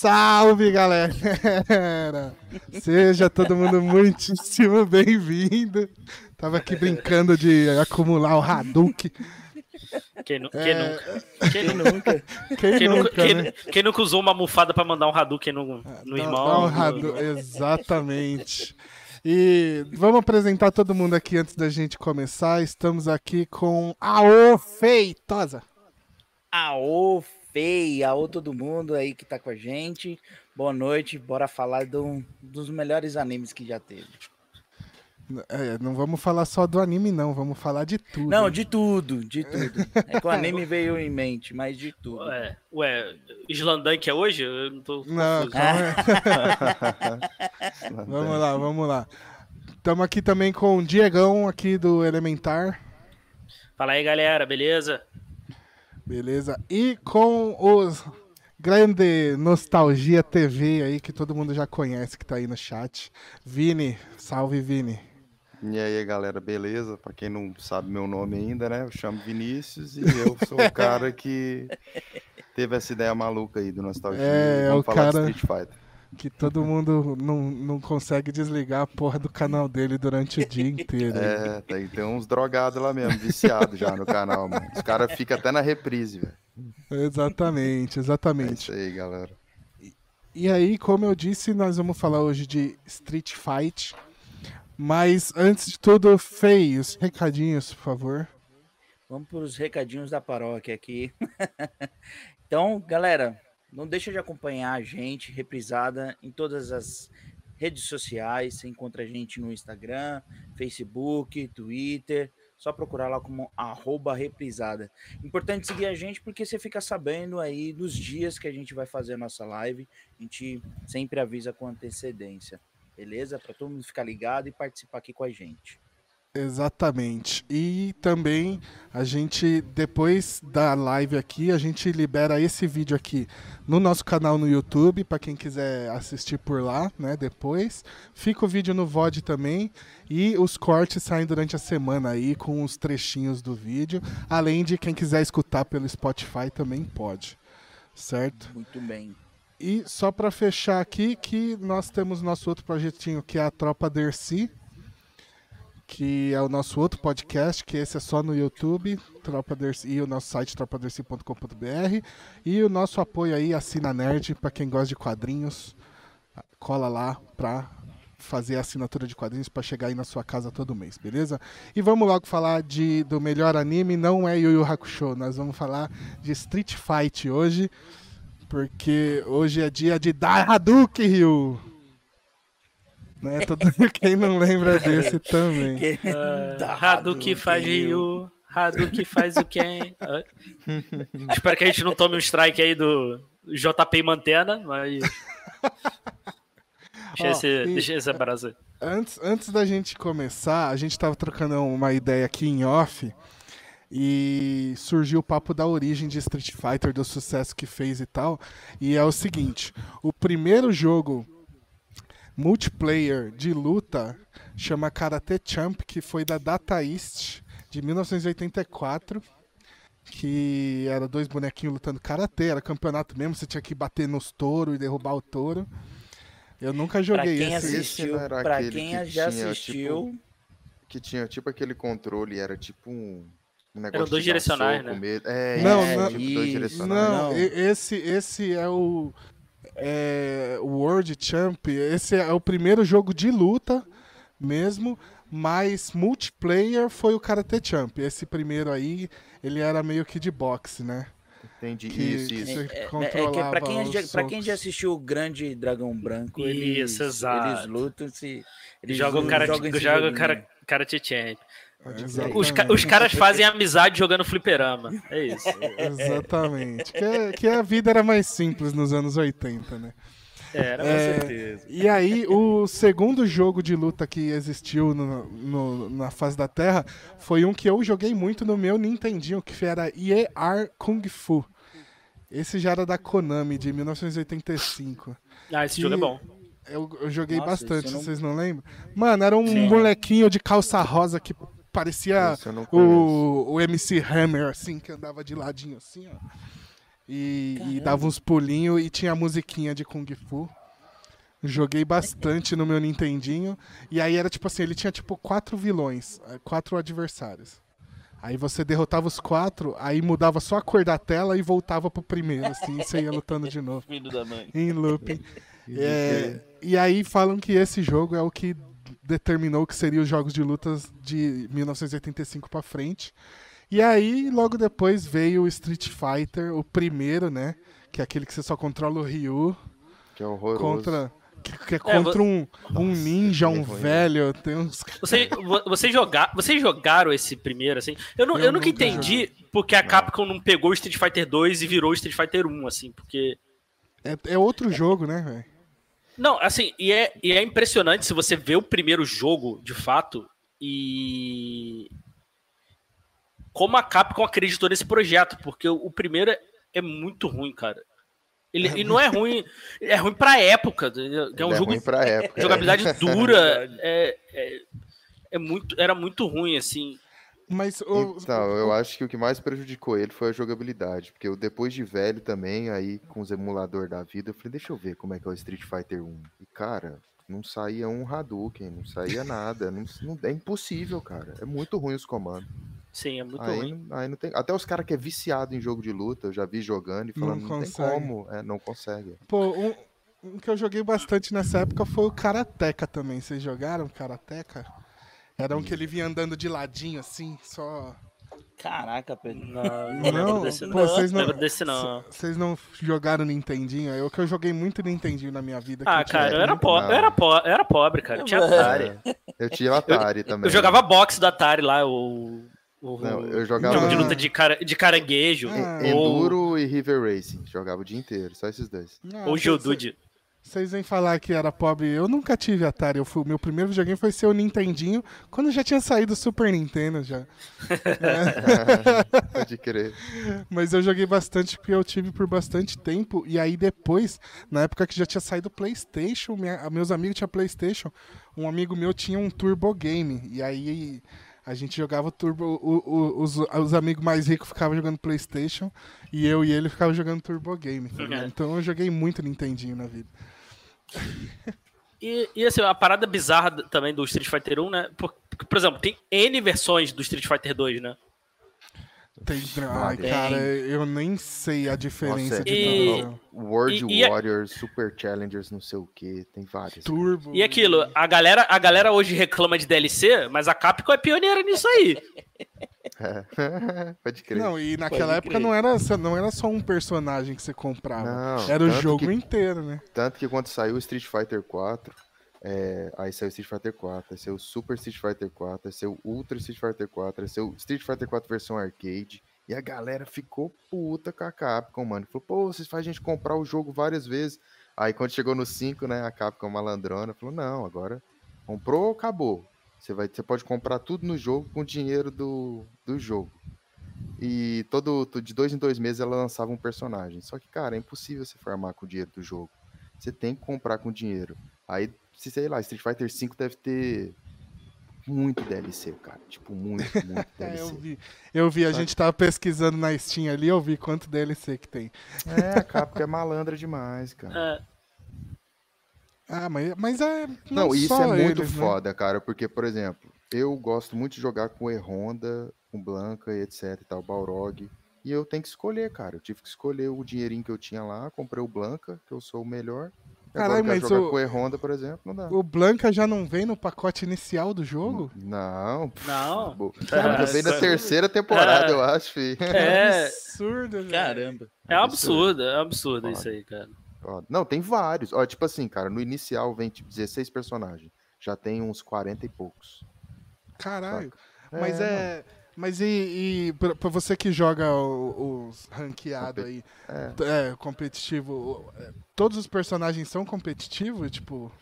Salve, galera! Seja todo mundo muitíssimo bem-vindo. Tava aqui brincando de acumular o Hadouken. Quem, nu- quem É. nunca? Quem, nu- nunca? Quem, quem nunca, quem- né? quem nunca usou uma almofada pra mandar um Hadouken no, no Dá- irmão? dá um Hadou- Exatamente. E vamos apresentar todo mundo aqui antes da gente começar. Estamos aqui com a O Feitosa. Aô, Fei, aô todo mundo aí que tá com a gente. Boa noite, bora falar do- dos melhores animes que já teve. É, não vamos falar só do anime, não. Vamos falar de tudo. Não, de tudo, de tudo. É que o anime veio em mente, mas de tudo. Ué, ué, Islandan que é hoje? Eu não tô Não, calma vamos lá, vamos lá. Estamos aqui também com o Diegão, aqui do Elementar. Fala aí, galera, beleza? Beleza? E com os grande Nostalgia TV aí, que todo mundo já conhece, que tá aí no chat. Vini, salve Vini. E aí, galera, beleza? Pra quem não sabe meu nome ainda, né? Eu chamo Vinícius e eu sou o cara que teve essa ideia maluca aí do Nostalgia. É, Vamos o falar cara- de Street Fighter. Que todo mundo não, não consegue desligar a porra do canal dele durante o dia inteiro. É, tem, tem uns drogados lá mesmo, viciados já no canal, mano. Os caras ficam até na reprise, velho. Exatamente, É exatamente. isso aí, galera. E aí, como eu disse, nós vamos falar hoje de Street Fight. Mas antes de tudo, Fei, os recadinhos, por favor. Vamos para os recadinhos da paróquia aqui. então, galera, não deixa de acompanhar a gente, reprisada, em todas as redes sociais. Você encontra a gente no Instagram, Facebook, Twitter. Só procurar lá como arroba reprisada. Importante seguir a gente porque você fica sabendo aí dos dias que a gente vai fazer a nossa live. A gente sempre avisa com antecedência. Beleza? Para todo mundo ficar ligado e participar aqui com a gente. Exatamente. E também a gente, depois da live aqui, a gente libera esse vídeo aqui no nosso canal no YouTube, para quem quiser assistir por lá, né? Depois. Fica o vídeo no VOD também. E os cortes saem durante a semana aí, com os trechinhos do vídeo. Além de quem quiser escutar pelo Spotify também pode. Certo? Muito bem. E só para fechar aqui, que nós temos nosso outro projetinho, que é a Tropa Dercy, que é o nosso outro podcast, que esse é só no YouTube, Tropa e o nosso site tropadercy.com.br, e o nosso apoio aí, Assina Nerd, para quem gosta de quadrinhos, cola lá pra fazer a assinatura de quadrinhos para chegar aí na sua casa todo mês, beleza? E vamos logo falar de, do melhor anime, não é Yu Yu Hakusho, nós vamos falar de Street Fight hoje, porque hoje é dia de dar Hadouken, Ryu. Né? Todo quem não lembra desse também. Uh, Hadouken faz Ryu, Hadouken faz o quem? Ah. Espero que a gente não tome um strike aí do JP Mantena, mas... Deixa, Ó, esse, e- deixa essa brasa. Antes, antes da gente começar, a gente tava trocando uma ideia aqui em off e surgiu o papo da origem de Street Fighter, do sucesso que fez e tal. E é o seguinte: o primeiro jogo multiplayer de luta chama Karate Champ, que foi da Data East de 1984. Que era dois bonequinhos lutando karatê, era campeonato mesmo, você tinha que bater nos touros e derrubar o touro. Eu nunca Pra joguei quem esse. assistiu, não era pra aquele quem que já tinha, assistiu, Que tinha tipo aquele controle, era tipo um, um negócio. dois de dar direcionais, soco né? mesmo. É, Não, isso, não- tipo dois direcionais. Não, Não. esse, esse é o é, o World Champ. Esse é o primeiro jogo de luta mesmo, mas multiplayer foi o Karate Champ. Esse primeiro aí, ele era meio que de boxe, né? Entendi. Que- Isso, isso. você É, é que controlava pra quem, os já, pra quem já assistiu o Grande Dragão Branco, eles, Isso, exato. eles lutam se. Eles jogam esse joga o joguinho. cara, Karate Champ. Exatamente. Os, ca- os caras fazem amizade jogando fliperama. É isso. Exatamente. que, é- que a vida era mais simples nos anos 80, né? Era, É, E aí, o segundo jogo de luta que existiu no- no- na face da Terra foi um que eu joguei muito no meu Nintendinho, que era ER Kung Fu. Esse já era da Konami, de 1985. Ah, esse jogo é bom. Eu, eu joguei Nossa, bastante, não- vocês não lembram? Mano, era um Sim. molequinho de calça rosa que parecia o, o MC Hammer, assim, que andava de ladinho assim, ó. E, e dava uns pulinhos e tinha a musiquinha de Kung Fu. Joguei bastante no meu Nintendinho. E aí era tipo assim, ele tinha tipo quatro vilões, eh, quatro adversários. Aí você derrotava os quatro, aí mudava só a cor da tela e voltava pro primeiro, assim, e você ia lutando de novo. Filho da mãe. Em looping. É, e aí falam que esse jogo é o que determinou que seriam os jogos de lutas de 1985 pra frente. E aí, logo depois, veio o Street Fighter, o primeiro, né? Que é aquele que você só controla o Ryu Que é horroroso. contra. Que, que é contra um, um ninja, é um velho. Tem uns. Você, vo- vocês, joga, vocês jogaram esse primeiro, assim? Eu, não, Eu eu, nunca nunca entendi porque a Capcom não pegou o Street Fighter 2 e virou o Street Fighter 1, assim, porque. É, é outro jogo, né, velho? Não, assim, e é, e é impressionante se você vê o primeiro jogo, de fato, e. Como a Capcom acreditou nesse projeto, porque o, o primeiro é, é muito ruim, cara. Ele, e não é ruim, é ruim pra época. entendeu? Que é um Ele jogo ruim pra época. jogabilidade dura. É, é, é muito, era muito ruim, assim. Mas o. Então, eu acho que o que mais prejudicou ele foi a jogabilidade. Porque eu, depois de velho também, aí com os emuladores da vida, eu falei, deixa eu ver como é que é o Street Fighter 1. E, cara, não saía um Hadouken, não saía nada. Não, não- é impossível, cara. É muito ruim os comandos. Sim, é muito Aí, ruim. não- aí não tem. Até os caras que é viciado em jogo de luta, eu já vi jogando e Não falando, não, tem consegue. como. É, não consegue. Pô, um, um que eu joguei bastante nessa época foi o Karateka também. Vocês jogaram Karateka? Era um que ele vinha andando de ladinho, assim, só. Caraca, Pedro. Não, não Não, lembro desse pô, não. vocês não- lembro desse não. Vocês não jogaram Nintendinho? Eu que eu joguei muito Nintendinho na minha vida. que Ah, eu cara, eu era, po eu, era po eu era pobre, cara. Eu tinha Atari. É, eu tinha Atari também. Eu jogava boxe do Atari lá, o. o Não, eu jogava- jogo de luta de, cara, de caranguejo. Ah. ou, Enduro e River Racing. Jogava o dia inteiro, só esses dois. Ah, ou Geodude. Vocês vêm falar que era pobre. Eu nunca tive Atari. Eu fui, meu primeiro videogame foi ser o Nintendinho quando já tinha saído o Super Nintendo já. Pode crer. Mas eu joguei bastante porque eu tive por bastante tempo. E aí depois, na época que já tinha saído o PlayStation, minha- meus amigos tinham PlayStation. Um amigo meu tinha um Turbo Game. E aí a gente jogava Turbo. o- o- os, os amigos mais ricos ficavam jogando PlayStation. E eu e ele ficavam jogando Turbo Game. tá. Então eu joguei muito Nintendinho na vida. E, e assim, a parada bizarra também do Street Fighter 1, né? Por, por exemplo, tem N versões do Street Fighter 2, né? Tem, ai, Tem. cara, eu nem sei a diferença Nossa, de E- cada um. World E- e- Warriors, Super Challengers, não sei o que, tem vários. Turbo. E aquilo, a galera, a galera hoje reclama de DLC, mas a Capcom é pioneira nisso aí. Pode crer. Não, e naquela Pode época crer. não era, não era só um personagem que você comprava. Não, era o jogo que- inteiro, né? Tanto que quando saiu o Street Fighter 4, é, aí saiu Street Fighter 4, aí saiu Super Street Fighter 4, aí saiu Ultra Street Fighter 4, aí saiu Street Fighter 4 versão arcade. E a galera ficou puta com a Capcom, mano. Falou, pô, vocês fazem a gente comprar o jogo várias vezes. Aí quando chegou no 5, né, a Capcom malandrona falou, não, agora comprou, acabou. Você, vai, você pode comprar tudo no jogo com o dinheiro do, do jogo. E todo, to- de dois em dois meses ela lançava um personagem. Só que, cara, é impossível você farmar com o dinheiro do jogo. Você tem que comprar com dinheiro. Aí, se sei lá, Street Fighter V deve ter muito DLC, cara. Tipo, muito, muito É, eu DLC. vi. Eu vi, a Sabe? gente tava pesquisando na Steam ali, eu vi quanto DLC que tem. É, a Capcom é malandra demais, cara. É, Ah, mas, mas é. Não, Não, isso só é muito eles, né? foda, cara, porque, por exemplo, eu gosto muito de jogar com E-Honda, com Blanca e etc e tal, Balrog, e eu tenho que escolher, cara. Eu tive que escolher o dinheirinho que eu tinha lá, comprei o Blanca, que eu sou o melhor. Caralho, mas jogar o- com o E-Honda, por exemplo, não dá. O Blanca já não vem no pacote inicial do jogo? Não, Não. já veio na terceira temporada, Ah. eu acho, fi. é, absurdo, velho. Caramba. é um absurdo, é um absurdo Foda. isso aí, cara. Ó, Não, tem vários. Ó, tipo assim, cara, no inicial vem tipo 16 personagens. Já tem uns 40 e poucos. Caralho. É, Mas é. Mas e, e pra, pra você que joga o- os ranqueados aí, É. é, competitivo, é, todos os personagens são competitivos, tipo?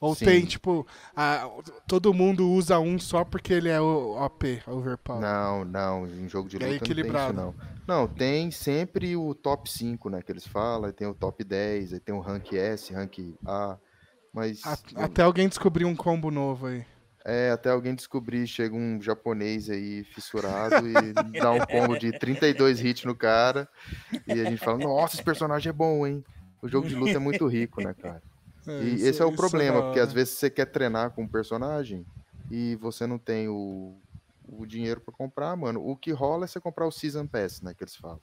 Ou Sim. tem, tipo, a- todo mundo usa um só porque ele é o OP, overpower? Não, não, em jogo de É luta não tem isso, equilibrado. não. Não, tem sempre o top 5, né, que eles falam, tem o top 10, aí tem o rank S, rank A, mas... A- até alguém descobrir um combo novo aí. É, até alguém descobrir, chega um japonês aí fissurado e dá um combo de 32 hits no cara. E a gente fala, nossa, esse personagem é bom, hein? O jogo de luta é muito rico, né, cara? É, E isso- esse é o isso problema, da porque às vezes você quer treinar com um personagem e você não tem o, o dinheiro pra comprar, mano. O que rola é você comprar o Season Pass, né, que eles falam.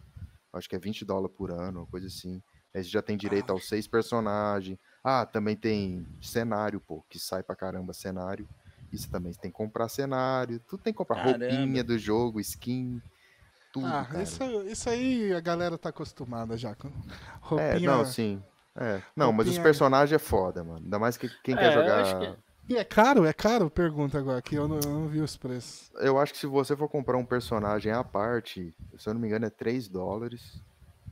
Acho que é 20 dólares por ano, uma coisa assim. Aí você já tem direito aos seis personagens. Ah, também tem cenário, pô, que sai pra caramba cenário. Isso também, você tem que comprar cenário, tudo tem que comprar Caramba. roupinha do jogo, skin, tudo, Ah, cara. isso, isso aí a galera tá acostumada já. com É, Roupinha. não, sim. É. Não, mas os personagens é foda, mano. Ainda mais que quem É, quer jogar. E é caro? É caro? Pergunta agora, que eu não, eu não vi os preços. Eu acho que se você for comprar um personagem à parte, se eu não me engano, é 3 dólares.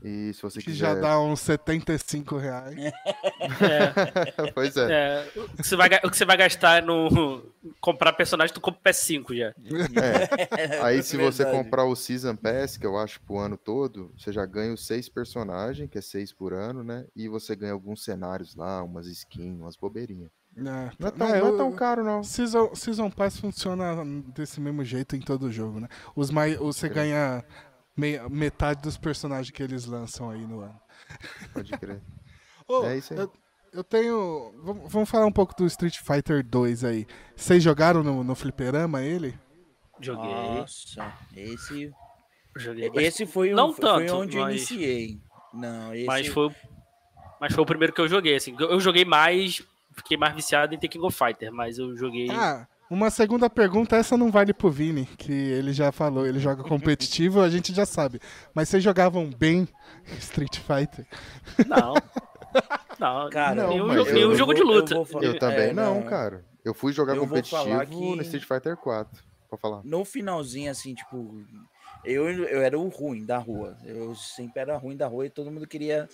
E se você Que quiser. já dá uns 75 reais. pois é. É, o, que você vai, o que você vai gastar no comprar personagem, tu compra o PS5 já. É. Aí se você verdade. comprar o Season Pass, que eu acho pro ano todo, você já ganha os seis personagens, que é seis por ano, né? E você ganha alguns cenários lá, umas skins, umas bobeirinhas. É, Não é tão, é, não é o- tão caro, não. Season, Season Pass funciona desse mesmo jeito em todo jogo, né? Os mais, você ganha meia- metade dos personagens que eles lançam aí no ano. Pode crer. Ô, É isso aí. Eu, eu tenho. Vamos, falar um pouco do Street Fighter 2 aí. Vocês jogaram no, no Fliperama ele? Joguei. Nossa, esse, joguei esse foi, o- Não foi tanto, onde eu mas- iniciei. Não, esse... Mas foi, o- mas foi o primeiro que eu joguei, assim. Eu joguei mais, fiquei mais viciado em The King of Fighter, mas eu joguei. Ah, uma segunda pergunta, essa não vale pro Vini, que ele já falou, ele joga competitivo, a gente já sabe. Mas vocês jogavam bem Street Fighter? Não. Não, Cara, nenhum, jogo, eu- nenhum eu jogo vou- de eu luta. falar- Eu também É, não, não. cara. Eu fui jogar Eu competitivo que- no Street Fighter 4. Pode falar. No finalzinho, assim, tipo, eu, eu era o ruim da rua. Eu sempre era ruim da rua e todo mundo queria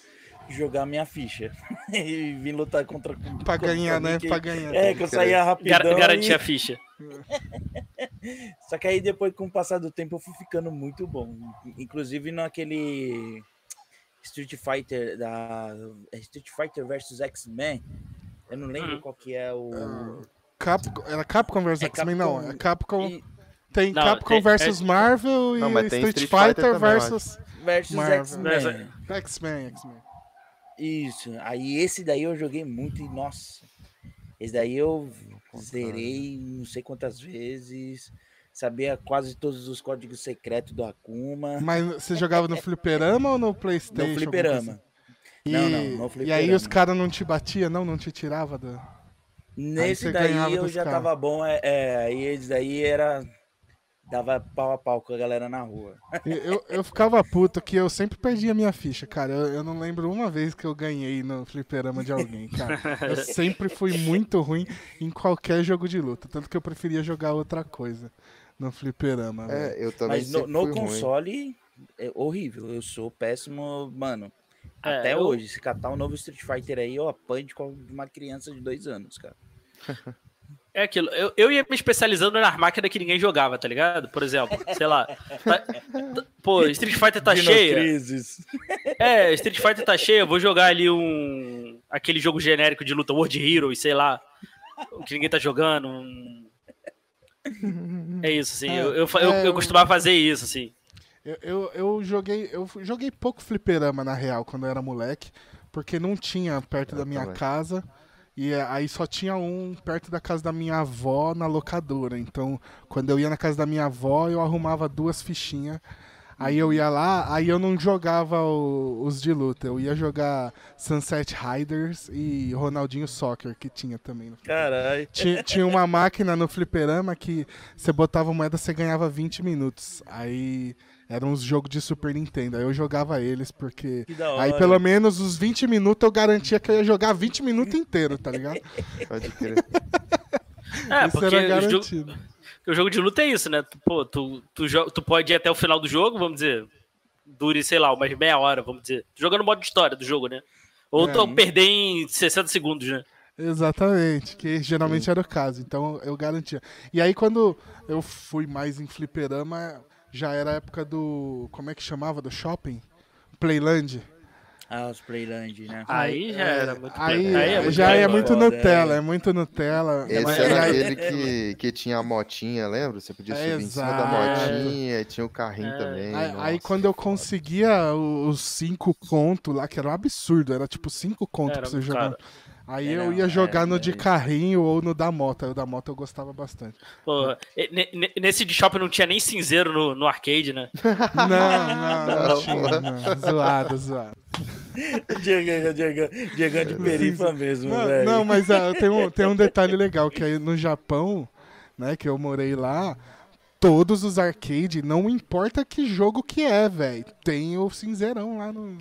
jogar minha ficha. e vir lutar contra. Pra ganhar, né? que- Pra ganhar. É, que eu saía rapidão. Gar garantir e- a ficha. Só que aí depois, com o passar do tempo, eu fui ficando muito bom. Inclusive naquele Street Fighter da é Street Fighter versus X-Men. Eu não lembro Hum. qual que é o. Capcom, era Capcom vs É X-Men? Não, é Capcom. e- Tem Não, Capcom tem- versus é- Marvel Não, e mas tem Street, Street Fighter Fighter também, versus versus. X-Men. X-Men, X-Men. Isso. Aí esse daí eu joguei muito e nossa. Esse daí eu zerei não sei quantas vezes. Sabia quase todos os códigos secretos do Akuma. Mas você jogava no fliperama ou no Playstation? No fliperama. coisa assim? Não, E, não, no e aí fliperama. os caras não te batiam, não? Não te tirava do... Nesse daí eu já tava bom. É, é, aí esse daí era. Dava pau a pau com a galera na rua. Eu, eu ficava puto que eu sempre perdia minha ficha, cara. Eu, eu não lembro uma vez que eu ganhei no fliperama de alguém, cara. Eu sempre fui muito ruim em qualquer jogo de luta. Tanto que eu preferia jogar outra coisa no fliperama. É, eu também Mas no, no fui ruim. console é horrível. Eu sou péssimo, mano. É, Até eu- hoje, se catar um novo Street Fighter aí, eu apanho de uma criança de dois anos, cara. É aquilo. Eu, eu ia me especializando nas máquinas que ninguém jogava, tá ligado? Por exemplo, sei lá. tá- tá- pô, Street Fighter tá cheia. Dinocrises. É, Street Fighter tá cheia, eu vou jogar ali um. aquele jogo genérico de luta World Heroes, sei lá. O que ninguém tá jogando. um- É isso, assim. eu, eu, fa- eu, É, eu eu- costumava fazer isso, assim. Eu, eu, eu joguei. Eu joguei pouco fliperama, na real, quando eu era moleque. Porque não tinha perto da minha também. casa. E é, aí só tinha um perto da casa da minha avó na locadora. Então, quando eu ia na casa da minha avó, eu arrumava duas fichinhas. Aí eu ia lá, aí eu não jogava o- os de luta. Eu ia jogar Sunset Riders e Ronaldinho Soccer, que tinha também. no Caralho. tinha, tinha uma máquina no fliperama que você botava moeda, você ganhava 20 minutos. Aí eram uns jogos de Super Nintendo. Aí eu jogava eles porque. Que da hora. Aí pelo menos os 20 minutos eu garantia que eu ia jogar 20 minutos inteiro, tá ligado? Pode crer. É, Isso porque era garantido. O jogo de luta é isso, né? Tu- Pô, tu, tu, tu pode ir até o final do jogo, vamos dizer. Dure, sei lá, umas meia hora, vamos dizer. Jogando modo de história do jogo, né? Ou É. tu perder em 60 segundos, né? Exatamente, que geralmente era o caso. Então eu garantia. E aí quando eu fui mais em fliperama, já era a época do. Como é que chamava? Do shopping? Playland. Ah, os Playland, né? Aí já era muito Aí, aí é muito já é muito Nutella, é. é muito Nutella. Esse era aí- aquele que, que tinha a motinha, lembra? Você podia É, subir em cima da motinha, e tinha o carrinho É. também. Aí, nossa, aí quando eu foda. conseguia os cinco contos lá, que era um absurdo, era tipo cinco contos Era pra você jogar. caro. Aí É, eu não, ia é, jogar no de é. carrinho ou no da moto. O da moto eu gostava bastante. Nesse de shopping não tinha nem cinzeiro no, no arcade, né? Não, não, não, Não, tinha. Não. Zoado, zoado. Diegão, Diegão, Diegão de perifa mesmo, Não, velho. não, mas ah, tem, um, tem um detalhe legal, que aí no Japão, né, que eu morei lá, todos os arcade, não importa que jogo que é, velho, tem o cinzeirão lá no...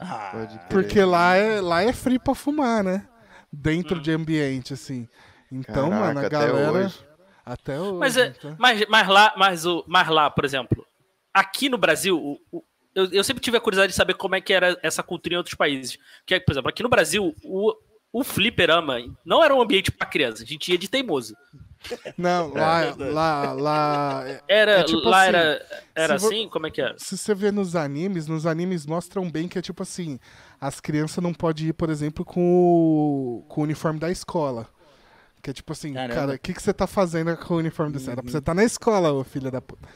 Ah, Pode crer. Porque lá é, lá é free pra fumar, né? Dentro de ambiente, assim. Então, Caraca, mano, a até galera... hoje. Até hoje. Mas, é, então. mas, mas, lá, mas, o, mas lá, por exemplo, aqui no Brasil, o- o- eu, eu sempre tive a curiosidade de saber como é que era essa cultura em outros países. Que, é, por exemplo, aqui no Brasil, o, o fliperama não era um ambiente pra criança, a gente ia de teimoso. Não, lá, lá, lá... é- Era, É tipo lá assim, era, era se vo- assim? Como é que era? se você vê nos animes, nos animes mostram bem que é tipo assim, as crianças não podem ir, por exemplo, com o, com o uniforme da escola. Que é tipo assim, Caramba. cara, o que, que você tá fazendo com o uniforme da escola? Você tá na escola, ô filho da puta.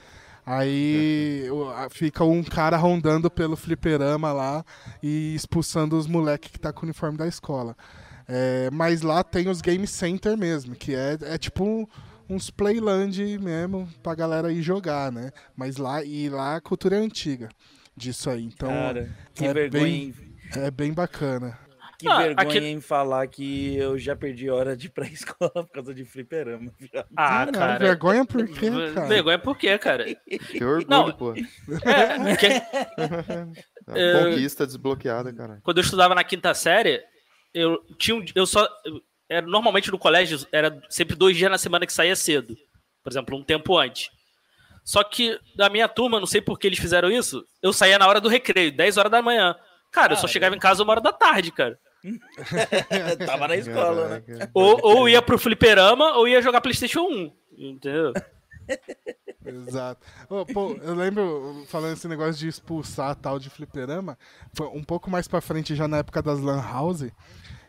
Aí fica um cara rondando pelo fliperama lá e expulsando os moleques que tá com o uniforme da escola. É, mas lá tem os game center mesmo, que é, é tipo uns playland mesmo pra galera ir jogar, né? Mas lá e lá a cultura é antiga disso aí. Então cara, que é vergonha, bem- em, é bem bacana. que Ah, vergonha aqui- em falar que eu já perdi hora de ir pra escola por causa de fliperama. já. Ah, Caralho, cara. vergonha por quê, cara? Vergonha por quê, cara? Que orgulho, Não. pô. É, que- É. Conquista desbloqueada, cara. quando eu estudava na quinta série, eu tinha um, eu só era normalmente no colégio era sempre dois dias na semana que saía cedo, por exemplo, um tempo antes. Só que da minha turma, não sei por que eles fizeram isso, eu saía na hora do recreio, 10 horas da manhã. Cara, eu só Ah, chegava em casa uma hora da tarde, cara. Tava na escola, né? Caraca. Ou, ou ia pro fliperama ou ia jogar PlayStation 1. Entendeu? Exato. Ô, pô, eu lembro, falando esse negócio de expulsar tal de fliperama, foi um pouco mais pra frente, já na época das Lan House,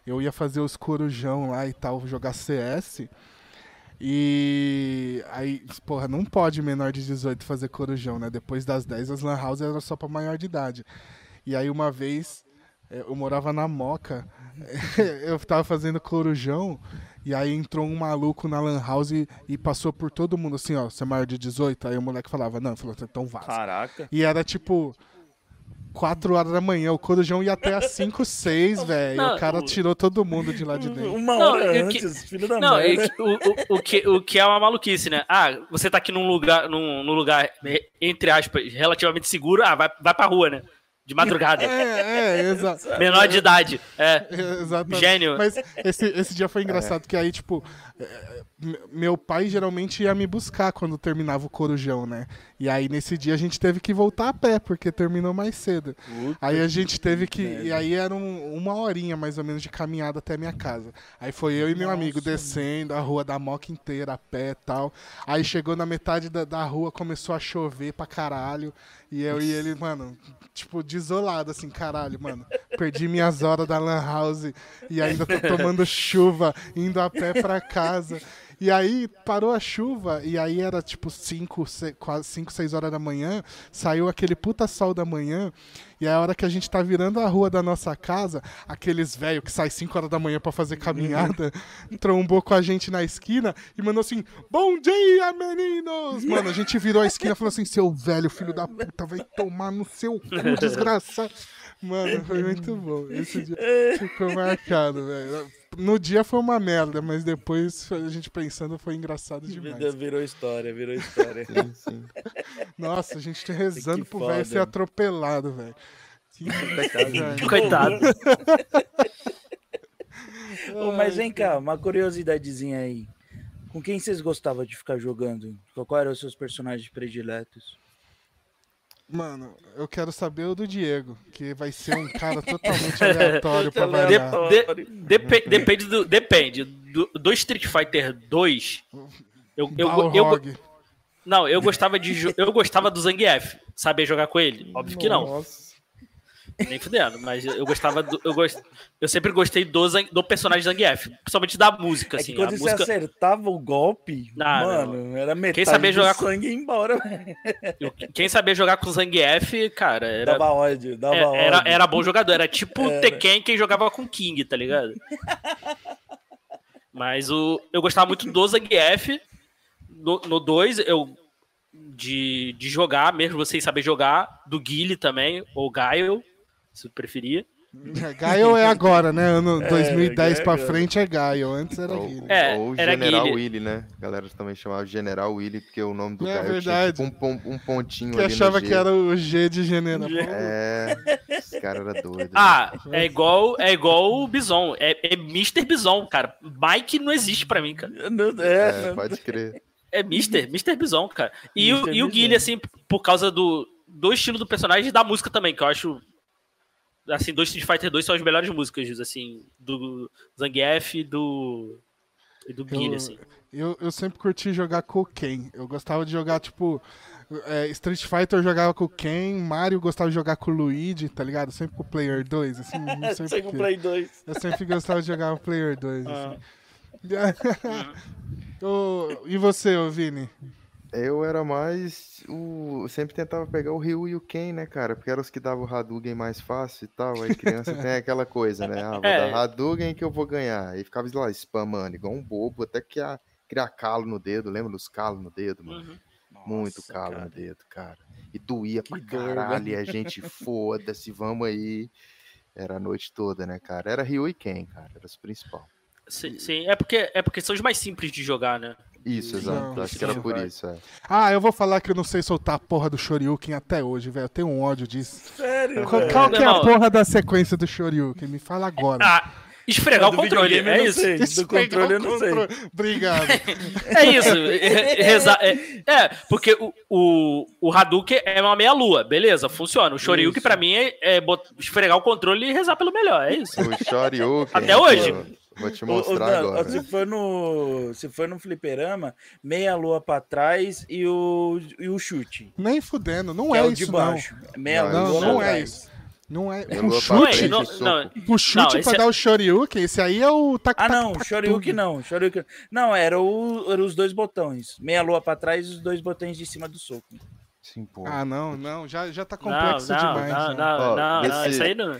eu ia fazer os corujão lá e tal, jogar CS. E aí, porra, não pode menor de 18 fazer corujão, né? Depois das 10 as Lan House era só pra maior de idade. E aí uma vez eh, eu morava na Moca, eu tava fazendo corujão e aí entrou um maluco na Lan House e, e passou por todo mundo assim, ó, você é maior de 18? Aí o moleque falava, não, falou, então vaza. Caraca. E era tipo 4 horas da manhã, o corujão ia até às 5, 6, velho. Não, O cara tirou todo mundo de lá de dentro. Uma Não, hora e o que- antes, filho da Não, merda. e o, o, o que, o que é uma maluquice, né? Ah, você tá aqui num lugar, num, num lugar, entre aspas, relativamente seguro, ah, vai, vai pra rua, né? De madrugada. É, é, exato. Menor de idade. É. Exatamente. Gênio. Mas esse, esse dia foi engraçado, que aí, tipo, é, meu pai geralmente ia me buscar quando terminava o corujão, né? E aí nesse dia a gente teve que voltar a pé, porque terminou mais cedo. Aí a gente teve que. E aí era um- uma horinha mais ou menos de caminhada até minha casa. Aí foi eu e meu amigo descendo a rua da Moca inteira a pé e tal. Aí chegou na metade da, da rua, começou a chover pra caralho. E eu e ele, mano, tipo, desolado, assim, caralho, mano. Perdi minhas horas da Lan House e ainda tô tomando chuva, indo a pé pra casa. E aí parou a chuva, e aí era tipo 5, quase 5, 6 horas da manhã, saiu aquele puta sol da manhã, e a hora que a gente tá virando a rua da nossa casa, aqueles velhos que saem 5 horas da manhã pra fazer caminhada, trombou com a gente na esquina e mandou assim: Bom dia, meninos! Mano, a gente virou a esquina e falou assim: Seu velho, filho da puta, vai tomar no seu cu, desgraçado. Mano, foi muito bom. Esse dia ficou marcado, velho. No dia foi uma merda, mas depois a gente pensando foi engraçado demais. Vida Virou história, virou história. Sim, sim. Nossa, a gente tá rezando Que pro velho ser atropelado, velho. Coitado. Coitado. Ô, mas vem cá, uma curiosidadezinha aí. Com quem vocês gostavam de ficar jogando? Qual eram os seus personagens prediletos? Mano, eu quero saber o do Diego, que vai ser um cara totalmente aleatório pra De- variar. De- depe- depende do. Depende. Do, do Street Fighter 2. Eu, eu, eu, Balrog. não, eu gostava de. Eu gostava do Zangief. Saber jogar com ele? Óbvio que não. Nem fudendo, mas eu gostava do, eu, gost, eu sempre gostei do, do personagem Zangief, principalmente da música, assim. É que quando a você música, acertava o golpe, Não, mano, era metade Quem sabia jogar com- sangue embora, eu- quem sabia jogar com Zangief, cara, era, Dava ódio, dava é- ódio. era, era bom jogador, era tipo Era. Tekken quem jogava com King, tá ligado? Mas o, eu gostava muito do Zangief. No 2, eu de, de jogar, mesmo sem saber jogar, do Guile também, ou Gaio, se preferia. Gaio é agora, né? Ano É, 2010 pra Gaio. frente é Gaio. Antes era Ou, Guilherme. É, ou era General Guile. Willy, né? A galera também chamava General Willy, porque o nome do É Gaio tinha tipo um, um pontinho Que ali achava no que G. era o G de general. É, esse cara era doido. né? Ah, é igual, é igual o Bison. É, é Mr. Bison, cara. Mike não existe pra mim, cara. Não, É, é, não- pode crer. É Mr. Mr. Bison, cara. E, o, Mr. e o. Guile, assim, por causa do, do estilo do personagem e da música também, que eu acho. Assim, do Street Fighter 2 são as melhores músicas, assim, do Zangief e do. E do Eu- assim. Eu, eu sempre curti jogar com o Ken. Eu gostava de jogar, tipo. é, Street Fighter eu jogava com o Ken, Mario gostava de jogar com o Luigi, tá ligado? Sempre com o Player 2, assim, não sei Sei com o porquê. Play 2. Eu sempre gostava de jogar o Player 2, Ah. assim. Ô, e você, ô Vini? Eu era mais o. eu Sempre tentava pegar o Ryu e o Ken, né, cara? Porque eram os que davam o Hadouken mais fácil e tal. Aí criança tem aquela coisa, né? Ah, vou É. dar Hadouken que eu vou ganhar. Aí ficava lá spamando, igual um bobo, até que a, criar calo no dedo. Lembra dos calos no dedo, mano? Uhum. Muito Nossa, calo cara. no dedo, cara. E doía pra Que dor, caralho. E a gente, foda-se, vamos aí. Era a noite toda, né, cara? Era Ryu e Ken, cara. Era os principal. Sim, sim, é porque, é porque são os mais simples de jogar, né? Isso, Não, exato. Acho que era por isso, é. Ah, eu vou falar que eu não sei soltar a porra do Shoryuken até hoje, velho. Eu tenho um ódio disso. Sério, Qual, velho? qual que é a Não. porra da sequência do Shoryuken? Me fala agora. Ah, esfregar o controle, é não isso. sei, Do Esfregar controle eu o não sei. controle. Obrigado. É isso. é, reza- é, é, porque o, o, o Hadouken é uma meia-lua, beleza, funciona. O Shoryuken, Isso. pra mim, é, é esfregar o controle e rezar pelo melhor, é isso. O Shoryuken. Até hoje. Vou te mostrar Dan, agora. Se for no, se for no fliperama, meia lua pra trás e o, e o chute. Nem fudendo, não é, é o de isso, não. baixo. Meia Não, lua Não, não é isso. Não é. O Não é, chute, frente, não, não, o chute Não, pra esse é- dar o Shoryuken, esse aí é o tac Ah, não, tac, Shoryuken não. Shoryuken. Não, era, o, era os dois botões. Meia lua pra trás e os dois botões de cima do soco. Sim, pô. Ah, não, não, já, já tá não, complexo não, demais. não, já. não, Ó, não, não, se- isso aí não.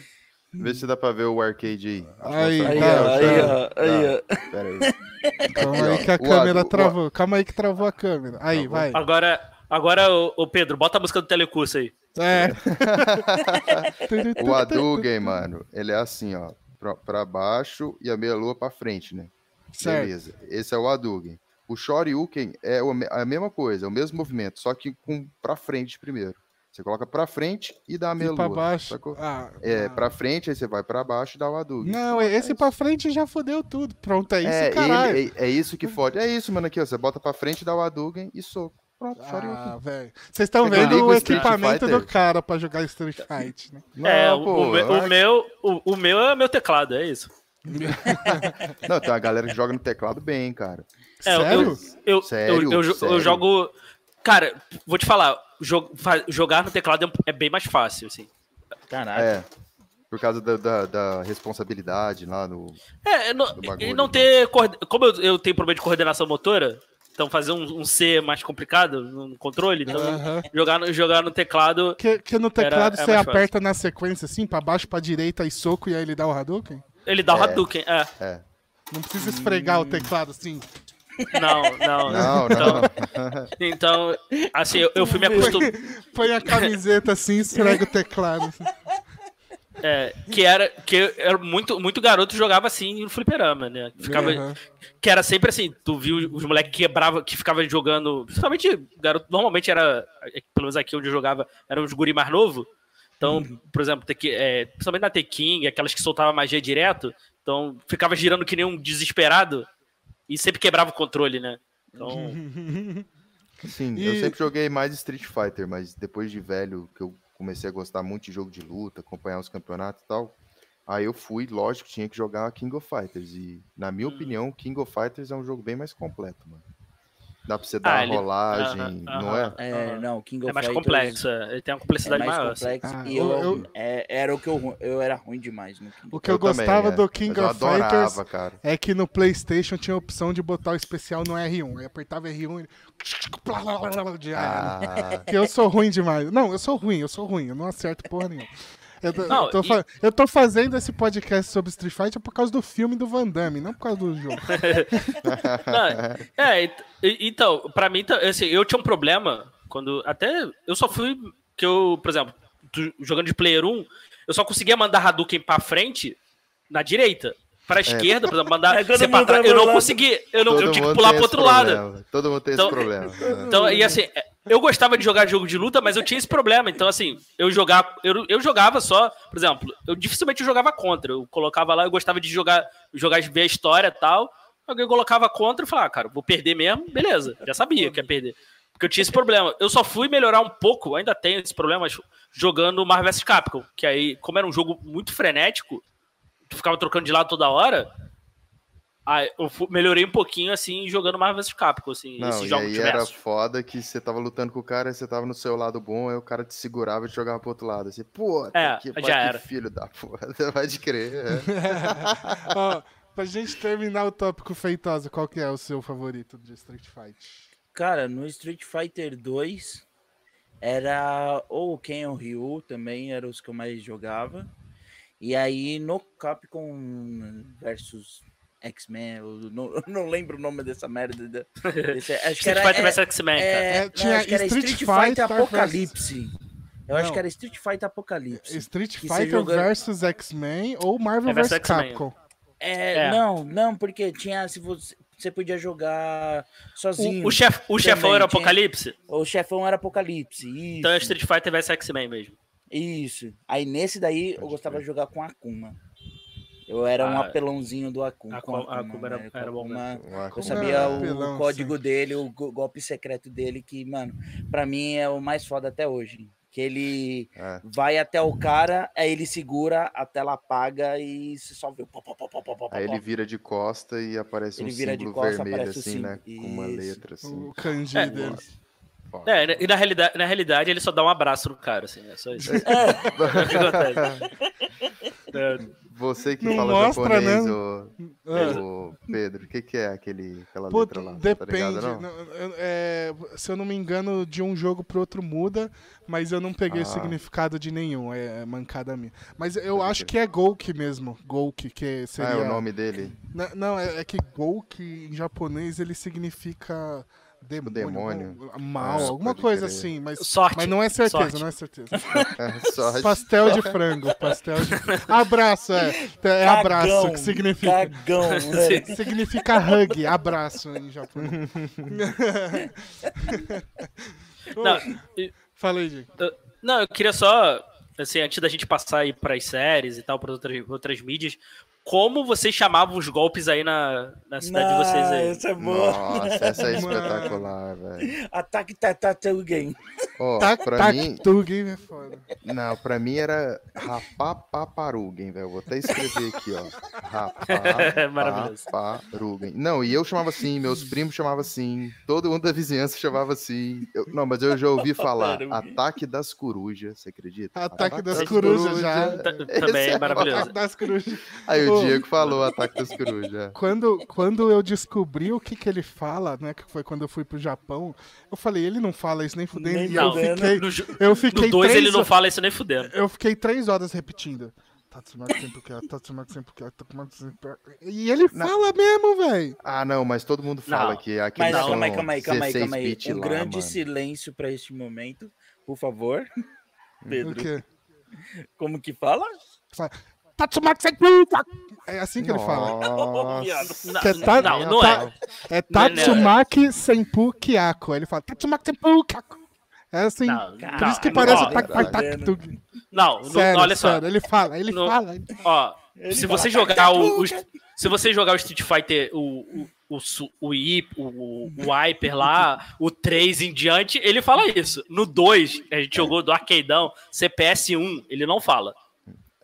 Vê se dá pra ver o arcade aí. Aí, Tá, ó, aí, ó, aí, ó. Tá, Pera aí. Calma Aí, que a o câmera o- travou. Calma aí que travou a câmera. Aí, vai. Agora, agora ô, ô Pedro, bota a música do Telecurso aí. É. O Hadouken, mano, ele é assim, ó. Pra, pra baixo e a meia lua pra frente, né? Certo. Beleza. Esse é o Hadouken. O Shoryuken é o a mesma coisa, é o mesmo movimento, só que com pra frente primeiro. Você coloca pra frente e dá a meia pra lua. baixo. sacou? Ah, É, ah. pra frente, aí você vai pra baixo e dá o Hadouken. Não, esse pra frente já fodeu tudo. Pronto, é isso, é, caralho. ele- é, é isso que fode. É isso, mano, aqui, ó. Você bota pra frente, dá o Hadouken e soco. Pronto. Ah, velho. Vocês estão Eu vendo o equipamento do cara pra jogar Street Fight, né? é, Não, o, pô, o, meu, ah, o, meu, o, o meu é meu teclado, é isso. Não, tem uma galera que joga no teclado bem, cara. É, eu- Sério? Eu, Sério? eu, eu, Sério? eu jogo. Cara, vou te falar, jo- fa- jogar no teclado é é bem mais fácil, assim. Caralho. É. Por causa da, da- da responsabilidade lá no. É, não, Do bagulho, e não né? ter. coorde- Como eu, eu tenho problema de coordenação motora, então fazer um, um C mais complicado no controle, então Aham. jogar, no, jogar no teclado. Que, que no teclado Era- é você aperta na sequência assim, pra baixo, pra direita e soco, e aí ele dá o Hadouken? Ele dá o É. Hadouken. É. É. Não precisa esfregar o teclado assim. Não, não. Não, então, não. Então, assim, eu, eu fui me acostumando. Põe a camiseta assim e esfrega o teclado. É, que era que era muito muito garoto jogava assim no fliperama, né? Ficava Aham. que era sempre assim, tu viu os moleques quebrava, que ficava jogando, principalmente garoto, normalmente era, pelo menos aqui onde eu jogava, eram os guri mais novo. Então, por exemplo, é, principalmente na T-King, aquelas que soltava magia direto, então ficava girando que nem um desesperado e sempre quebrava o controle, né? Então, Sim, E- eu sempre joguei mais Street Fighter, mas depois de velho, que eu comecei a gostar muito de jogo de luta, acompanhar os campeonatos e tal. Aí eu fui, lógico, tinha que jogar King of Fighters. E, na minha opinião, King of Fighters é um jogo bem mais completo, mano. Dá pra você dar Ah, uma ele- rolagem, Aham, não é? É, não, King of É mais Fighters complexo, é. ele tem uma É complexidade mais maior. assim. complexo. Ah, e eu- eu, eu- é- era o que eu, eu era ruim demais no King O que eu, também, gostava é. do King Mas eu of Fighters adorava, cara. é que no PlayStation tinha a opção de botar o especial no R1. Aí apertava R1 e. Ah, Que eu sou ruim demais. Não, eu sou ruim, eu sou ruim, eu não acerto porra nenhuma. Eu tô, Não, tô e- eu tô fazendo esse podcast sobre Street Fighter por causa do filme do Van Damme, não por causa do jogo. Não, é, e- então, pra mim, tá- assim, eu tinha um problema quando. Até. Eu só fui. Que eu, por exemplo, jogando de player 1, eu só conseguia mandar Hadouken pra frente na direita. Pra esquerda, por exemplo, mandar É, trás. Eu não pro lado. conseguia. Eu, não, todo eu tinha que pular pro outro lado. problema, Todo mundo tem Então- esse problema. é. Então, e assim, eu gostava de jogar jogo de luta, mas eu tinha esse problema. Então, assim, eu jogava, eu, eu jogava só, por exemplo, eu dificilmente jogava contra. Eu colocava lá, eu gostava de jogar, jogar ver a história e tal. Alguém colocava contra e falava, ah, cara, vou perder mesmo, beleza. Já sabia que ia perder. Porque eu tinha esse problema. Eu só fui melhorar um pouco, ainda tenho esse problema, mas jogando Marvel vs Capcom. Que aí, como era um jogo muito frenético, tu ficava trocando de lado toda hora. Aí eu melhorei um pouquinho assim jogando Marvel vs Capcom, assim, Não, esses e jogos aí era foda que você tava lutando com o cara, você tava no seu lado bom, aí o cara te segurava e te jogava pro outro lado. Assim, pô, É, que, já que era. filho da porra, vai de crer. é. Ó, pra gente terminar o tópico feitosa, qual que é o seu favorito de Street Fighter? Cara, no Street Fighter 2 era ou o Ken ou o Ryu também eram os que eu mais jogava. E aí no Capcom versus X-Men, eu não, não lembro o nome dessa merda. da- desse- acho que Street era, Fighter é- vs X-Men, cara. é, É, não, tinha acho que era Street Street, Fighter versus- Apocalipse. Eu acho Não. que era Street Fighter Apocalipse. Street Que Fighter joga- versus X-Men ou Marvel É vs versus X-Men. Capcom? É, É. Não, não, porque tinha. Se você, você podia jogar sozinho. O, o, chef, o chefão era tinha- Apocalipse? O chefão era Apocalipse. Isso. Então é Street Fighter vs X-Men mesmo. Isso. Aí nesse daí eu Pode gostava crer. de jogar com Akuma. Eu era um Ah, apelãozinho do Akuma. Akuma- com Akuma, Akuma era- né? Era bom Akuma, Um Eu sabia era- o apelão, código dele, o go- golpe secreto dele, que, mano, pra mim é o mais foda até hoje. Que ele É. vai até o cara, aí ele segura, a tela apaga e você só vê o pó, pó, pó, pó, pó, pó, Aí ele vira de costa e aparece Ele um vira de símbolo costa, vermelho aparece o assim, né? Com uma letra assim. O kanji É. dele. Foda. É, e na realidade, na realidade ele só dá um abraço no cara, assim, é só isso. É o. É, Você que Não fala mostra, japonês, né? ô, É. Pedro, o que, que é aquele, aquela Pô, letra lá? Tá depende. ligado, não? é, se eu não me engano, de um jogo pro outro muda, mas eu não peguei o Ah. significado de nenhum. É mancada minha. Mas eu Pode acho que é Golki mesmo. Golki, que seria. Ah, é o nome dele? Não, não, é, é que Golki em japonês ele significa demônio, demônio. algum- mal, Ah, alguma coisa crer. assim, mas, Sorte. mas não é certeza, Sorte. não é certeza. Pastel de frango, pastel de abraço, é, é abraço Cagão, que significa Cagão, velho. significa hug, abraço em japonês. Não, Fala aí, Diego. não, eu queria só, assim, antes da gente passar aí pras séries e tal, para outras, outras mídias, como vocês chamavam os golpes aí na, na cidade de vocês aí? Essa é boa. Nossa, essa é espetacular, velho. Ataque Tatatugen. Tac, pra tac, mim, tug, é foda. não, pra mim era Rapapaparugen, velho. Vou até escrever aqui, ó. Maravilhoso. Rapaparugen. Não, e eu chamava assim, meus primos chamavam assim, todo mundo da vizinhança chamava assim. Eu- não, mas eu já ouvi falar. Ataque das Corujas, você acredita? Ataque das corujas já. Também é maravilhoso. Ataque das corujas. Aí Ô. o Diego falou Ataque das Corujas. Quando, quando eu descobri o que, que ele fala, né? Que foi quando eu fui pro Japão, eu falei, ele não fala isso nem fudendo. Nem E eu Não, fudendo. fiquei, no, eu fiquei no 2 três ele não fala isso nem fudendo. Eu fiquei três horas repetindo. Tatsumaki sempre quer, Tatsumaki sempre quer, Tatsumaki sempre quer. E ele Não. fala mesmo, velho. Ah, não, mas todo mundo fala Não. que é aquele Mas calma aí, calma aí, calma aí, 16 calma aí. Um lá, grande mano. silêncio pra este momento, por favor. O Pedro, quê? como que fala? Tatsumaki. É assim que ele fala. Que é ta- não, não é. É Não é. Tatsumaki Senpu Kyako. Aí Ele fala Tatsumaki Senpu Kyako. É assim. Não, Por não, isso que não, parece ó, tac, tac, tac. Não, não, Sério, olha só. sério, ele fala, ele No- fala. ele- Ó, Ele se fala, você "Tac, jogar o, o- tac". se você jogar o Street Fighter, o, o, o, su- o, I- o, o Hyper lá, o 3 em diante, ele fala isso. No 2, a gente jogou do arcadeão, CPS 1, ele não fala.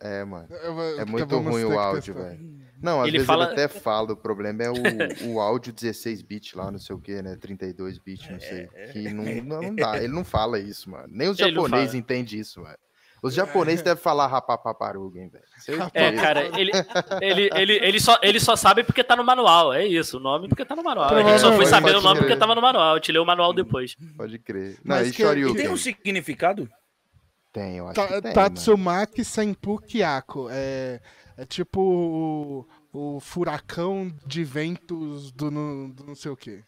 É, mano. É então muito ruim o que áudio, velho. Não, às Ele vezes fala- ele até fala, o problema é o, o áudio 16 bit lá, não sei o que, né? 32 bit, não sei. Que não, não, não dá, ele não fala isso, mano. Nem os Ele não japoneses entendem isso, mano. Os japoneses devem falar rapapaparuga, hein, velho. É, cara, ele, ele, ele, ele, só, ele só sabe porque tá no manual. É isso, o nome porque tá no manual. A gente só foi saber o nome crer. porque tava no manual. Eu te leu o manual depois. Pode crer. Não, Mas e que- E Shoryuken? tem um significado? Tem, eu acho Ta- que tem. Tatsumaki Senpu Kyako. É, é tipo o, o furacão de ventos do, no- do não sei o que.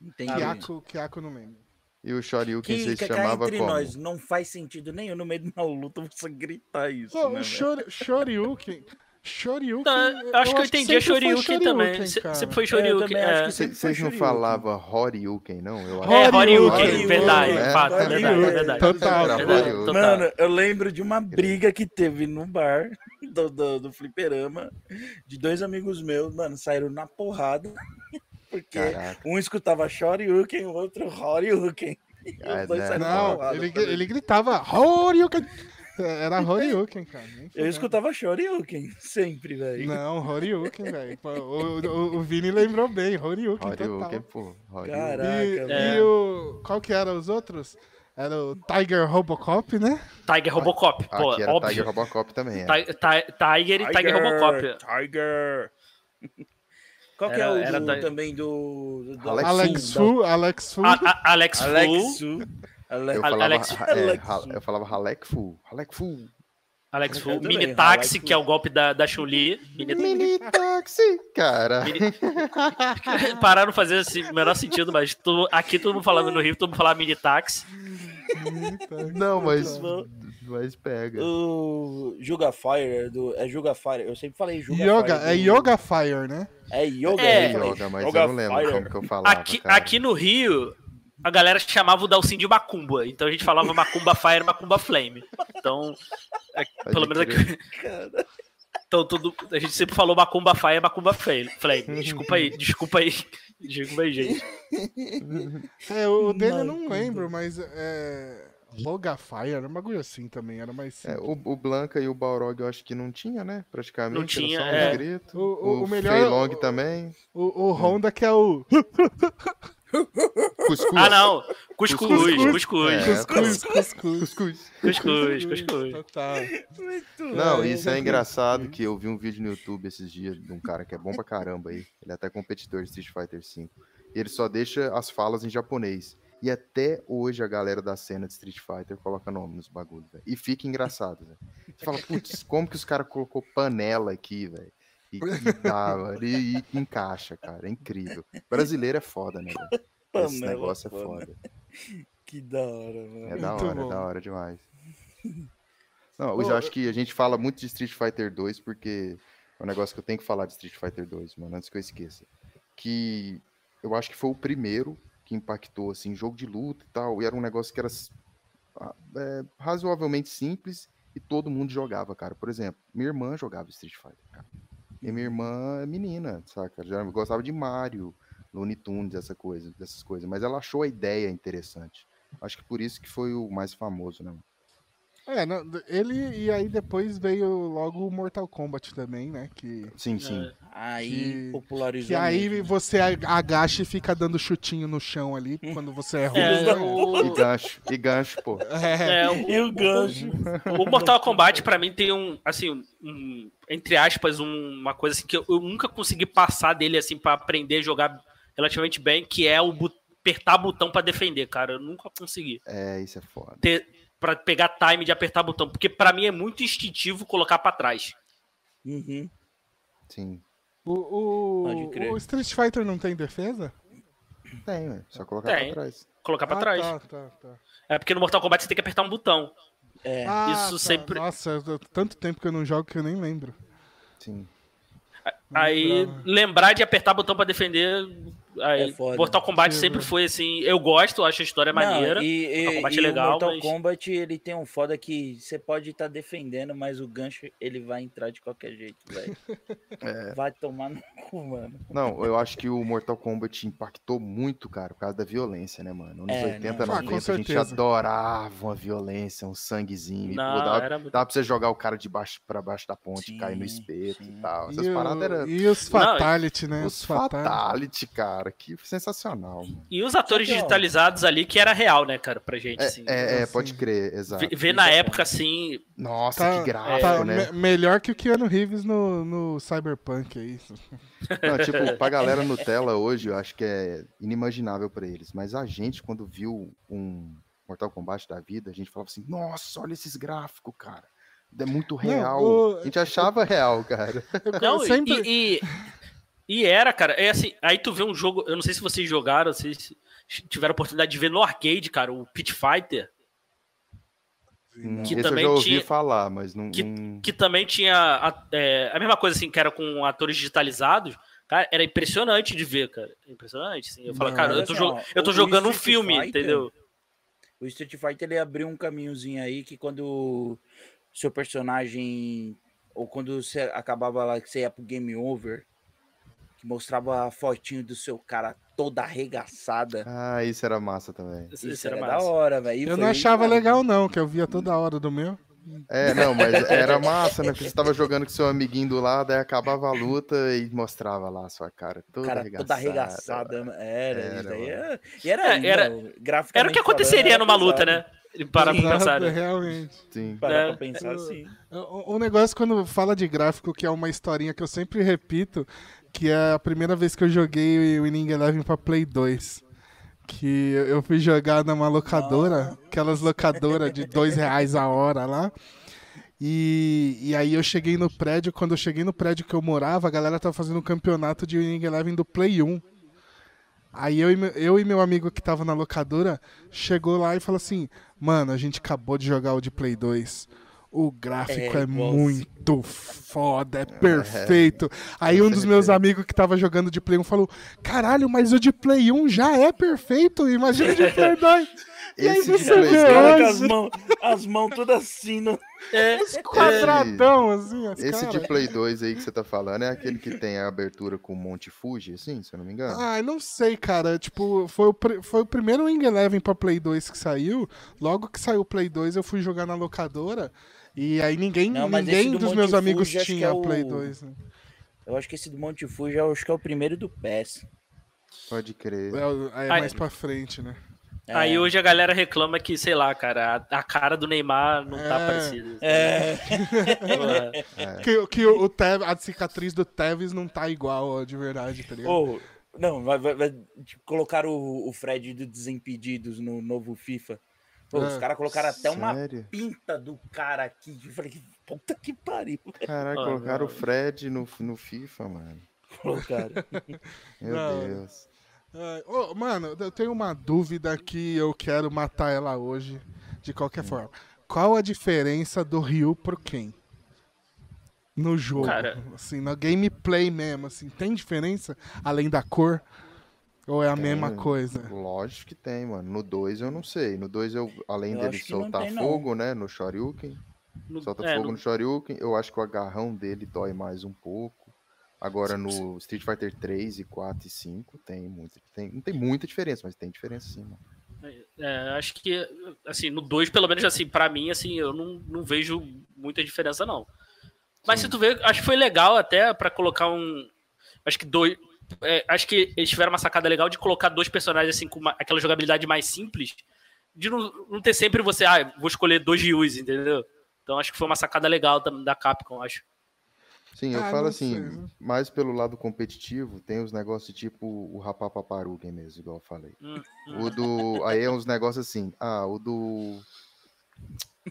Entendi. Kyako, Kyako não lembro. E o Shoryuken Que, você que chamava entre como? nós, não faz sentido nenhum no meio de uma luta você gritar isso. Pô, né, o? Shor- Shoryuken. Shoryuken. Não, eu acho que eu entendi a foi Shoryuken também. Sempre foi É, eu Shoryuken. é. foi Vocês não Shoryuken. falavam Horyuken, não? Eu acho É, que- Horyuken, Horyuken, verdade. é. Fato, verdade, verdade. Total. Verdade. Mano, eu lembro de uma briga que teve no bar do, do, do fliperama de dois amigos meus, mano, saíram na porrada. Porque Caraca. um escutava Shoryuken, o outro Horyuken. Ah, né? Não, ele, ele gritava Horyuken. Era Horyuken, cara. nem Eu escutava Shoryuken, sempre, velho. Não, Horyuken, velho. Pô, O, o, o Vini lembrou bem, Horyuken, Horyuken, total. pô. Horyuken. Caraca, E, velho. É. e o. Qual que eram os outros? Era o Tiger Robocop, né? Tiger Robocop. Pô, Aqui era óbvio. Tiger Robocop também, é. Ti- Ti- Tiger e Tiger Robocop. Tiger. Qual que Era- é o era do- da- também do... do Alex Alex Fu, Fu, Alex Fu. A- a- Alex da- Fu. Alex Fu. Ale- Eu falava, Alex- é, Alex ha- Fu. eu falava Halek Fu. Halek Fu. Alex Fu. também, Mini Fu. que é o golpe da, da Chun-Li. Mini... Mini táxi, cara. Pararam de fazer assim, o menor sentido, mas todo- aqui todo mundo falando no Rio, todo mundo falava Mini Taxi. Não, mas, mas pega. O Juga Fire, do, é Juga Fire, eu sempre falei Juga Yoga, Fire. é do- Yoga Fire, né? É Yoga, É. falei, Yoga, mas Yoga eu não lembro Fire. como que eu falava, Aqui, aqui no Rio, a galera chamava o Dalcin de Macumba. Então a gente falava Macumba Fire, Macumba Flame. Então, é- pelo menos aqui. Então, tudo, a gente sempre falou Macumba Fire, Macumba Flame. Desculpa aí, desculpa aí. Desculpa aí, gente. É, o dele eu Mano, não lembro, mas é. Yoga Fire, era um bagulho assim também, era mais. É, o, o Blanca e o Balrog eu acho que não tinha, né? Praticamente. Não era tinha, só um é. grito. O- o- O, o melhor- também. O, o Honda que é o. Cuscuz. Ah, não. Cuscuz, Cuscuz. cuscuz. É. Cuscuz, cuscuz. Cuscuz. Cuscuz, cuscuz. Total. Não, É, isso é engraçado que eu vi um vídeo no YouTube esses dias de um cara que é bom pra caramba aí. Ele é até competidor de Street Fighter V. E ele só deixa as falas em japonês. E até hoje a galera da cena de Street Fighter coloca nome nos bagulhos, velho. E fica engraçado, velho. Você fala, putz, como que os caras colocou panela aqui, velho? E, e dá, mano, e, e encaixa, cara. É incrível. Brasileiro é foda, né, velho? Esse Panela negócio é foda. Que da hora, mano. É da Muito hora, é da hora demais. Não, eu Ô, já acho que a gente fala muito de Street Fighter 2 porque é um negócio que eu tenho que falar de Street Fighter 2, mano, antes que eu esqueça. Que eu acho que foi o primeiro que impactou, assim, jogo de luta e tal, e era um negócio que era é, razoavelmente simples e todo mundo jogava, cara. Por exemplo, minha irmã jogava Street Fighter, cara. E minha irmã é menina, saca? Já gostava de Mario, Looney Tunes, essa coisa, dessas coisas. Mas ela achou a ideia interessante. Acho que por isso que foi o mais famoso, né? É, não, ele e aí depois veio logo o Mortal Kombat também, né? Que, Sim, sim. Aí Que- popularizou. que aí mesmo. você agacha e fica dando chutinho no chão ali quando você é ruim. É, né? E gancho, e gancho, pô. É, é, o, E o gancho. o Mortal Kombat, pra mim, tem um, assim, um- entre aspas, um- uma coisa assim que eu, eu nunca consegui passar dele, assim, pra aprender a jogar relativamente bem, que é o apertar botão pra defender, cara. Eu nunca consegui É, isso é foda. ter para pegar time de apertar botão, porque pra mim é muito instintivo colocar pra trás. Uhum. Sim. o, o, o Street Fighter não tem defesa? Tem. Só colocar Tem. pra trás. Colocar pra Ah, trás. Tá, tá, tá. É porque no Mortal Kombat você tem que apertar um botão. É. Ah, Isso tá. sempre- Nossa, eu- tanto tempo que eu não jogo que eu nem lembro. Sim. Aí lembrava. lembrar de apertar botão pra defender Aí, É foda. Mortal Kombat sempre né? foi assim. Eu gosto, acho a história Não, maneira. e, e, Mortal Kombat e é legal, o Mortal mas- Kombat ele tem um foda que você pode estar defendendo, mas o gancho ele vai entrar de qualquer jeito, velho. É. Vai tomar no cu, mano. Não, eu acho que o Mortal Kombat impactou muito, cara, por causa da violência, né, mano? Nos É, 80, não, Ah, com 90, a gente adorava uma violência, um sanguezinho. e, pô, Não, dava, era dava pra você jogar o cara de baixo pra baixo da ponte, Sim, cair no espeto sim. e tal. Essas E, o- paradas eram. e os Fatality, né? Os Fatality, cara, que sensacional. mano. E os atores que, ó, digitalizados ali, que era real, né, cara, pra gente, É, assim. é, é, assim. pode crer, exato. Ver, na época, assim, Nossa, Tá- que gráfico, Tá né? me- melhor que o Keanu Reeves no, no Cyberpunk aí. Não, tipo, pra galera Nutella hoje, eu acho que é inimaginável pra eles. Mas a gente, quando viu um Mortal Kombat da vida, a gente falava assim, nossa, olha esses gráficos, cara. É muito real. o- A gente achava real, cara. Não, sempre... e, e, e era, cara, é assim, aí tu vê um jogo, eu não sei se vocês jogaram, se tiveram a oportunidade de ver no arcade, cara, o Pit Fighter, Hum, Que Esse também eu já ouvi tinha- falar, mas não. que- não- que também tinha a, é, a mesma coisa, assim, que era com atores digitalizados, cara, era impressionante de ver, cara, impressionante, assim, eu falo, Não, cara, eu mas tô, assim, ó, eu tô jogando um filme, Fighter- entendeu? O Street Fighter ele abriu um caminhozinho aí que quando o seu personagem ou quando você acabava lá que você ia pro game over, que mostrava a fotinho do seu cara toda arregaçada. Ah, isso era massa também. Isso, Isso era era da massa. hora, velho. Eu foi não achava irado. legal, não, que eu via toda hora do meu. É, não, mas era massa, né? Porque você tava jogando com seu amiguinho do lado, aí acabava a luta e mostrava lá a sua cara toda Cara, arregaçada. toda arregaçada. Era, Era, era. E era, É, era- graficamente Era o que aconteceria era numa luta, né? Ele Parar pra Exato, pensar, né? Realmente. Sim. Parar É. pra pensar assim. O, o negócio quando fala de gráfico, que é uma historinha que eu sempre repito, que é a primeira vez que eu joguei o Winning Eleven pra Play 2. Que eu fui jogar numa locadora, aquelas locadoras de dois reais a hora lá. E, e aí eu cheguei no prédio, quando eu cheguei no prédio que eu morava, a galera tava fazendo um campeonato de Winning Eleven do Play 1. Aí eu e, meu, eu e meu amigo que tava na locadora chegou lá e falou assim: Mano, a gente acabou de jogar o de Play 2. O gráfico É é, igualzinho." muito foda, é perfeito. Aí um dos meus amigos que tava jogando de Play 1 falou: Caralho, mas o de Play 1 já é perfeito, imagina o de Play 2. E aí Esse de você Play vê 2 Cara, com as hoje, mãos, as mãos todas assim. No... É, quadradão, assim, as Esse cara. de Play 2 aí que você tá falando é aquele que tem a abertura com Monte Fuji, assim, se eu não me engano? Ah, não sei, cara. Tipo, foi o, pr- foi o primeiro Wing Eleven pra Play 2 que saiu. Logo que saiu o Play 2, eu fui jogar na locadora. E aí ninguém, Não, ninguém do dos Monte meus amigos Fuji, que tinha é o- Play 2. né? Eu acho que esse do Monte Fuji, eu acho que é o primeiro do PES. Pode crer. É, o- aí é Ai. mais pra frente, né? É. Aí hoje a galera reclama que, sei lá, cara, a, a cara do Neymar não tá É. parecida. É. Que, que o Tev- a cicatriz do Tevez não tá igual ó, de verdade, tá ligado? Não, vai, vai, vai- tipo, colocaram o, o Fred do Desimpedidos no novo FIFA. Pô, Os É. caras colocaram até uma Sério? pinta do cara aqui. Eu falei, puta que pariu. Caralho, Ah, colocaram o não. Fred no, no FIFA, mano. Colocaram. Meu Não. Deus. Ai, ô, mano, eu tenho uma dúvida que eu quero matar ela hoje, de Hum. qualquer forma. Qual a diferença do Ryu pro Ken? No jogo, Cara. assim, no gameplay mesmo, assim, tem diferença além da cor? Ou é a Tem. mesma coisa? Lógico que tem, mano. No 2 eu não sei. No 2 eu, além Eu dele não soltar tem, não. fogo, né, no Shoryuken, No- solta é, fogo no- no Shoryuken, eu acho que o agarrão dele dói mais um pouco. Agora no Street Fighter 3 e 4 e 5 tem muita, tem, não tem muita diferença, mas tem diferença sim, mano. É, acho que, assim, no 2, pelo menos, assim, pra mim, assim, eu não, não vejo muita diferença, não. Mas Sim. se tu ver, acho que foi legal até pra colocar um. Acho que dois. É, acho que eles tiveram uma sacada legal de colocar dois personagens, assim, com uma- aquela jogabilidade mais simples. De não, não ter sempre você, ah, vou escolher dois Ryus, entendeu? Então acho que foi uma sacada legal da, da Capcom, acho. Sim, eu Ah, falo assim, sei, né? mais pelo lado competitivo, tem os negócios tipo o Rapapaparugen mesmo, igual eu falei. Hum, O do. Aí é uns negócios assim. Ah, o do.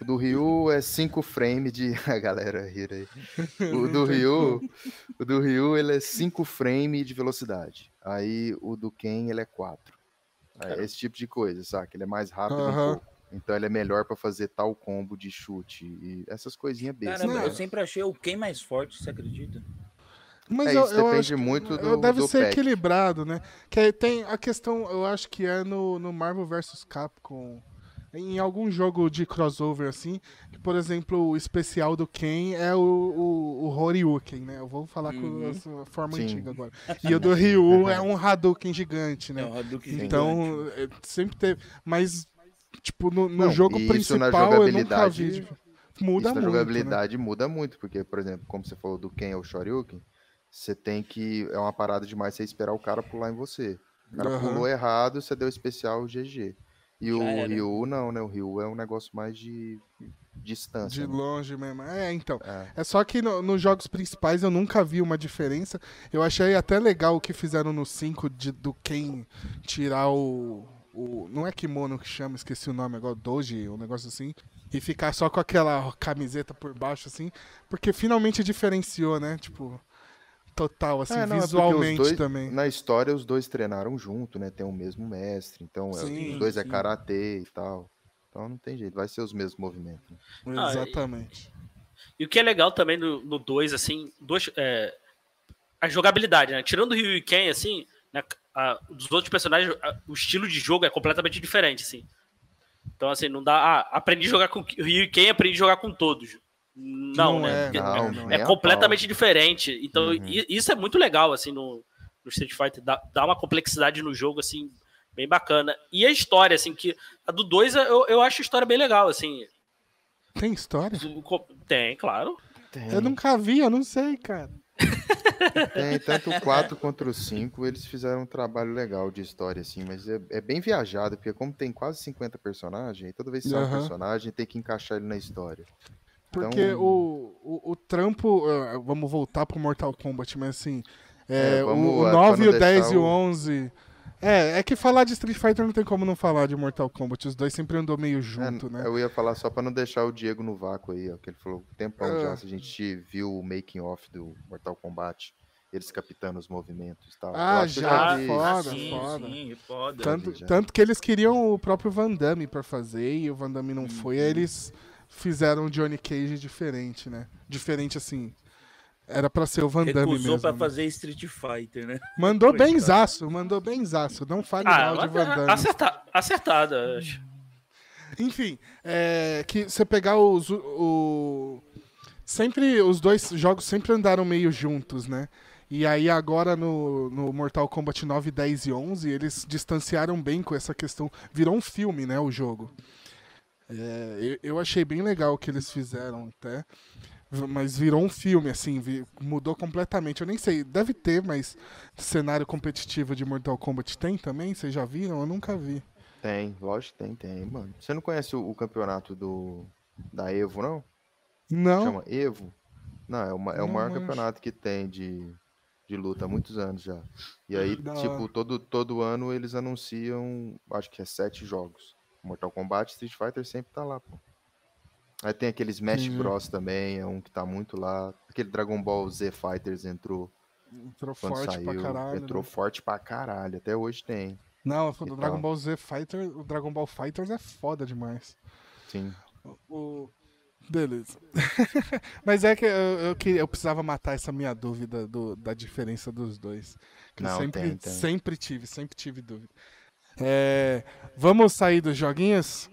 O do Ryu é 5 frames de. A galera rir aí. O do Ryu. O do Ryu ele é 5 frames de velocidade. Aí o do Ken ele é 4. É esse tipo de coisa, sabe? Ele é mais rápido um Aham. pouco. Então ele é melhor pra fazer tal combo de chute. E essas coisinhas bestas. Caramba, Não. eu sempre achei o Ken mais forte, você acredita? Mas É, eu, isso eu depende muito eu- do- Deve do ser patch. equilibrado, né? Que aí tem a questão, eu acho que é no, no Marvel vs Capcom. Em algum jogo de crossover, assim, que, por exemplo, o especial do Ken é o, o, o Horyuken, né? Eu vou falar Uhum. com essa forma Sim. antiga agora. E o do Ryu é um Hadouken gigante, É né? um Hadouken gigante. Então, é, sempre teve. Mas, tipo, no, no Não, jogo principal eu nunca jogabilidade- vi. tipo, muda Isso na muito. Né? jogabilidade muda muito, porque, por exemplo, como você falou do Ken ou Shoryuken, você tem que. É uma parada demais você esperar o cara pular em você. O cara Aham. pulou errado, você deu especial GG. E o. Ryu não, né? O Ryu é um negócio mais de distância. De né? longe mesmo. É, então. É. É só que no- nos jogos principais eu nunca vi uma diferença. Eu achei até legal o que fizeram no 5 de, do Ken tirar o, o. Não é kimono que chama, esqueci o nome agora, Doji, um negócio assim. E ficar só com aquela camiseta por baixo, assim. Porque finalmente diferenciou, né? Tipo, total, assim, É, não, é visualmente dois- também. Na história, os dois treinaram junto, né? Tem o mesmo mestre. Então, é- Sim, os dois é sim. karatê e tal. Então não tem jeito, vai ser os mesmos movimentos. né? Ah, Exatamente. E o que é legal também no 2, assim, dois, é, a jogabilidade, né? Tirando o Ryu e Ken, assim, né, a- dos outros personagens, a- o estilo de jogo é completamente diferente, assim. Então, assim, não dá. Ah, aprendi a jogar com o Ryu e Ken, aprendi a jogar com todos. Não, Não né? é, Porque não é, é, não nem é a completamente diferente. Então, Uhum. isso é muito legal, assim, no, no Street Fighter. Dá, dá uma complexidade no jogo, assim, bem bacana. E a história, assim, que a do 2 eu, eu acho a história bem legal, assim. Tem história? Tem, claro. Tem, Eu nunca vi, eu não sei, cara. tem tanto o 4 quanto o 5, eles fizeram um trabalho legal de história, assim, mas é, é bem viajado, porque como tem quase 50 personagens, toda vez que sai um personagem, tem que encaixar ele na história. Porque Então- o, o, o trampo. eh, vamos voltar pro Mortal Kombat, mas assim. é, É, o- o ah, 9, pra o não 10 e o deixar o- 11. É, é que falar de Street Fighter não tem como não falar de Mortal Kombat. Os dois sempre andou meio junto, É, né? Eu ia falar só pra não deixar o Diego no vácuo aí, ó, que ele falou tempão Ah. já, se a gente viu o making off do Mortal Kombat, eles captando os movimentos e tal. Ah, já, vi. foda, sim, foda. sim, foda. Tanto, já. tanto que eles queriam o próprio Van Damme pra fazer e o Van Damme não foi. Uhum. Aí eles fizeram o Johnny Cage diferente, né? Diferente assim. Era pra ser o Van Damme Recusou mesmo. pra né? fazer Street Fighter, né? Mandou Coitado. benzaço, mandou benzaço. Não fale Ah, mal de Van Damme. acerta, acertada. acho. Enfim, é, que você pegar os. O, sempre. Os dois jogos sempre andaram meio juntos, né? E aí agora no, no Mortal Kombat 9, 10 e 11, eles distanciaram bem com essa questão. Virou um filme, né, o jogo. É, eu, eu achei bem legal o que eles fizeram até. Mas virou um filme, assim, vi- mudou completamente. Eu nem sei, deve ter, mas cenário competitivo de Mortal Kombat tem também? Vocês já viram? Eu nunca vi. Tem, lógico que tem, tem, mano. Você não conhece o, o campeonato do da Evo, não? Não. Chama Evo? Não, é, uma, é o Não maior manjo. campeonato que tem de, de luta há muitos anos já. E aí, Da tipo, todo, todo ano eles anunciam, acho que é sete jogos. Mortal Kombat, Street Fighter sempre tá lá, pô. Aí tem aquele Smash Entendi. Bros também, é um que tá muito lá. Aquele Dragon Ball Z Fighters entrou Entrou forte saiu. pra caralho. entrou né? forte pra caralho, até hoje tem. Não, o Dragon tal. Ball Z Fighter, o Dragon Ball Fighters é foda demais. Sim. O... Beleza. Mas é que eu, eu, queria- eu precisava matar essa minha dúvida do- da diferença dos dois. Que eu Não, sempre, tem, tem. sempre tive, sempre tive dúvida. É, vamos sair dos joguinhos?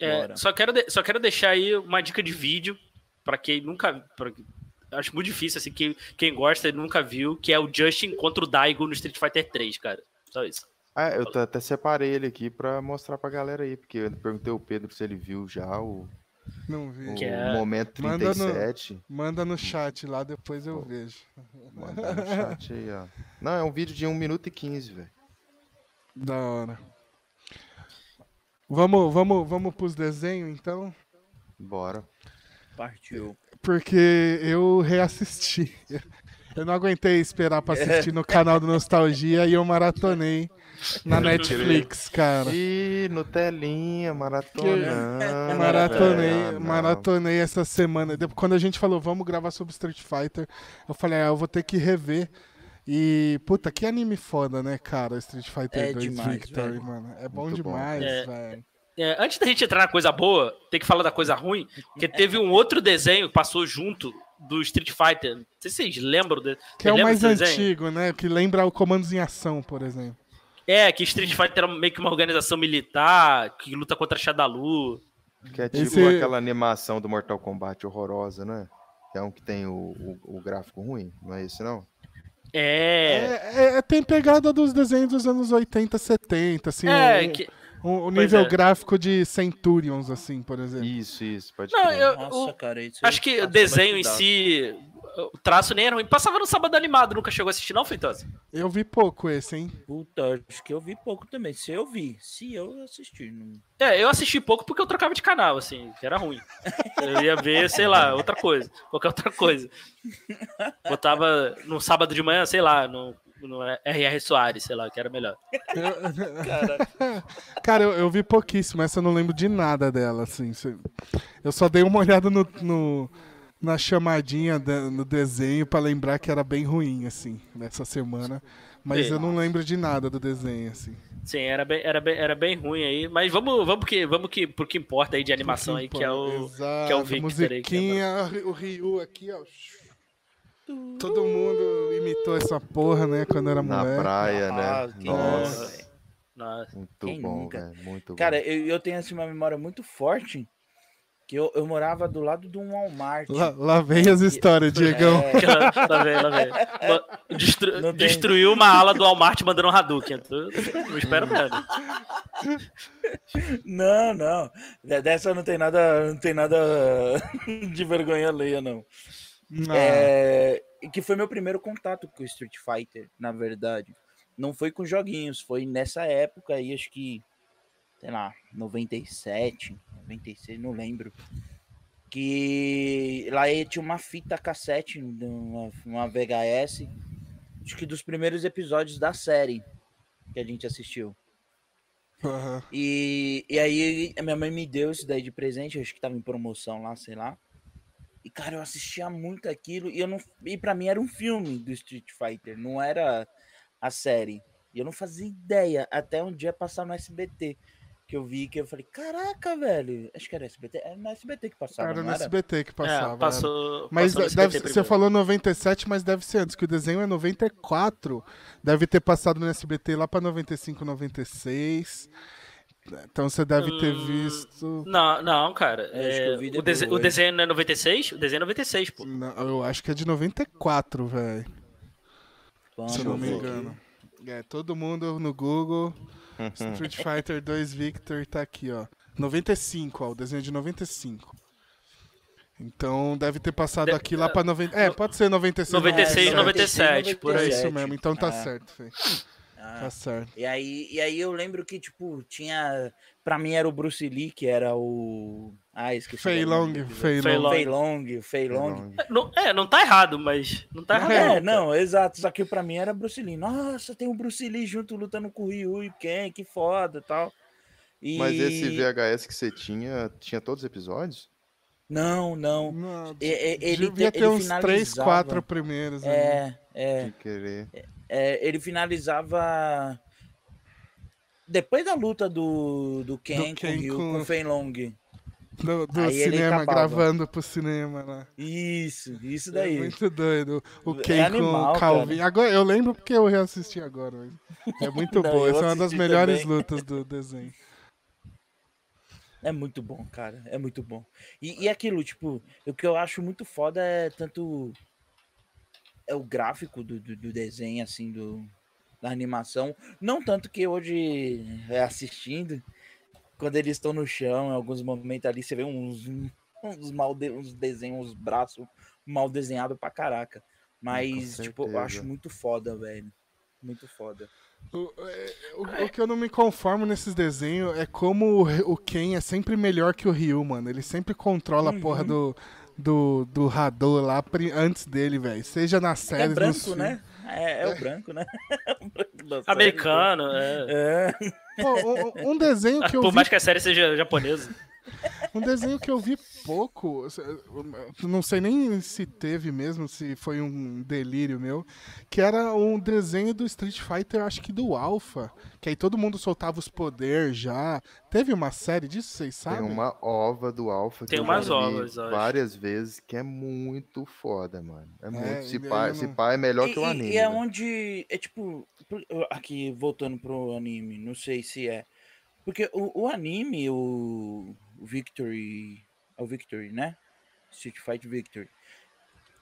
É, só, quero de- só quero deixar aí uma dica de vídeo pra quem nunca. pra- acho muito difícil, assim, quem, quem gosta e nunca viu, que é o Justin contra o Daigo no Street Fighter 3, cara. Só isso. Ah, eu até separei ele aqui pra mostrar pra galera aí, porque eu perguntei ao Pedro se ele viu já o, Não vi. o Que é- momento Manda no- 37. Manda no chat lá, depois eu vejo. Mandar no chat aí, ó. Não, é um vídeo de 1 minuto e 15, velho. Da hora. Vamos, vamos, vamos pros desenhos então? Bora. Partiu. Porque eu reassisti. Eu não aguentei esperar pra assistir no canal do Nostalgia e eu maratonei na Netflix, cara. Ih, Nutelinha, maratonando. Maratonei, maratonei essa semana. Depois, quando a gente falou, vamos gravar sobre Street Fighter, eu falei, ah, eu vou ter que rever. E, puta, que anime foda, né, cara? Street Fighter É 2 demais, Victory, velho. mano. É bom Muito bom. demais, É. velho. É, antes da gente entrar na coisa boa, tem que falar da coisa ruim, porque teve um outro desenho que passou junto do Street Fighter. Não sei se vocês lembram. De, Que é o mais antigo, né? Que lembra o Comandos em Ação, por exemplo. É, que Street Fighter era meio que uma organização militar que luta contra a Shadalu. Que é tipo Esse- aquela animação do Mortal Kombat horrorosa, né? Que é um que tem o, o, o gráfico ruim, não é esse não? É. É, é- tem pegada dos desenhos dos anos 80, 70, assim. É, o, que. o- nível é. gráfico de Centurions, assim, por exemplo. Isso, isso, pode Não, crer. eu- Nossa, cara, isso Acho que o desenho em si. O traço nem era ruim. Passava no sábado animado, nunca chegou a assistir, não, Feitosa? Eu vi pouco esse, hein? Puta, acho que eu vi pouco também. Se eu vi, se eu assisti. Não... É, eu assisti pouco porque eu trocava de canal, assim, que era ruim. Eu ia ver, sei lá, outra coisa. Qualquer outra coisa. Botava no sábado de manhã, sei lá, no, no R.R. Soares, sei lá, que era melhor. Cara, Cara, eu, eu vi pouquíssimo, essa eu não lembro de nada dela, assim. Eu só dei uma olhada no, no- na chamadinha da- no desenho pra lembrar que era bem ruim, assim, nessa semana. Mas É. eu não lembro de nada do desenho, assim. Sim, era bem, era bem, era bem ruim aí. Mas vamos, vamos, que, vamos que, pro que importa aí de animação aí, que é o. Exato, que é o Victor aí, que é musiquinha, o Ryu aqui, ó. Todo mundo imitou essa porra, né, quando era Na moleque. praia, Ah, né? quem Nossa, velho? Nossa. muito Quem bom, nunca? velho, muito Cara, bom. eu, eu tenho assim, uma memória muito forte que eu, eu morava do lado de um Walmart. Lá, lá vem as histórias, Diegão. É, Lá vem, lá vem. Destru- Não tem- Destruiu uma ala do Walmart mandando um Hadouken. Não espero nada. não, não. De- Dessa não tem nada, não tem nada de vergonha alheia, não. Ah, É, e que foi meu primeiro contato com o Street Fighter, na verdade. Não foi com joguinhos, foi nessa época aí, acho que, sei lá, 97, 96, não lembro. Que lá tinha uma fita cassete, uma, uma VHS, acho que dos primeiros episódios da série que a gente assistiu. aham. E, e aí a minha mãe me deu isso daí de presente, acho que tava em promoção lá, sei lá. E cara, eu assistia muito aquilo e eu não e para mim era um filme do Street Fighter, não era a série. E eu não fazia ideia até um dia passar no SBT, que eu vi que eu falei, caraca, velho, acho que era SBT, era no SBT que passava, Era no era? SBT que passava. é, passou. Mas passou no deve, SBT você falou 97, mas deve ser antes, que o desenho é 94. Deve ter passado no SBT lá pra 95, 96. Então você deve ter Hum, visto. Não, não, cara. É, o, dese- o desenho não é 96? O desenho é 96, pô. Não, eu acho que é de 94, velho. Se eu não me engano. É, todo mundo no Google. Street Fighter 2 Victor tá aqui, ó. 95, ó. O desenho é de 95. Então deve ter passado De- aqui lá pra 90. É, pode ser 96. 96, É, 97, por É aí. isso mesmo, então tá Ah. certo, Fê. Ah, Tá certo. E aí, e aí eu lembro que, tipo, tinha. Pra mim era o Bruce Lee, que era o. Ah, esqueci. Fei Long, do Fei. Long. Fei Long, Fei Long. Não, é, não tá errado, mas. Não tá errado. É, cara. não, exato. Só que pra mim era Bruce Lee. Nossa, tem o Bruce Lee junto lutando com o Ryu e quem, que foda e tal. E... Mas esse VHS que você tinha, tinha todos os episódios? Não, não. Não, E- e- ele devia te- ter ele uns 3, finalizava. 4 primeiros. É, é, querer. é. Ele finalizava. Depois da luta do, do Ken, com o Ken Ryu, com- com o Fei Long. Do, do cinema, gravando pro cinema lá. Isso, isso É daí. muito doido. O É Ken com animal, o Calvin. Agora, eu lembro porque eu reassisti agora. É muito eu Essa é uma das melhores também. lutas do desenho. É muito bom, cara. É muito bom. E, e aquilo, tipo, o que eu acho muito foda é tanto. É o gráfico do, do, do desenho, assim, do, da animação. Não tanto que hoje, é, assistindo, quando eles estão no chão, em alguns momentos ali, você vê uns, uns, mal de, uns desenhos, uns braços mal desenhados pra caraca. Mas, tipo, eu acho muito foda, velho. Muito foda. O, é, o- o que eu não me conformo nesses desenhos é como o, o Ken é sempre melhor que o Ryu, mano. Ele sempre controla a Uhum. porra do, do, do Hadou lá antes dele, velho. Seja na série. É nos branco, filmes. né? É, é o branco, né? O branco série, Americano, é. É. Pô, um, um desenho que eu Por vi mais que a série seja japonesa. Um desenho que eu vi pouco, não sei nem se teve mesmo, se foi um delírio meu, que era um desenho do Street Fighter, acho que do Alpha, que aí todo mundo soltava os poderes já. Teve uma série disso, vocês sabem? Tem uma ova do Alpha que Tem eu umas ovas, várias vezes, que é muito foda, mano. É muito. se, pá, ele se não- pá é melhor E, que o anime. e é né? onde. É tipo. Aqui, voltando pro anime, não sei se é. Porque o, o anime, o Victory. É o Victory, né? Street Fight Victory.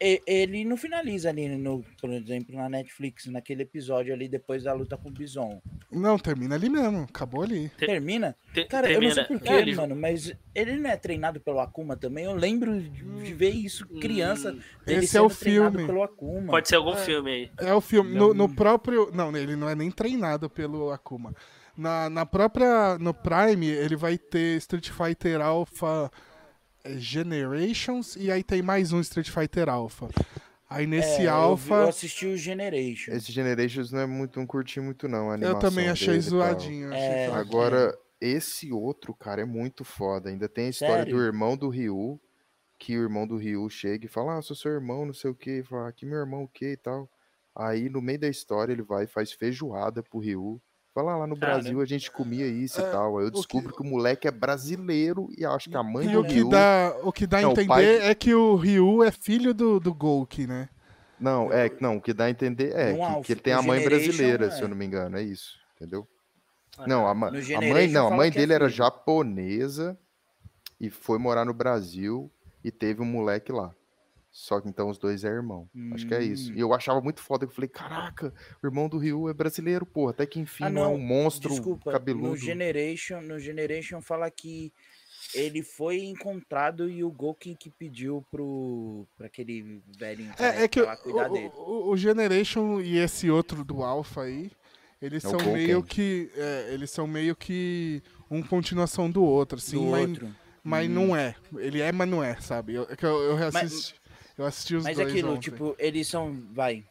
e- Ele não finaliza ali, no, por exemplo, na Netflix, naquele episódio ali depois da luta com o Bison. Não, termina ali mesmo, acabou ali. Te- Termina? Te- Cara, eu não sei termina- porquê, É, eles- mano, mas ele não é treinado pelo Akuma também? Eu lembro de de ver isso criança. Hum, Esse é o filme. Pelo Akuma. Pode ser algum filme aí. É o filme. No, no próprio. Não, ele não é nem treinado pelo Akuma. Na, na própria. No Prime, ele vai ter Street Fighter Alpha eh, Generations e aí tem mais um Street Fighter Alpha. Aí nesse É, eu vi- Alpha. Eu, assisti o Generation. Esse Generations não é muito, não curti muito, não. A Eu, também achei zoadinho. achei É. Agora, esse outro, cara, é muito foda. Ainda tem a história Sério? do irmão do Ryu, que o irmão do Ryu chega e fala, ah, sou seu irmão, não sei o que, fala, ah, que meu irmão o que e tal. Aí, no meio da história, ele vai e faz feijoada pro Ryu. Fala, lá no Cara. Brasil a gente comia isso É, e tal. Aí eu o que- descubro que... o moleque é brasileiro e acho que a mãe E do o que Ryu... dá, o que dá a entender pai- é que o Ryu é filho do, do Golki, né? Não, é, não, o que dá a entender é No que, Alpha, que ele tem a mãe brasileira, se é. eu não me engano, é isso, entendeu? Ah, Não, a, No a mãe, não, a mãe é dele era filho. japonesa e foi morar no Brasil e teve um moleque lá. Só que então os dois é irmão. Acho que é isso. Hum. E eu achava muito foda. Eu falei, caraca, o irmão do Ryu é brasileiro, porra. Até que enfim Ah, não, é não, um monstro Desculpa, cabeludo. no Generation, no Generation fala que ele foi encontrado e o Goken que pediu pro pra aquele velhinho É, é que lá o, cuidar dele. o, o Generation e esse outro do Alpha aí, eles É o são meio que. é, eles são meio que um continuação do outro, assim, do mas, outro. mas Hum. não é. Ele é, mas não é, sabe? Eu, é que eu, eu reassisti, eu assisti os Mas dois. aquilo, ontem. tipo, eles são, vai,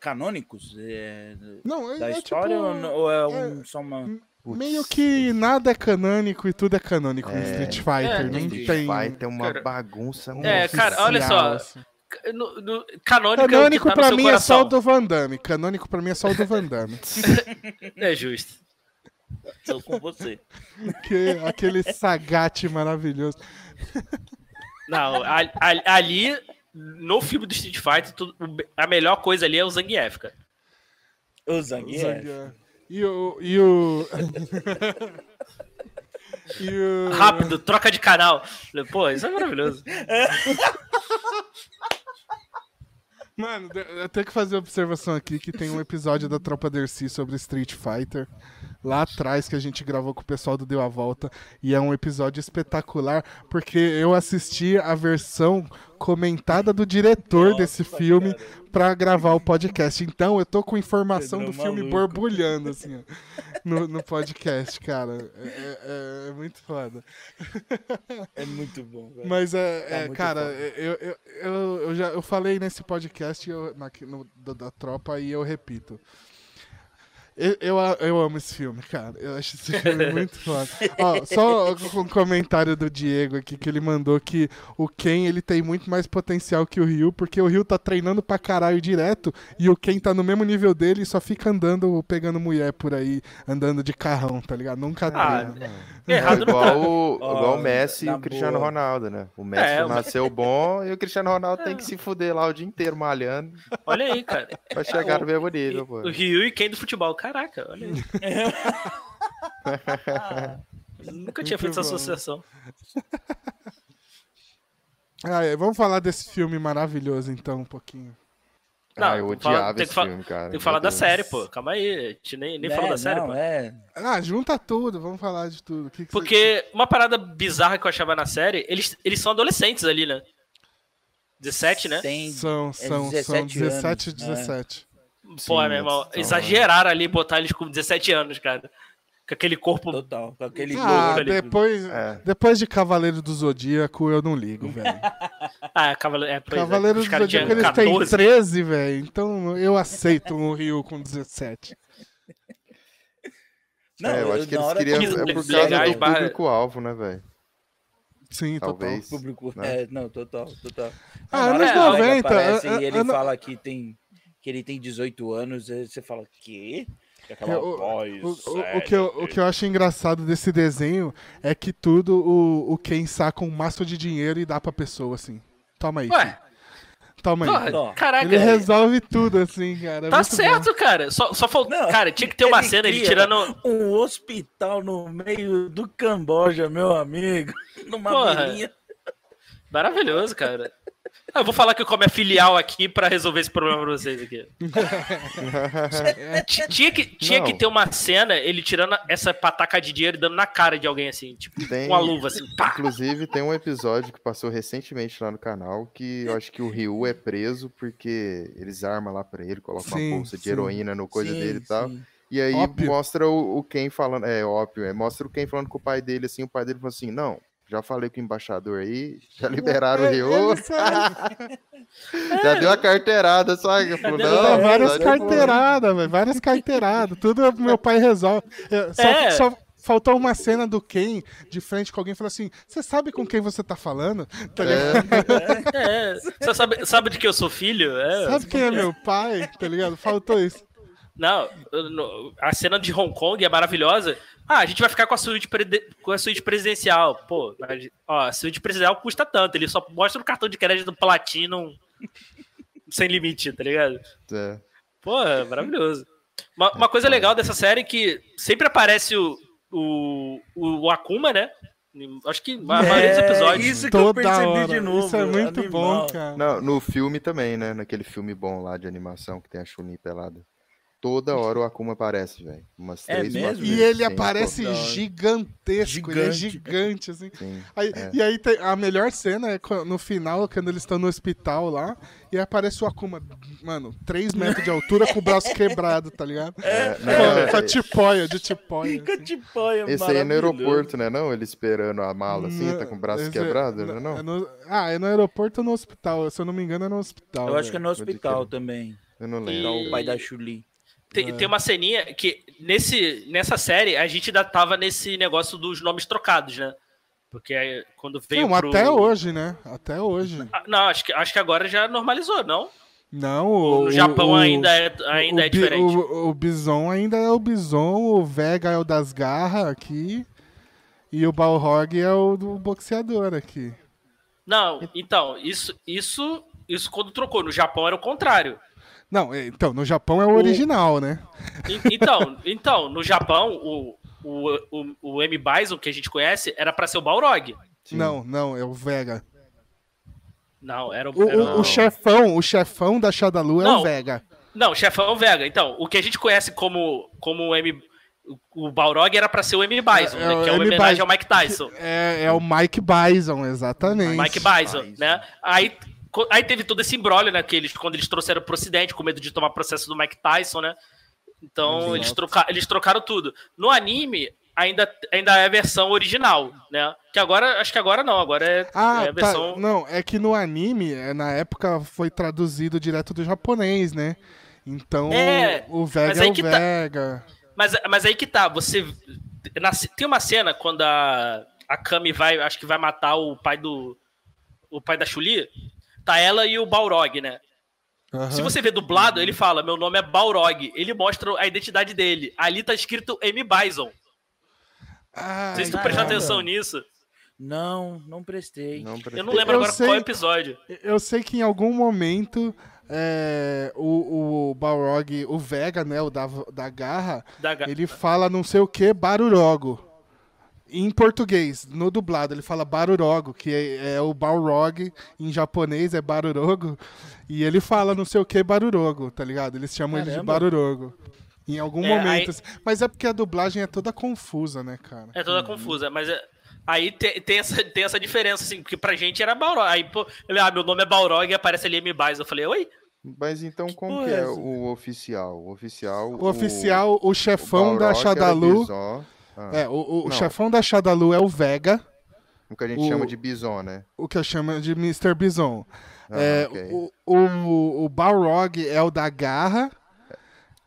canônicos é, não, é, da é história tipo, ou, é, é- um, só uma... Putz, Meio que nada é canônico e tudo é canônico no É. Street Fighter. É, não entendi. tem. Vai ter uma Cara, bagunça. É, nossa. cara, olha só. oficial, assim. No, no- canônico, é Canônico tá no pra mim é só o coração. do Van Damme. Canônico pra mim é só o do Van Damme. É justo. Tô com você. que, aquele sagate maravilhoso. Não, ali, no filme do Street Fighter, o- a melhor coisa ali é o Zangief, cara. O Zangief. Zangief. E o. E o. e o. Rápido, troca de canal. Pô, isso é maravilhoso. Mano, eu tenho que fazer uma observação aqui que tem um episódio da Tropa Dercy sobre Street Fighter. Lá atrás que a gente gravou com o pessoal do Deu a Volta. E é um episódio espetacular, porque eu assisti a versão comentada do diretor Nossa, desse filme pra gravar o podcast. Então eu tô com informação do filme maluco. borbulhando, assim, ó, no, no podcast, cara. É, é- é muito foda. É muito bom, velho. Mas é, é, muito cara, eu, eu, eu, eu já eu falei nesse podcast eu, na, no, da, da tropa e eu repito. Eu, eu, eu amo esse filme, cara. Eu acho esse filme muito foda. Ó, só um comentário do Diego aqui que ele mandou que o Ken ele tem muito mais potencial que o Ryu, porque o Ryu tá treinando pra caralho direto e o Ken tá no mesmo nível dele e só fica andando, pegando mulher por aí, andando de carrão, tá ligado? Nunca Ah, treina. Tá. igual, o, igual o Messi e o Cristiano boa. Ronaldo, né? O Messi É, o É. nasceu bom e o Cristiano Ronaldo tem que se fuder lá o dia inteiro malhando Olha aí, cara. pra chegar no mesmo E- nível, pô. o Ryu e quem do futebol. Caraca, olha aí. Nunca tinha feito essa associação. Ah, é, vamos falar desse filme maravilhoso então um pouquinho. Não, ah, eu tem que falar- odiava tem que esse filme, cara. Tem que falar da série, pô. Calma aí. A gente nem, nem falou É, da série, não, pô. É, Ah, junta tudo, vamos falar de tudo. Que que você- Porque uma parada bizarra que eu achava na série, eles, eles são adolescentes ali, né? 17, né? tem São, é são, são 17 17 e anos, 17. Pô, meu irmão, exageraram ali botar eles com 17 anos, cara. Com aquele corpo. total, com aquele Ah, depois, É. depois de Cavaleiro do Zodíaco eu não ligo, velho. Ah, Cavaleiro. É, é, Cavaleiro do Zodíaco eles têm 14. 13, velho. Então eu aceito um Rio com 17. Não, é, eu acho que eles hora queriam. que- É por causa legais do público-alvo, né, velho? Sim, Talvez. Público. né? É, não, total, total. Ah, anos que o Vega 90, aparece é, e ele ano- fala que tem que ele tem 18 anos, aí você fala, quê? E Aquela É, o- voz. O, o- o que eu, o que eu acho engraçado desse desenho é que tudo o, o Ken saca um maço de dinheiro e dá pra pessoa, assim. Toma aí. Ué, Toma aí. porra, Ó, caraca. Ele resolve tudo, assim, cara. é Tá muito bom. certo, cara. Só, só faltou. Cara, tinha que ter uma ele cena ele tirando. Um hospital no meio do Camboja, meu amigo. Numa Porra. Maravilhoso, cara. Ah, eu vou falar que eu como é filial aqui pra resolver esse problema pra vocês aqui. Tinha que, tinha Não. que ter uma cena, ele tirando essa pataca de dinheiro e dando na cara de alguém assim, tipo, Tem- com a luva assim, pá. Inclusive, tem um episódio que passou recentemente lá no canal que eu acho que o Ryu é preso porque eles armam lá pra ele, colocam Sim, uma bolsa de sim. heroína no coisa Sim, dele e tal. sim. E aí Ópio. mostra o, o Ken falando, é óbvio, é, mostra o Ken falando com o pai dele assim, o pai dele falou assim, não, já falei com o embaixador aí, já liberaram o É, ele sabe. já deu a carteirada, sabe? Falou, deu- não, várias tá de boa." carteiradas, velho. Várias carteiradas. Tudo meu pai resolve. É, Só, É. só faltou uma cena do Ken de frente com alguém e falou assim: Você sabe com quem você tá falando? Tá ligado? É, você sabe, sabe de que eu sou filho? É, Sabe quem é meu pai? Tá ligado? Faltou isso. Não, a cena de Hong Kong é maravilhosa. Ah, a gente vai ficar com a suíte, com a suíte presidencial. Pô, mas, ó, a suíte presidencial custa tanto. Ele só mostra o cartão de crédito do Platinum sem limite, tá ligado? É. Pô, é maravilhoso. Uma, uma coisa legal dessa série é que sempre aparece o, o, o Akuma, né? Acho que a maioria dos É, episódios. Isso que eu Toda percebi hora. de novo. isso é muito animal. bom, cara. Não, no filme também, né? Naquele filme bom lá de animação que tem a Chun-Li pelada. Toda hora o Akuma aparece, velho. Umas É três, mesmo? E ele Sim, aparece gigantesco, ele é Gigante. gigante, assim. Sim. Aí- É. E aí tem- a melhor cena é no final, quando eles estão no hospital lá, e aparece o Akuma, mano, 3 metros de altura com o braço quebrado, tá ligado? É, Com, não, com a é- tipóia, de tipóia. Fica assim. de panha, Esse aí é no aeroporto, né? Não, ele esperando a mala assim, tá com o braço Esse- quebrado, né? é Não, no- ah, é no aeroporto ou no hospital? Se eu não me engano, é no hospital. Eu acho que é no hospital também. eu não lembro. é o pai da Chuli. Tem, tem uma ceninha que nesse, nessa série a gente ainda tava nesse negócio dos nomes trocados, né? Porque quando veio Não, pro... até hoje, né? Até hoje. Ah, Não, acho que, acho que agora já normalizou, não? Não, o, No Japão o- ainda é, ainda o é diferente. O, o Bison ainda é o Bison, o Vega é o das garras aqui. E o Balrog é o do boxeador aqui. Não, então, isso, isso, isso quando trocou. No Japão era o contrário. Não, é, então, no Japão é o original, né? Então, então no Japão, o, o, o, o M. Bison, que a gente conhece, era pra ser o Balrog. Sim. Não, não, é o Vega. Não, era O, era o- o chefão, o chefão da Shadalu é Não. o Vega. Não, o chefão Vega. Então, o que a gente conhece como, como o M. O Balrog era pra ser o M. Bison, É, né, é o que é uma M. homenagem Bison. ao Mike Tyson. É, é o Mike Bison, exatamente. Mike Bison, Bison. né? Aí, aí teve todo esse embrólio, né? Que eles, quando eles trouxeram pro ocidente, com medo de tomar processo do Mike Tyson, né? Então, eles, troca, eles trocaram tudo. No anime, ainda, ainda é a versão original, né? Que agora, acho que agora não, agora é, Ah, é a tá. versão... Não, é que no anime, é, na época, foi traduzido direto do japonês, né? Então, É, o Vega é o tá- Vega. Mas, mas aí que tá, você... na- tem uma cena quando a, a Kami vai, acho que vai matar o pai do... O pai da Chuli, tá ela e o Balrog, né? Aham. Se você vê dublado, ele fala: Meu nome é Balrog. Ele mostra a identidade dele. Ali tá escrito M. Bison. Ai, Não sei se tu prestou atenção nisso. Não, não prestei. Não Eu não prestei. lembro Eu agora sei- qual episódio. Eu sei que em algum momento é, o, o Balrog, o Vega, né, o da, da garra, Da... ga- ele fala não sei o que, Barurogo. Em português, no dublado, ele fala Barurogo, que é, é o Balrog, em japonês é Barurogo, e ele fala não sei o que, Barurogo, tá ligado? Eles chamam ele de Caramba. Barurogo. Em algum É, momento. aí- assim. Mas é porque a dublagem é toda confusa, né, cara? É toda confusa, mas é- aí tem, tem, essa, tem essa diferença, assim, porque pra gente era Balrog. Aí, pô, ele, ah, meu nome é Balrog e aparece ali M. Bison. Eu falei, oi? Mas então como que é é o oficial? O oficial. O oficial, o, o chefão da era Shadalu. Bison. Ah, É, o, o- o chefão da Shadalu é o Vega, O que a gente o- chama de Bison, né? o que eu chamo de Mr. Bison. Ah, É, ok. o, o, o Balrog é o da garra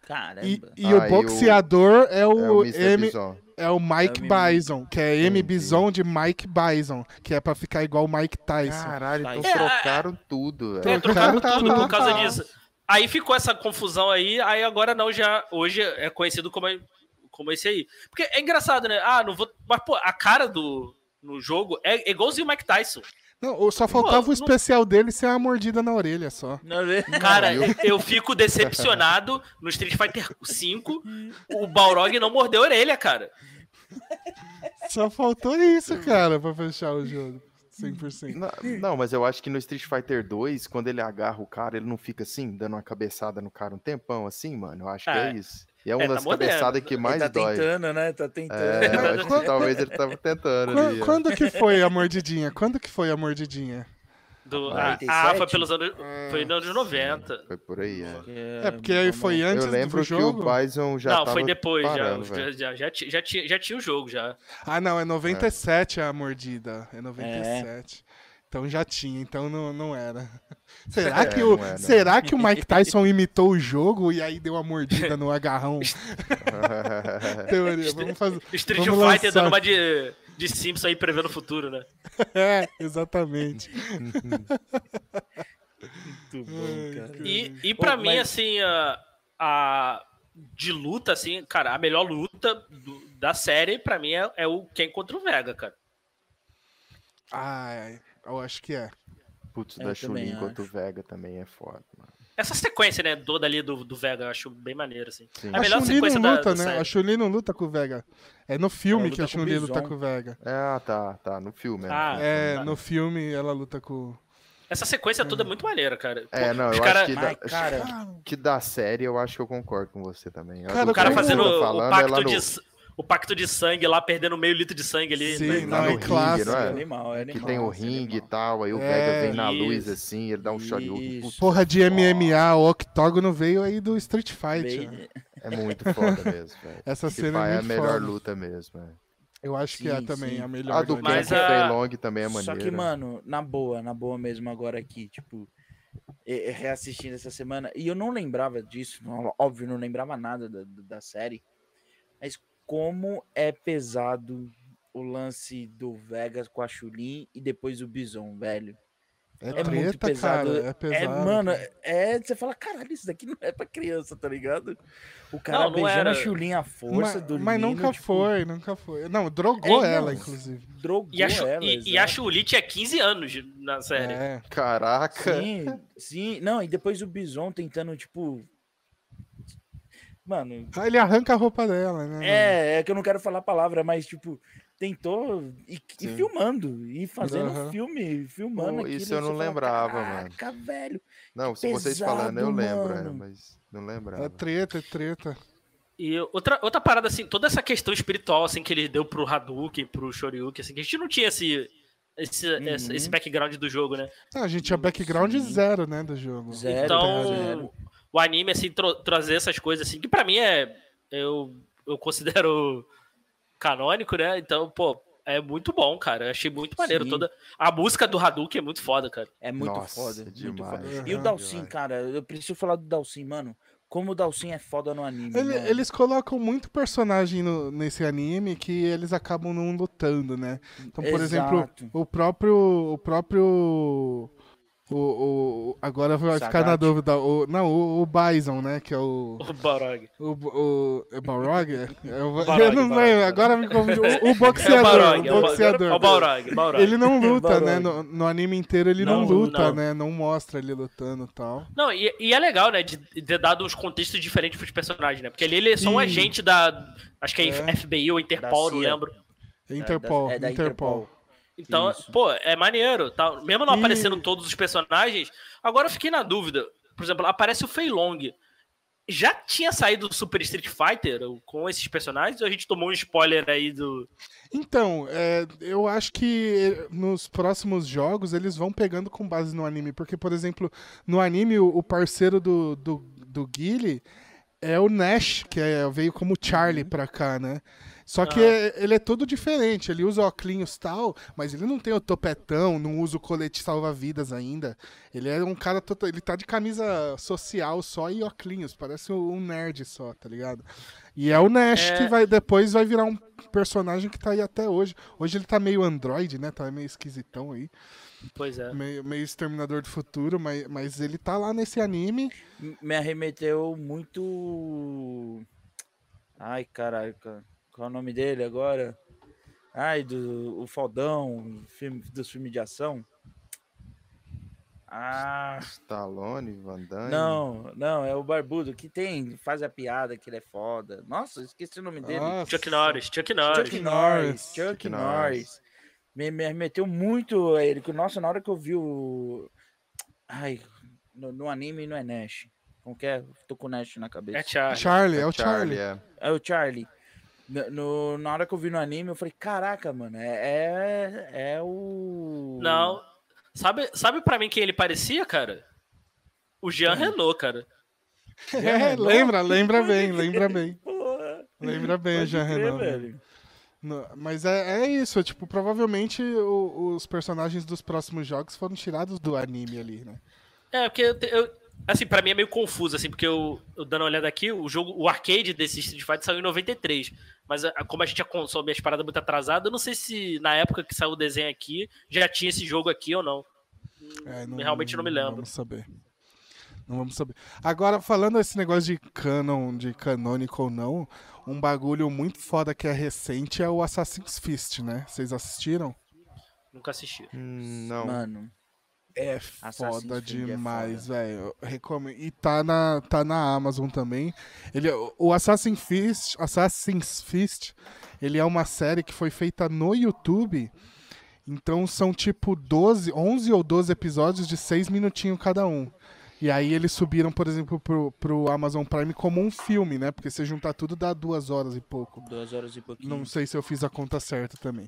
Caramba. e, e Ah, o e o- boxeador é É o, o Mr. M, Bison. é o Mike É o M. Bison, que é M. Entendi. Bison de Mike Bison, que é pra ficar igual o Mike Tyson. Caralho, então É, trocaram tudo. É, trocaram tudo por causa disso. Aí ficou essa confusão aí, aí agora não, já hoje é conhecido como, como esse aí. Porque é engraçado, né? Ah, não vou. Mas, pô, a cara do no jogo é igualzinho o Mike Tyson. Não, só faltava Pô, o especial dele ser uma mordida na orelha só. Não? Cara, eu fico decepcionado no Street Fighter V. O Balrog não mordeu a orelha, cara. Só faltou isso, cara, pra fechar o jogo. 100%. Não, não, mas eu acho que no Street Fighter 2, quando ele agarra o cara, ele não fica assim, dando uma cabeçada no cara um tempão assim, mano. Eu acho que Ah, é isso. E é uma é, tá das moderno. cabeçadas que mais Ele tá dói. tentando, né? Tá tentando. É, acho que talvez ele tava tentando Quan- ali. ó. Quando que foi a mordidinha? Quando que foi a mordidinha? Do, Ah, ah, ah, foi 97? pelos anos. Foi nos anos 90. Foi por aí, é. É, porque aí foi antes Eu lembro do que jogo. o Bison já não, tava foi depois, parando, já, já, já, já, tinha, já tinha o jogo já. Ah, não, é 97 a mordida. É 97. Então já tinha, então não, não era. Será, É, que o, é, será que o Mike Tyson imitou o jogo e aí deu uma mordida no agarrão? Teoria, vamos fazer. Street Vamos Fighter lançar. dando uma de, de Simpson aí prevendo o futuro, né? É, exatamente. Muito bom, cara. E, e pra Ô, mim, mas- assim, a, a de luta, assim, cara, a melhor luta do- da série, pra mim, é, é o Ken contra o Vega, cara. Ai, eu acho que é. Putz, Eu da Chulin contra o. Vega também é foda, mano. Essa sequência, né, toda ali do, do Vega, eu acho bem maneiro, assim. Sim. A A melhor sequência não luta, da né? série. A Chun-Li não luta com o Vega. É no filme que a o Chun-Li luta com o Vega. Ah, tá, tá. No filme, né? Ah, É, tá. no filme ela luta com. Essa sequência toda é muito maneira, cara. É, não, eu cara, acho que, da, Mas, cara, que da série eu acho que eu concordo com você também. Cara, O cara fazendo o, falando é pacto no- de, o pacto de sangue lá, perdendo meio litro de sangue ali. Sim, né? não, é ringue, clássico. não É é? animal, é Que animal. tem o esse ringue e tal, aí o É, Vega vem na isso. luz assim, ele dá um shoryuken. Porra de MMA, o octógono veio aí do Street Fighter. Bem- É muito foda mesmo, velho. Essa Esse cena é é a melhor foda. luta mesmo, é. Eu acho que é Sim, também sim. a melhor. A do Mas a- Fei Long também é maneira. Só que, mano, na boa, na boa mesmo agora aqui, tipo, é- é reassistindo essa semana, e eu não lembrava disso, óbvio, não lembrava nada da, da série, mas como é pesado o lance do Vegas com a Chulin e depois o Bison, velho. É, É treta, muito pesado. cara. É pesado. é, mano, é, você fala, caralho, isso daqui não é pra criança, tá ligado? O cara Não, não beijando era. a Chulin à força, dormindo, mas nunca tipo, foi, nunca foi. Não, drogou É, ela, não. inclusive. Drogou E a, Chu- ela, e, e a. Chun-Li tinha 15 anos na série. É. Caraca. Sim, sim. Não, e depois o Bison tentando, tipo. Mano, Ah, Ele arranca a roupa dela, né? é, é que eu não quero falar a palavra, mas, tipo, tentou e, e filmando, e fazendo Aham. filme, filmando Pô, aquilo, isso eu não fala, lembrava, mano. Caraca, velho. Não, se vocês pesado, falando, eu lembro, é, mas não É lembrava. treta, é treta. E outra, outra parada, assim, toda essa questão espiritual, assim, que ele deu pro Hadouken, pro Shoryuken, assim, que a gente não tinha esse, esse, Uhum. esse, esse background do jogo, né? Não, a gente tinha background Sim. zero, né, do jogo. Zero, então, zero. O anime, assim, tro- trazer essas coisas, assim, que pra mim é. Eu, eu considero canônico, né? Então, pô, é muito bom, cara. Eu achei muito maneiro. Sim. Toda... A música do Hadouken é muito foda, cara. É muito Nossa, foda. Muito demais, foda. E o Dalsin, cara, eu preciso falar do Dalsin, mano. Como o Dalsin é foda no anime. Ele- eles colocam muito personagem no- nesse anime que eles acabam não lutando, né? Então, por exemplo, Exato. o próprio. O próprio. O, o- agora vai ficar na Sagat. dúvida. O, não, o, o Bison, né? Que é o. O Balrog. O, o, é Balrog? É, eu, Balrog, eu não lembro, agora me confundi. O, o É o boxeador. É o o Ba- boxeador. É o Balrog. Balrog. Ele não luta, Balrog. né? No, no anime inteiro ele não, Não, luta, não. né? Não mostra ele lutando e tal. Não, e, e é legal, né, de, ter dado uns contextos diferentes pros personagens, né? Porque ali ele é só um agente da. Acho que é, É. FBI ou Interpol, Da não lembro. Interpol, É da Interpol. Então, Isso. pô, é maneiro. Tá? Mesmo não E- aparecendo todos os personagens. Agora eu fiquei na dúvida. Por exemplo, aparece o Fei Long. Já tinha saído o Super Street Fighter com esses personagens? Ou a gente tomou um spoiler aí do. Então, é, eu acho que nos próximos jogos eles vão pegando com base no anime. Porque, por exemplo, no anime o, o parceiro do, do, do Guile é o Nash, que é- veio como Charlie pra cá, né? Só que Ah. é- ele é todo diferente. Ele usa óculos e tal, mas ele não tem o topetão, não usa o colete salva-vidas ainda. Ele é um cara. Total, ele tá de camisa social só e óculos. Parece um nerd só, tá ligado? E é o Nash É. que vai depois vai virar um personagem que tá aí até hoje. Hoje ele tá meio android, né? Tá meio esquisitão aí. Pois é. Meio, meio exterminador do futuro, mas, mas ele tá lá nesse anime. Me arremeteu muito. Ai, caraca. Qual é o nome dele agora? Ai, do o Fodão, filme, dos filmes de ação. Ah, Stallone, Van Damme. não, não, é o Barbudo que tem, faz a piada que ele é foda. Nossa, esqueci o nome dele. Nossa. Chuck Norris, Chuck Norris. Chuck Norris. Chuck Chuck Norris. Norris. Me, me remeteu muito a ele. que, Nossa, na hora que eu vi o. Ai, no, no anime não é Nash. Como que é? Tô com o Nash na cabeça. É Charlie. Charlie, é o Charlie. é. É o Charlie. No, no- na hora que eu vi no anime, eu falei, caraca, mano, é, é, é o. Não. Sabe, sabe pra mim quem ele parecia, cara? O Jean Renault, cara. É, lembra, lembra bem, lembra bem. Porra, Lembra bem, pode já crer, Renan. velho. No- Mas é, é isso, tipo, provavelmente o- os personagens dos próximos jogos foram tirados do anime ali, né? É, porque eu, eu- assim, pra mim é meio confuso, assim, porque eu, eu dando uma olhada aqui, o jogo, o arcade desse Street Fighter saiu em 93. Mas a- como a gente já consome as paradas muito atrasadas, eu não sei se na época que saiu o desenho aqui já tinha esse jogo aqui ou não. É, Realmente não me lembro. Vamos saber. Não vamos saber. Agora, falando esse negócio de canon, de canônico ou não, um bagulho muito foda que é recente é o Assassin's Fist, né? Vocês assistiram? Nunca assisti. Hum, não. Mano, É Assassin's foda Creed é demais, velho. Recomendo. E tá na, tá na Amazon também. Ele, o Assassin's Fist, Assassin's Fist, ele é uma série que foi feita no YouTube. Então são tipo 12, 11 ou 12 episódios de 6 minutinhos cada um. E aí eles subiram, por exemplo, pro, pro Amazon Prime como um filme, né? Porque se juntar tudo dá duas horas e pouco. duas horas e pouquinho. Não sei se eu fiz a conta certa também.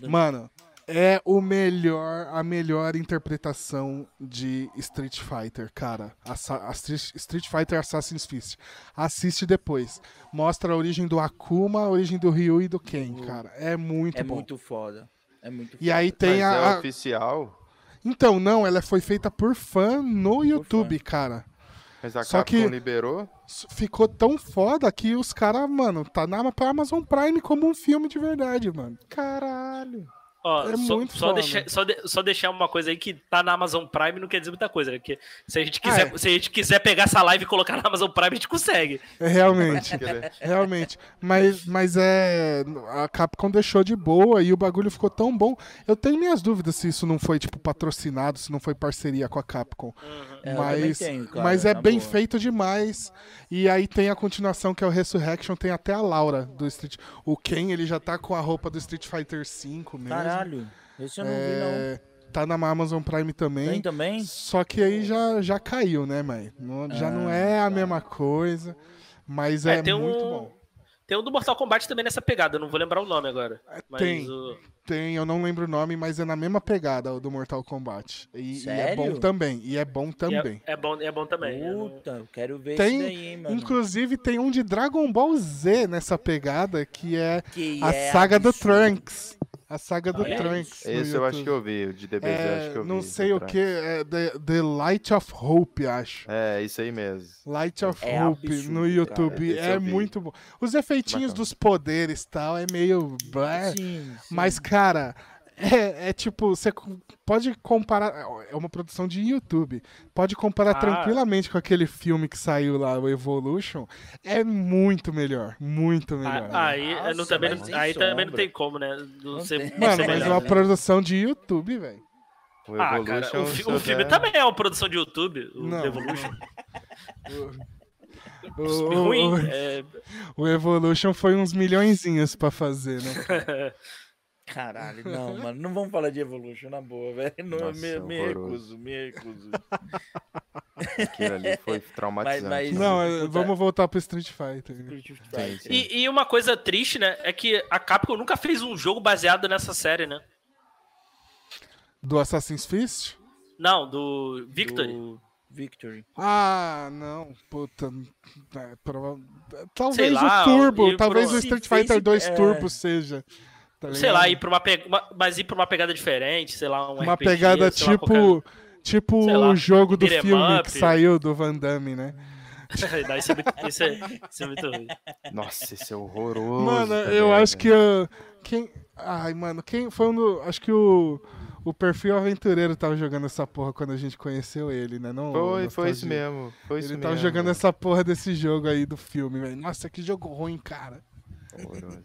Mano, é o melhor, a melhor interpretação de Street Fighter, cara. Assa- a Street Street Fighter Assassin's Fist. Assiste depois. Mostra a origem do Akuma, a origem do Ryu e do Ken, cara. É muito é bom. muito foda. É muito E aí tem Mas a, é a- oficial. Então, não, ela foi feita por fã no YouTube, cara. Mas a Só Capcom que- liberou. Ficou tão foda que os caras, mano, tá na Amazon Prime como um filme de verdade, mano. Caralho. Ó, É só, muito só, deixar, só, de- só deixar uma coisa aí que tá na Amazon Prime não quer dizer muita coisa, né? Porque se a gente quiser, Ah, é. se a gente quiser pegar essa live e colocar na Amazon Prime, a gente consegue. É, realmente. Crer. Realmente. Mas, mas é. A Capcom deixou de boa e o bagulho ficou tão bom. Eu tenho minhas dúvidas se isso não foi, tipo, patrocinado, se não foi parceria com a Capcom. É, mas, cara, mas é na bem boa. feito demais. E aí tem a continuação que é o Resurrection, tem até a Laura do Street. O Ken, ele já tá com a roupa do Street Fighter V mesmo. Caralho, esse eu não vi, É, Tá na Amazon Prime não. também. Tem também? Só que aí já, já caiu, né, mãe? Não- já não é a mesma coisa. Mas é, É, muito um- bom. Tem um do Mortal Kombat também nessa pegada, eu não vou lembrar o nome agora. Mas tem. o- Tem, eu não lembro o nome, mas é na mesma pegada o do Mortal Kombat. E, e é bom também. E é bom e também. É, é bom, é bom também. eu não- Puta, eu quero ver Tem, isso daí, hein, mano. Inclusive tem um de Dragon Ball Z nessa pegada, que é Que a é saga do absurdo. Trunks. A saga do Ah, é? Trunks. no Esse eu acho YouTube. que eu vi. O de DBZ eu acho É, que eu vi. não sei o que, é The, The Light of Hope, acho. É, isso aí mesmo. Light of É Hope absurdo, no cara. YouTube Esse é muito bom. Os efeitinhos Bacana. dos poderes e tal é meio. blé, Sim, sim. Mas, cara, é, é tipo, você pode comparar. É uma produção de YouTube. Pode comparar Ah. tranquilamente com aquele filme que saiu lá, o Evolution. É muito melhor. Muito melhor. Ah, aí, Nossa, não, também, não- aí também não tem como, né? Não Não ser, tem. Mano, ser mas é uma né? produção de YouTube, velho. O Ah, cara, o, fi- o filme der- também é uma produção de YouTube, o Não. Evolution. O, o- Ruim. o- é, o Evolution foi uns milhõezinhos pra fazer, né? Caralho, não, mano. Não vamos falar de Evolution, na boa, velho. Me, me horroroso. recuso, me recuso. Aquilo ali foi traumatizante. mas- Não, é- vamos voltar pro Street Fighter. Sim, sim. E, e uma coisa triste, né? É que a Capcom nunca fez um jogo baseado nessa série, né? Do Assassin's Fist? Não, do Victory. Do Victory. Ah, não, puta. é, prova- Talvez Sei lá, o Turbo, talvez pro- o Street Fighter 2 é. Turbo seja. Tá sei lá, ir pra uma, pe... mas ir pra uma pegada diferente, sei lá, um Uma RPG, pegada tipo, qualquer- tipo sei lá, o jogo do filme up. que saiu do Van Damme, né? Não, isso, é muito, isso, é, isso é muito ruim. Nossa, esse é horroroso. Mano, também, eu acho velho. que eu, quem, ai, mano, quem foi um do, acho que o o perfil aventureiro tava jogando essa porra quando a gente conheceu ele, né? Não, Foi, foi isso mesmo. Foi isso Ele tava mesmo. jogando essa porra desse jogo aí do filme, velho. Nossa, que jogo ruim, cara. Horroroso.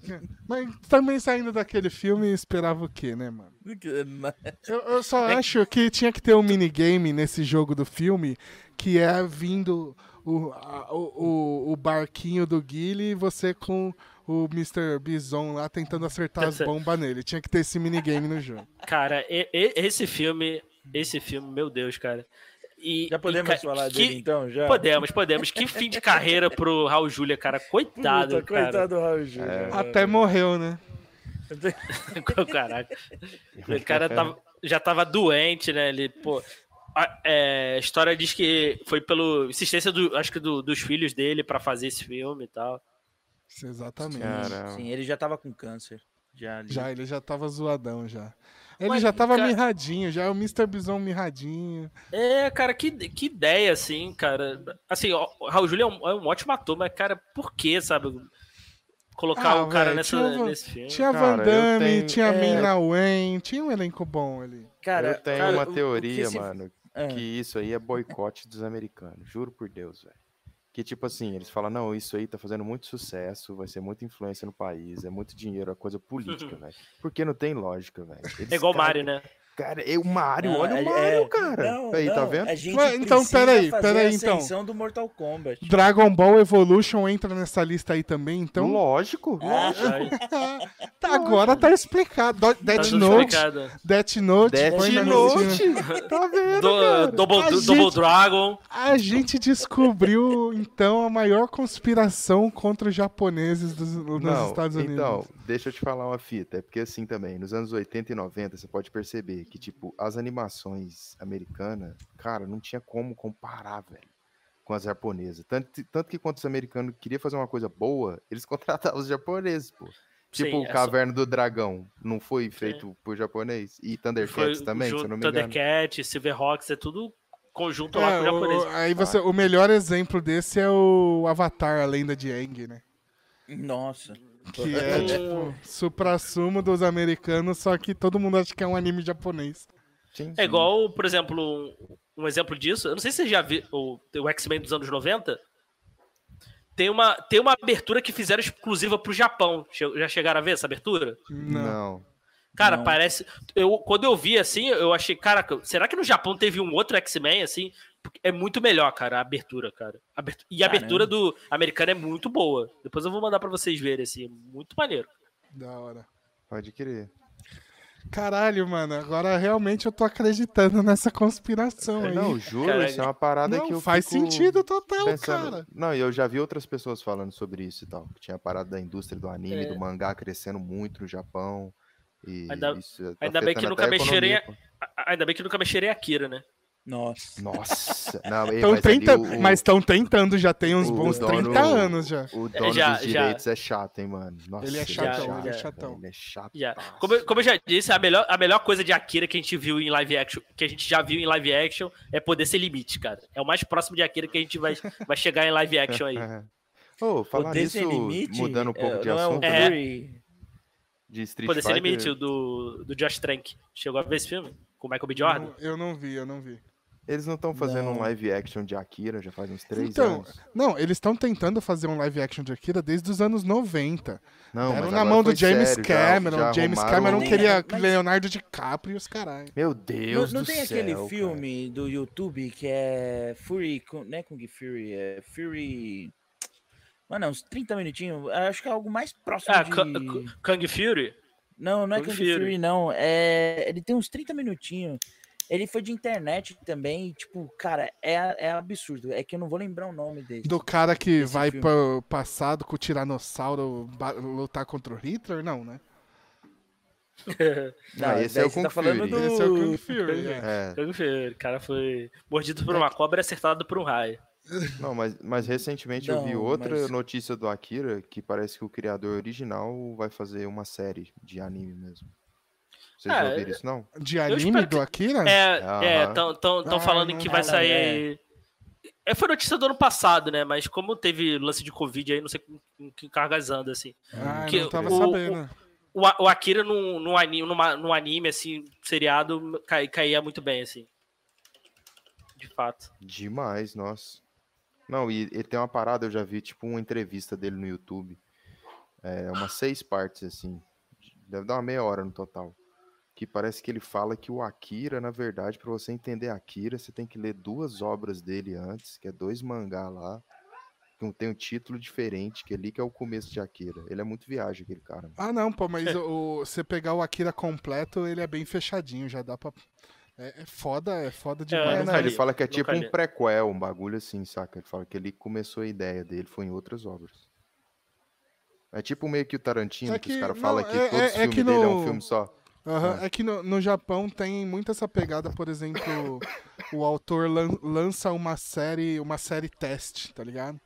Mas também saindo daquele filme, esperava o quê, né, mano? Eu, eu só acho que tinha que ter um minigame nesse jogo do filme, que é vindo o, a- o, o, barquinho do Guile e você com o Mr. Bison lá tentando acertar as bombas nele. Tinha que ter esse minigame no jogo. Cara, e- e- esse filme, esse filme, meu Deus, cara. E, Já podemos e, falar que- dele então? Já? Podemos, podemos. Que fim de carreira pro Raul Júlia, cara. Coitado, Puta, cara. coitado do Raul Júlia. É. Até morreu, né? Caraca. O cara tava- já tava doente, né? Ele, pô. A, é, a história diz que foi pela insistência do, acho que do- dos filhos dele pra fazer esse filme e tal. Isso, Exatamente. Caramba. Sim, ele já tava com câncer. Já, ali. Já, ele já tava zoadão já. Ele Mas, já tava cara- mirradinho, já é o Mr. Bison mirradinho. É, cara, que, que ideia, assim, cara. Assim, ó, o Raul Júlia é um, é um ótimo ator, mas, cara, por que, sabe? Colocar Ah, o cara velho, nessa, tinha nesse filme. Tinha Cara, Van Damme, tenho- tinha é. Mina Wen, tinha um elenco bom ali. Cara, eu tenho cara, uma o- o que teoria, esse- mano, Ah. que isso aí é boicote dos americanos. Juro por Deus, velho. Que tipo assim, eles falam, não, isso aí tá fazendo muito sucesso, vai ser muita influência no país, é muito dinheiro, é coisa política, velho. Porque não tem lógica, velho. É igual Mario, né? Cara, é o Mario, Não, olha é- o Mario, é- cara. Não, aí, tá não, vendo? A gente Ué, então, peraí, peraí, a então. do Mortal Kombat. Dragon Ball Evolution entra nessa lista aí também, então. Lógico, Ah, lógico. Aí, Tá, agora tá explicado. Do- tá Death tudo Note. explicado. Death Note. Death Note. tá vendo, Do- cara? Double, do- gente- Double Dragon. A gente descobriu, então, a maior conspiração contra os japoneses dos, nos Não, Estados Unidos. Então, deixa eu te falar uma fita. É porque assim também, nos anos 80 e 90, você pode perceber que, tipo, as animações americanas, cara, não tinha como comparar, velho, com as japonesas. Tanto, tanto que quando os americanos queriam fazer uma coisa boa, eles contratavam os japoneses, pô. Tipo, Sim, o é Caverna do Dragão não foi feito por japonês? E Foi Thundercats também, se eu não me engano. Thundercat, Silverhawks, é tudo conjunto É, lá com o o- japonês. aí você, o melhor exemplo desse é o Avatar, a lenda de Aang, né? Nossa. Que é, Hum. tipo, supra-sumo dos americanos, só que todo mundo acha que é um anime japonês. Sim, É igual, por exemplo, um, um exemplo disso. Eu não sei se você já viu o, o X-Men dos anos 90. Tem uma, tem uma abertura que fizeram exclusiva pro Japão. Já chegaram a ver essa abertura? Não. Cara, Não. parece. Eu, quando eu vi assim, eu achei, caraca, será que no Japão teve um outro X-Men assim? É muito melhor, cara, a abertura, cara. Abertu- E a Caramba. abertura do americano é muito boa. Depois eu vou mandar pra vocês verem, assim. é Muito maneiro. Da hora. Pode crer. Caralho, mano, agora realmente eu tô acreditando nessa conspiração aí. Não, juro, Cara, isso é uma parada Não, que eu faz fico sentido total, pensando- cara. Não, e eu já vi outras pessoas falando sobre isso e tal. Que tinha a parada da indústria do anime, É. do mangá crescendo muito no Japão. E Ainda- isso ainda bem que nunca a. A- Ainda bem que nunca mexeram em Akira, né? Nossa. Nossa, não, ei, Tão mas ali tenta- o- o- Mas estão tentando, já tem uns o bons dono- 30 anos já. O dono já- dos já- direitos é chato, hein, mano. Nossa, Ele é chatão, chatão, ele é já- chatão. Ele é chato. Já. Como, eu- como eu já disse, a melhor, a melhor coisa de Akira que a gente viu em live action, que a gente já viu em live action, é poder ser limite, cara. É o mais próximo de Akira que a gente vai, vai chegar em live action aí. Ô, falar Poder nisso, sem limite. mudando um pouco é, de não assunto, É né? De Street Poder ser Fighter. limite, o do, do Josh Trank. Chegou a ver esse filme? Com o Michael B. Jordan? Não, eu não vi, eu não vi. Eles não estão fazendo Não. um live action de Akira já faz uns três Então, anos. não, eles estão tentando fazer um live action de Akira desde os anos 90. Não, Era mas na mão do James sério, já- Cameron. já James arrumaram- Cameron Tem, queria mas- Leonardo DiCaprio e os caralho. Meu Não, Deus não do tem céu, aquele cara. filme do YouTube que é Fury, não é Kung Fury, é Fury... Mano, uns 30 minutinhos, acho que é algo mais próximo Ah, de... Kung Kung Fury? Não, não é Kung Kung Fury. Fury, não. É... Ele tem uns 30 minutinhos. Ele foi de internet também, e, tipo, cara, é, é absurdo. É que eu não vou lembrar o nome dele. Do cara que vai filme. pro passado com o Tiranossauro lutar contra o Hitler? Não, né? Ah, esse é tá falando do... Esse é o Kung Fury. é. É, Kung Fury. O cara foi mordido por uma cobra e acertado por um raio. não, mas, mas recentemente eu vi Não, outra mas- notícia do Akira que parece que o criador original vai fazer uma série de anime mesmo. Vocês Ah, já ouviram isso, não? De anime do Akira? É, é, Aham. tão, tão, tão Ah, falando não, que vai não, sair. É, foi notícia do ano passado, né? Mas como teve lance de Covid aí, não sei com que cargas anda, assim. Ah, Que não tava o- sabendo. O, o Akira no, no, anime, numa- no anime, assim, seriado, cai- caía muito bem, assim. De fato. Demais, nossa. Não, e ele tem uma parada, eu já vi, tipo, uma entrevista dele no YouTube. É umas seis partes, assim. Deve dar uma meia hora no total. Que parece que ele fala que o Akira, na verdade, pra você entender Akira, você tem que ler duas obras dele antes, que é dois mangá lá. Que tem um título diferente, que é ali que é o começo de Akira. Ele é muito viagem, aquele cara. mano. Ah, não, pô, mas o, você pegar o Akira completo, ele é bem fechadinho, já dá pra. É, é foda, é foda É, demais. É, nunca não, ele fala que é tipo um prequel, um bagulho assim, saca? Ele fala que ele começou a ideia dele, foi em outras obras. É tipo meio que o Tarantino, É que, os que- caras não, falam que é- todo é- é filme que dele é no- um filme só. Aham, Ah. É que no, no Japão tem muito essa pegada, por exemplo, o autor lan- lança uma série, uma série teste, tá ligado?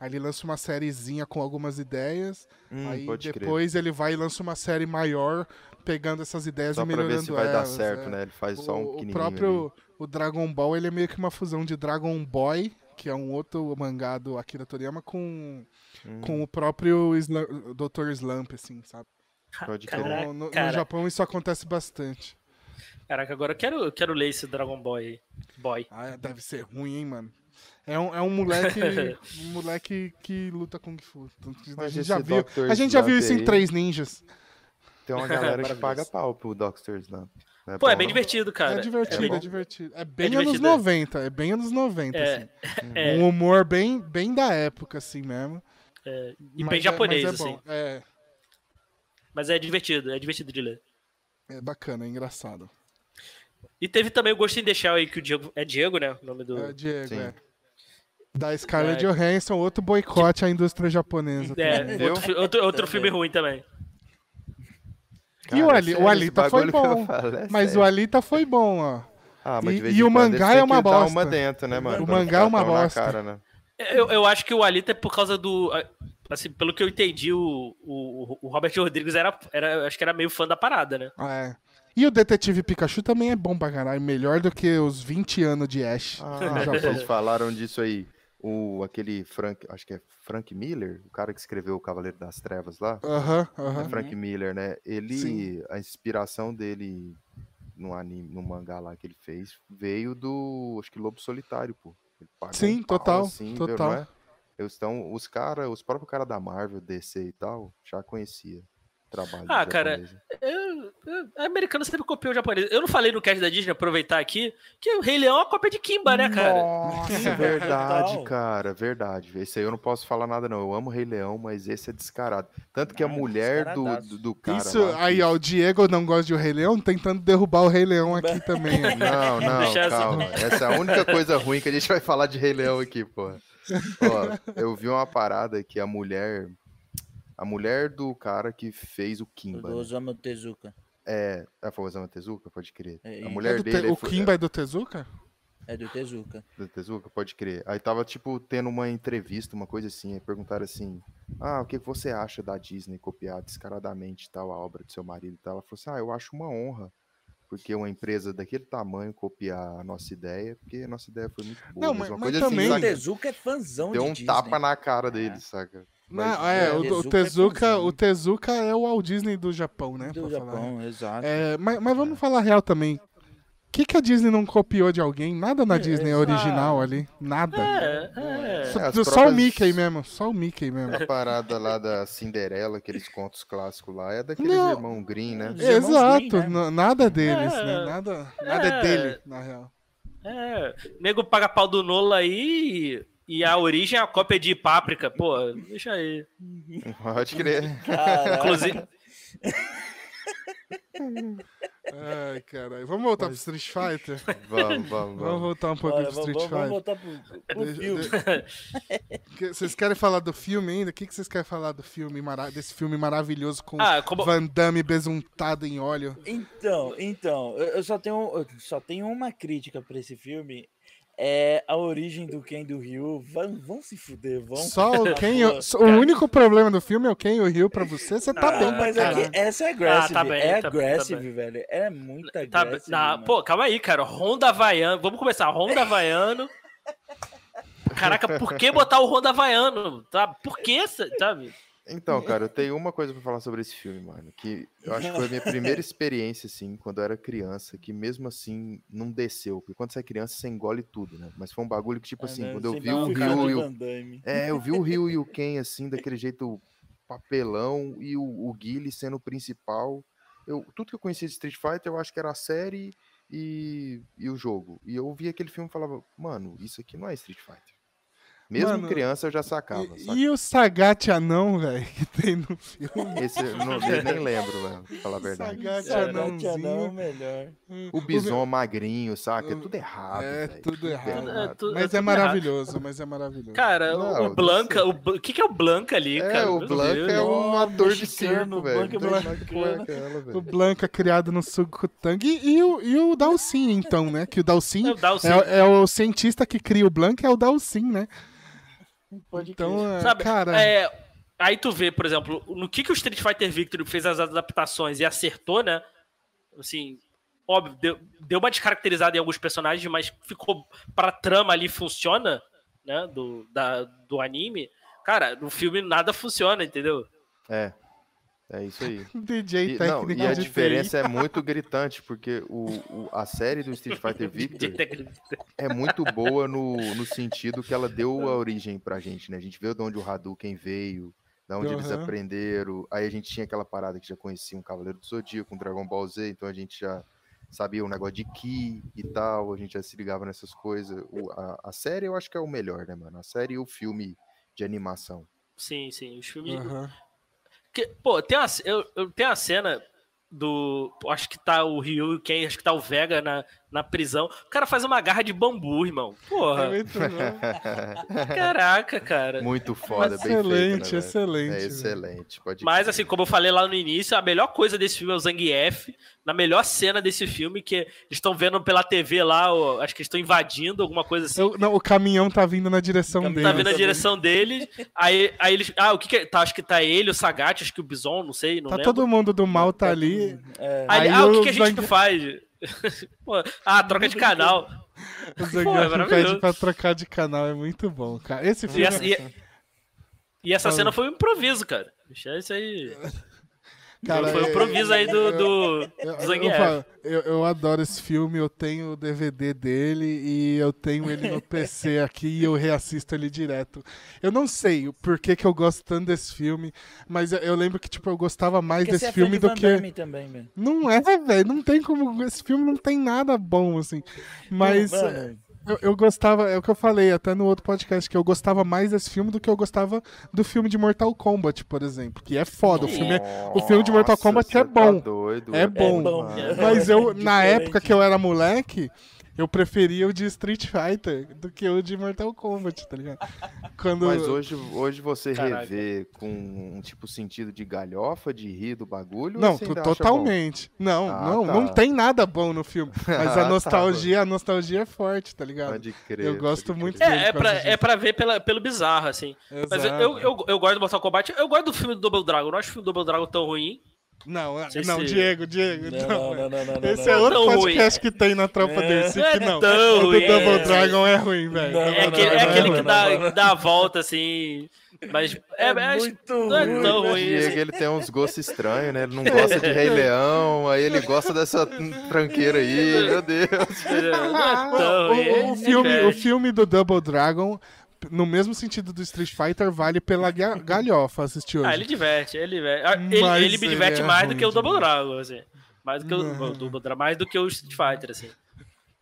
Aí ele lança uma sériezinha com algumas ideias, Hum, aí pode crer. depois ele vai e lança uma série maior, pegando essas ideias Só e pra melhorando ver se vai dar elas, certo, é. né? Ele faz só um O, o próprio o Dragon Ball, ele é meio que uma fusão de Dragon Boy, que é um outro mangá do Akira Toriyama, com, ali. Hum, com o próprio Slam, Dr. Slump, assim, sabe? Pode Caraca, no, no. Japão isso acontece bastante. Caraca, agora eu quero, eu quero ler esse Dragon Boy aí. Boy. Ah, deve ser ruim, hein, mano. É um, é um moleque, um moleque que luta Kung Fu. A gente já viu, Dr. a gente já viu isso em Três Ninjas. Tem uma galera que paga pau pro Dr. Slump. Pô, é bom, bem não? divertido, cara. é divertido, é, bem- divertido. É bem divertido, anos é. 90, é bem anos 90, É, assim. é, Um humor bem, bem da época, assim mesmo. é, e Mas bem é- japonês, mas é assim. É, Mas é divertido, é divertido de ler. é bacana, é engraçado. E teve também o Ghost in the Shell aí, que o Diego. É Diego, né? O nome do. É, Diego, Sim. é. Da Scarlett É. Johansson, outro boicote à indústria japonesa. É, também. Viu? outro, outro, outro filme ruim também. E o Cara, Ali- o Alita foi bom, falo é Mas sério. o Alita foi bom, ó. Ah, mas e- e o mangá é uma bosta. uma dentro, né, mano? O mangá é uma bosta. cara, né? Eu, eu acho que o Alita é por causa do. Assim, pelo que eu entendi, o, o, o Robert Rodrigues era, era. Acho que era meio fã da parada, né? É. E o Detetive Pikachu também é bom pra caralho. Melhor do que os 20 anos de Ash Ah, Japão. vocês falaram disso aí. O, aquele Frank, acho que é Frank Miller, o cara que escreveu o Cavaleiro das Trevas lá. Aham, É aham. Frank Miller, né? Ele, Sim. a inspiração dele no anime, no mangá lá que ele fez, veio do, acho que Lobo Solitário, pô. Sim, um pau, total, assim, viu, total. não é? Estão, os cara, os próprios caras da Marvel, DC e tal, já conhecia o trabalho Ah, do cara, japonês. Eu, eu, a americana sempre copiou o japonês. Eu não falei no cast da Disney, aproveitar aqui, que o Rei Leão é uma cópia de Kimba, né, cara? Nossa, verdade, cara, verdade. Esse aí eu não posso falar nada, não. Eu amo Rei Leão, mas esse é descarado. Tanto que a mulher do, do, do cara. Isso, lá aí, ó, o Diego não gosta de o Rei Leão, tentando derrubar o Rei Leão aqui também. Não, não, Deixa essa- calma. Essa é a única coisa ruim que a gente vai falar de Rei Leão aqui, pô. Ó, eu vi uma parada que a mulher. A mulher do cara que fez o Kimba. Do né? Osamu Tezuka. É. Foi o Osamu Tezuka? Pode crer. É, A isso. É mulher do Te- dele. o foi- Kimba é do Tezuka? É do Tezuka. Do Tezuka, pode crer. Aí tava, tipo, tendo uma entrevista, uma coisa assim. Aí perguntaram assim: Ah, o que que você acha da Disney copiar descaradamente tal a obra do seu marido e tal? Ela falou assim: Ah, eu acho uma honra. Porque uma empresa daquele tamanho copiar a nossa ideia, porque a nossa ideia foi muito boa. Não, mas mas- uma mas coisa também- O assim, saca? Tezuka é fãzão Deu de um Disney. tapa na cara dele, saca? Não, Mas, é, é, o, o Tezuka é Tezuka, fãzão. o Tezuka é o Walt Disney do Japão, né? Do pra falar. Japão, exato. É, mas, mas vamos falar real também. O que, que a Disney não copiou de alguém? Nada na Disney é original ali. Nada. É, é. Só, É, só o Mickey mesmo. Só o Mickey mesmo. A parada lá da Cinderela, aqueles contos clássicos lá, é daqueles Não. irmãos Green, né? Exato. Green, né? Nada deles, É. né? Nada, nada é É. dele, na real. É, nego paga pau do Nola aí e a origem é a cópia de Páprica. Pô, deixa aí. Pode crer. Inclusive, Ai, caralho. Vamos voltar pro Street Fighter? Vamos, vamos, Vamos vamos. voltar um pouquinho pro Street vamos, Fighter. vamos voltar pro, pro Deixa- filme. Vocês querem falar do filme ainda? O que que vocês querem falar do filme, mara- desse filme maravilhoso com ah, como, Van Damme besuntado em óleo? Então, então, eu eu só tenho, eu só tenho uma crítica pra esse filme. É a origem do Ken do Ryu. Vão, vão se fuder, vão. Só o Ken, só- o único problema do filme é o Ken e o Ryu pra você. Você tá Ah, bem Mas é caralho. que essa é aggressive. tá bem, é tá bem, tá aggressive, bem. velho. É muito tá, aggressive. mano. pô, calma aí, cara. Honda Havaiano. Vamos começar. Honda Havaiano. caraca, por que botar o Honda Havaiano? Tá? Por que, sabe? Então, cara, eu tenho uma coisa pra falar sobre esse filme, mano. Que eu acho que foi a minha primeira experiência, assim, quando eu era criança, que mesmo assim não desceu. Porque quando você é criança, você engole tudo, né? Mas foi um bagulho que, tipo Ah, assim, não, quando eu vi o no e o. É, eu vi o Ryu e o Ken, assim, daquele jeito papelão, e o, o Guile sendo o principal. Eu, tudo que eu conhecia de Street Fighter, eu acho que era a série e, e o jogo. E eu vi aquele filme e falava, mano, isso aqui não é Street Fighter. Mesmo Mano, criança eu já sacava. E, saca? e o Sagat anão, velho, que tem no filme. Esse eu, não, eu nem lembro, velho, pra falar a verdade. Sagat É, anãozinho. não, melhor. O bison magrinho, saca? É tudo errado. É, velho, tudo errado. É, tu- Mas tudo é errado. maravilhoso, mas é maravilhoso. Cara, o- Não, o Blanca, o, o que, que é o Blanca ali, É, cara? o Meu Blanca Deus. é um Oh, ator de circo, velho. É O. Blanca criado no Sugutang e, e o, e o Dalsin, então, né? Que o Dalsin É o Dalsin. é, é o cientista que cria o Blanca, é o Dalsin, né? Pode Então, é, Sabe, cara, é, aí tu vê, por exemplo, no que, que o Street Fighter Victory fez as adaptações e acertou, né? Assim, óbvio, deu, deu uma descaracterizada em alguns personagens, mas ficou pra trama ali, funciona, né? Do, da, do anime. Cara, no filme nada funciona, entendeu? É. É isso aí. DJ E, não, e a de diferença é muito gritante, porque o, o- a série do Street Fighter Victor é muito boa no, no sentido que ela deu a origem pra gente, né? A gente viu de onde o Hadouken veio, da onde eles Aham. aprenderam. Aí a gente tinha aquela parada que já conhecia um Cavaleiro do Zodíaco, um Dragon Ball Z, então a gente já sabia o negócio de Ki e tal, a gente já se ligava nessas coisas. O- a, a série eu acho que é o melhor, né, mano? A série e o filme de animação. Sim, sim. Os filmes. Aham. Que, pô, tem uma, eu, eu tenho a cena do. Acho que tá o Ryu e Ken, acho que tá o Vega na, na prisão. O cara faz uma garra de bambu, irmão. É Porra. muito bom. Caraca, cara. Muito foda, bem excelente, feito, né, excelente. É excelente, pode Mas crer. assim, como eu falei lá no início, a melhor coisa desse filme é o Zangief. Na melhor cena desse filme, que eles estão vendo pela TV lá, ó, acho que eles estão invadindo, alguma coisa assim. Eu- não, o caminhão tá vindo na direção dele. Tá vindo a também. direção deles. Aí, aí eles. Ah, o que que é? Tá, acho que tá ele, o Sagat, acho que o Bison, não sei, não Tá lembro. todo mundo do mal tá ali. É, Aí, Aí ah, o que, que a gente Zang- faz? Pô, ah, troca de canal. O Pô, é Zangief pede pra trocar de canal. É muito bom, cara. Esse E filme. essa, e- e essa cena foi um improviso, cara. Deixa isso aí. Cara, foi um é- improviso aí do, do, Eu, eu, Zangief. falo, eu- eu adoro esse filme, eu tenho o DVD dele e eu tenho ele no PC aqui e eu reassisto ele direto. Eu não sei o porquê que eu gosto tanto desse filme, mas eu, eu lembro que tipo, eu gostava mais porque desse é filme de do Van que. Damme também, velho. Não é, velho, não tem como. Esse filme não tem nada bom, assim. Mas Não, eu, eu gostava, é o que eu falei até no outro podcast, que eu gostava mais desse filme do que eu gostava do filme de Mortal Kombat, por exemplo. Que é foda. O filme é, o filme de Mortal Nossa, Kombat é tá bom. doido, É bom. bom. Mas eu, na Diferente. época que eu era moleque, eu preferia o de Street Fighter do que o de Mortal Kombat, tá ligado? Quando... Mas hoje, hoje você Caraca. revê com um tipo sentido de galhofa, de rir do bagulho? Não, totalmente. Não, Ah, não, tá. não tem nada bom no filme. Mas Ah, a tá, nostalgia, a nostalgia é forte, tá ligado? Pode crer. Eu gosto muito crer. dele É, é, pra, é pra ver pela, pelo bizarro, assim. Mas eu, Exato. eu, eu, eu gosto do Mortal Kombat. Eu gosto do filme do Double Dragon. Eu não acho o filme do Double Dragon tão ruim. Não, é- sei não, Diego, Diego, Não, não. não, não, não, não, Esse não, é não. outro Tão ruim. podcast que tem na Tropa É. Dercy, Não que é não. o do ruim, Double é. Dragon é ruim, velho. É, é aquele que dá, dá a volta, assim. Mas é, É é- muito não é ruim, tão né? ruim. Diego, assim. ele tem uns gostos estranhos, né? Ele não gosta de Rei Leão, aí ele gosta dessa tranqueira aí, meu Deus. Não é tão O, ruim. o- o é filme, o filme do Double Dragon, no mesmo sentido do Street Fighter, vale pela ga- galhofa assistir hoje. Ah, ele diverte, ele diverte. Ah, Ele, ele me ele diverte é mais do que o Double. Dragon, assim. Mais do que o, Não. o Double Dragon, mais do que o Street Fighter, assim.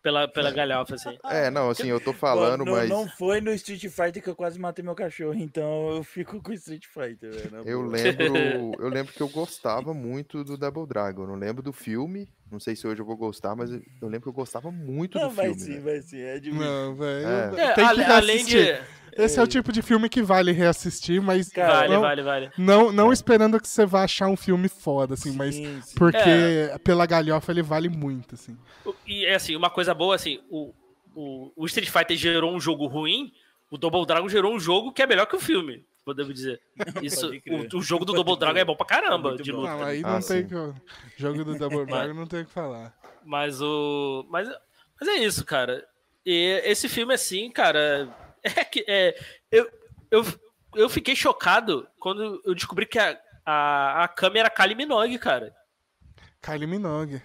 Pela, pela galhofa, assim. É, não, assim, eu tô falando, Pô, não, mas não foi no Street Fighter que eu quase matei meu cachorro, então eu fico com Street Fighter, velho. eu lembro, eu lembro que eu gostava muito do Double Dragon. Eu não lembro do filme, não sei se hoje eu vou gostar, mas eu lembro que eu gostava muito Não, do vai filme. sim, né? vai sim. É de Não, velho. É. É, Tem que além de. Esse é o tipo de filme que vale reassistir, mas Cara, Vale, não, vale, vale. não, não esperando que você vá achar um filme foda, assim, mas Sim, sim. porque É. pela galhofa ele vale muito, assim. E é assim, uma coisa boa, assim, o, o, o Street Fighter gerou um jogo ruim, o Double Dragon gerou um jogo que é melhor que o filme, podemos dizer. Isso, o, o jogo do Double. Dragon é bom pra caramba Muito de luta. Não, aí Ah, não tem sim. que. o Jogo do Double Dragon não tem o que falar. Mas o. Mas, mas é isso, cara. E esse filme, assim, cara, É que é, eu, eu, eu fiquei chocado quando eu descobri que a, a, a câmera Kylie Minogue, cara. Kylie Minogue.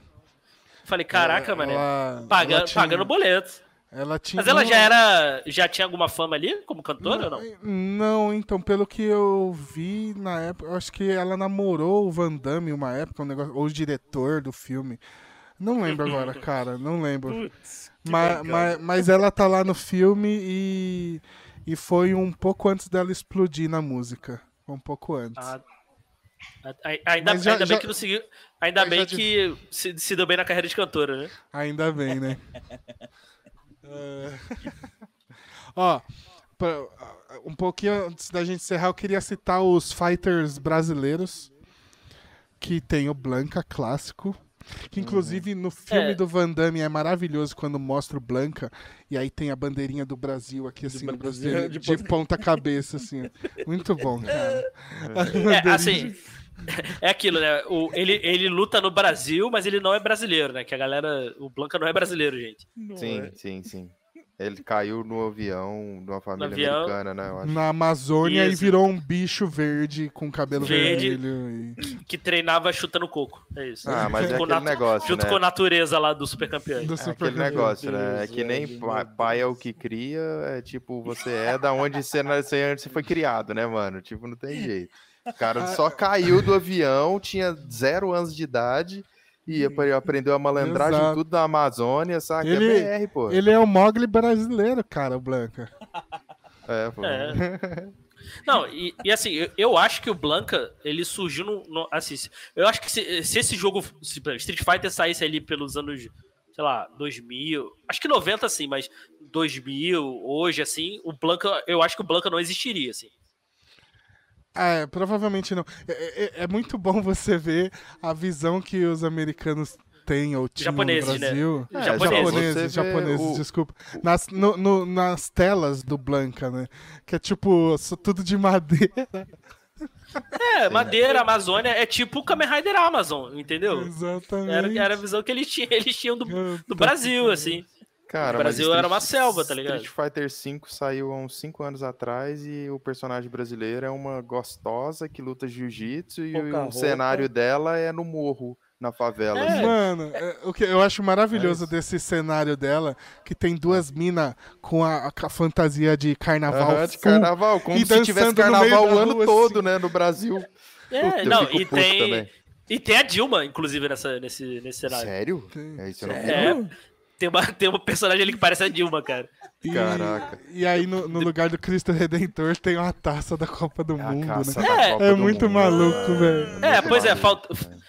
Falei, caraca, Ela- mano. ela- Pagando, ela tinha- pagando boleto. Ela tinha, Mas ela já era. Já tinha alguma fama ali como cantora ou não? Não, então, pelo que eu vi na época, eu acho que ela namorou o Van Damme uma época, um negócio, ou o diretor do filme. Não lembro agora, cara, não lembro. Mas, mas, mas ela tá lá no filme e, e foi um pouco antes dela explodir na música. Foi um pouco antes. Ah, ainda já- ainda bem já- que não seguiu. Ainda bem que se, se deu bem na carreira de cantora, né? Ainda bem, né? É. Ó, pra- um pouquinho antes da gente encerrar, eu queria citar os fighters brasileiros. Que tem o Blanca clássico. Que inclusive no filme É. do Van Damme é maravilhoso quando mostra o Blanca e aí tem a bandeirinha do Brasil aqui assim no braço Brasil, de de, ponta cabeça assim. Muito bom, cara. A É, assim. É aquilo, né? O, ele, ele luta no Brasil, mas ele não é brasileiro, né? Que a galera. O Blanca não é brasileiro, gente. Não Sim, é. sim, sim. Ele caiu no avião de uma família avião. americana, né? Eu acho. na Amazônia e Isso. virou um bicho verde com cabelo Verde. vermelho. e- Que treinava chutando coco. É isso. Ah, mas é aquele natu- negócio, Junto né? com a natureza lá do Super Campeão. do É Super aquele Campeão. negócio, né? É que nem velho, pai, é o que cria, é tipo, você é da onde você, nasceu, onde você foi criado, né, mano? Tipo, não tem jeito. O cara só caiu do avião, tinha zero anos de idade e apre- aprendeu a malandragem Exato. tudo da Amazônia, saca? Ele- É BR, pô. Ele é o Mogli brasileiro, cara, o Blanca. É, pô. É. Não, e, e assim, eu, eu acho que o Blanca, ele surgiu no. no- assim, eu acho que se, se esse jogo, se Street Fighter saísse ali pelos anos, sei lá, 2000, acho que 90 sim, mas 2000, hoje, assim, o Blanca, eu acho que o Blanca não existiria, assim. É, provavelmente não. É, é- é muito bom você ver a visão que os americanos têm ou tinham Japoneses, no né? Brasil. É, Japoneses. Japoneses, japoneses, o- desculpa. Nas, no- no- nas telas do Blanca, né? Que é tipo, tudo de madeira. É, Madeira, Amazônia, é tipo o Kamen Rider Amazon, entendeu? Exatamente. Era, era a visão que eles tinham, eles tinham do, do Brasil, assim. Cara, O Brasil era uma selva, tá ligado? Street Fighter V saiu há uns 5 anos atrás e o personagem brasileiro é uma gostosa que luta jiu-jitsu e Pouca o roupa. cenário dela é no morro, na favela. É. assim. Mano, é, o que eu acho maravilhoso É desse cenário dela, que tem duas minas com a, a fantasia de carnaval Aham, de carnaval, como e se tivesse carnaval o ano rua, todo, assim. né, no Brasil. É, Puta, não, e tem. também. E tem a Dilma, inclusive, nessa, nesse, nesse cenário. Sério? É isso, eu não. É. tem uma, tem uma personagem ali que parece a Dilma, cara. E, Caraca. E aí, no, no lugar do Cristo Redentor, tem uma taça da Copa do É Mundo, né? É, Copa É muito Mundo. maluco, velho. É, pois é, falta.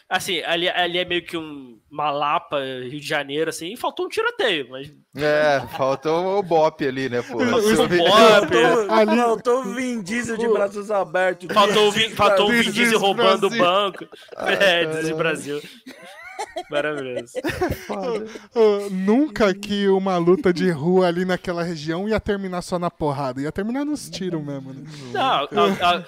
Assim, ali, ali é meio que um, uma Lapa, Rio de Janeiro, assim, e faltou um tiroteio, mas. É, faltou o Bop ali, né, pô? Faltou o Bop. Faltou, Ali- faltou o Vin Diesel de braços abertos. Faltou o Vin, faltou o Vin Diesel roubando o banco. é, Disney Brasil. Maravilhoso. Uh, nunca que uma luta de rua ali naquela região ia terminar só na porrada, ia terminar nos tiros mesmo, né? Não, a- a-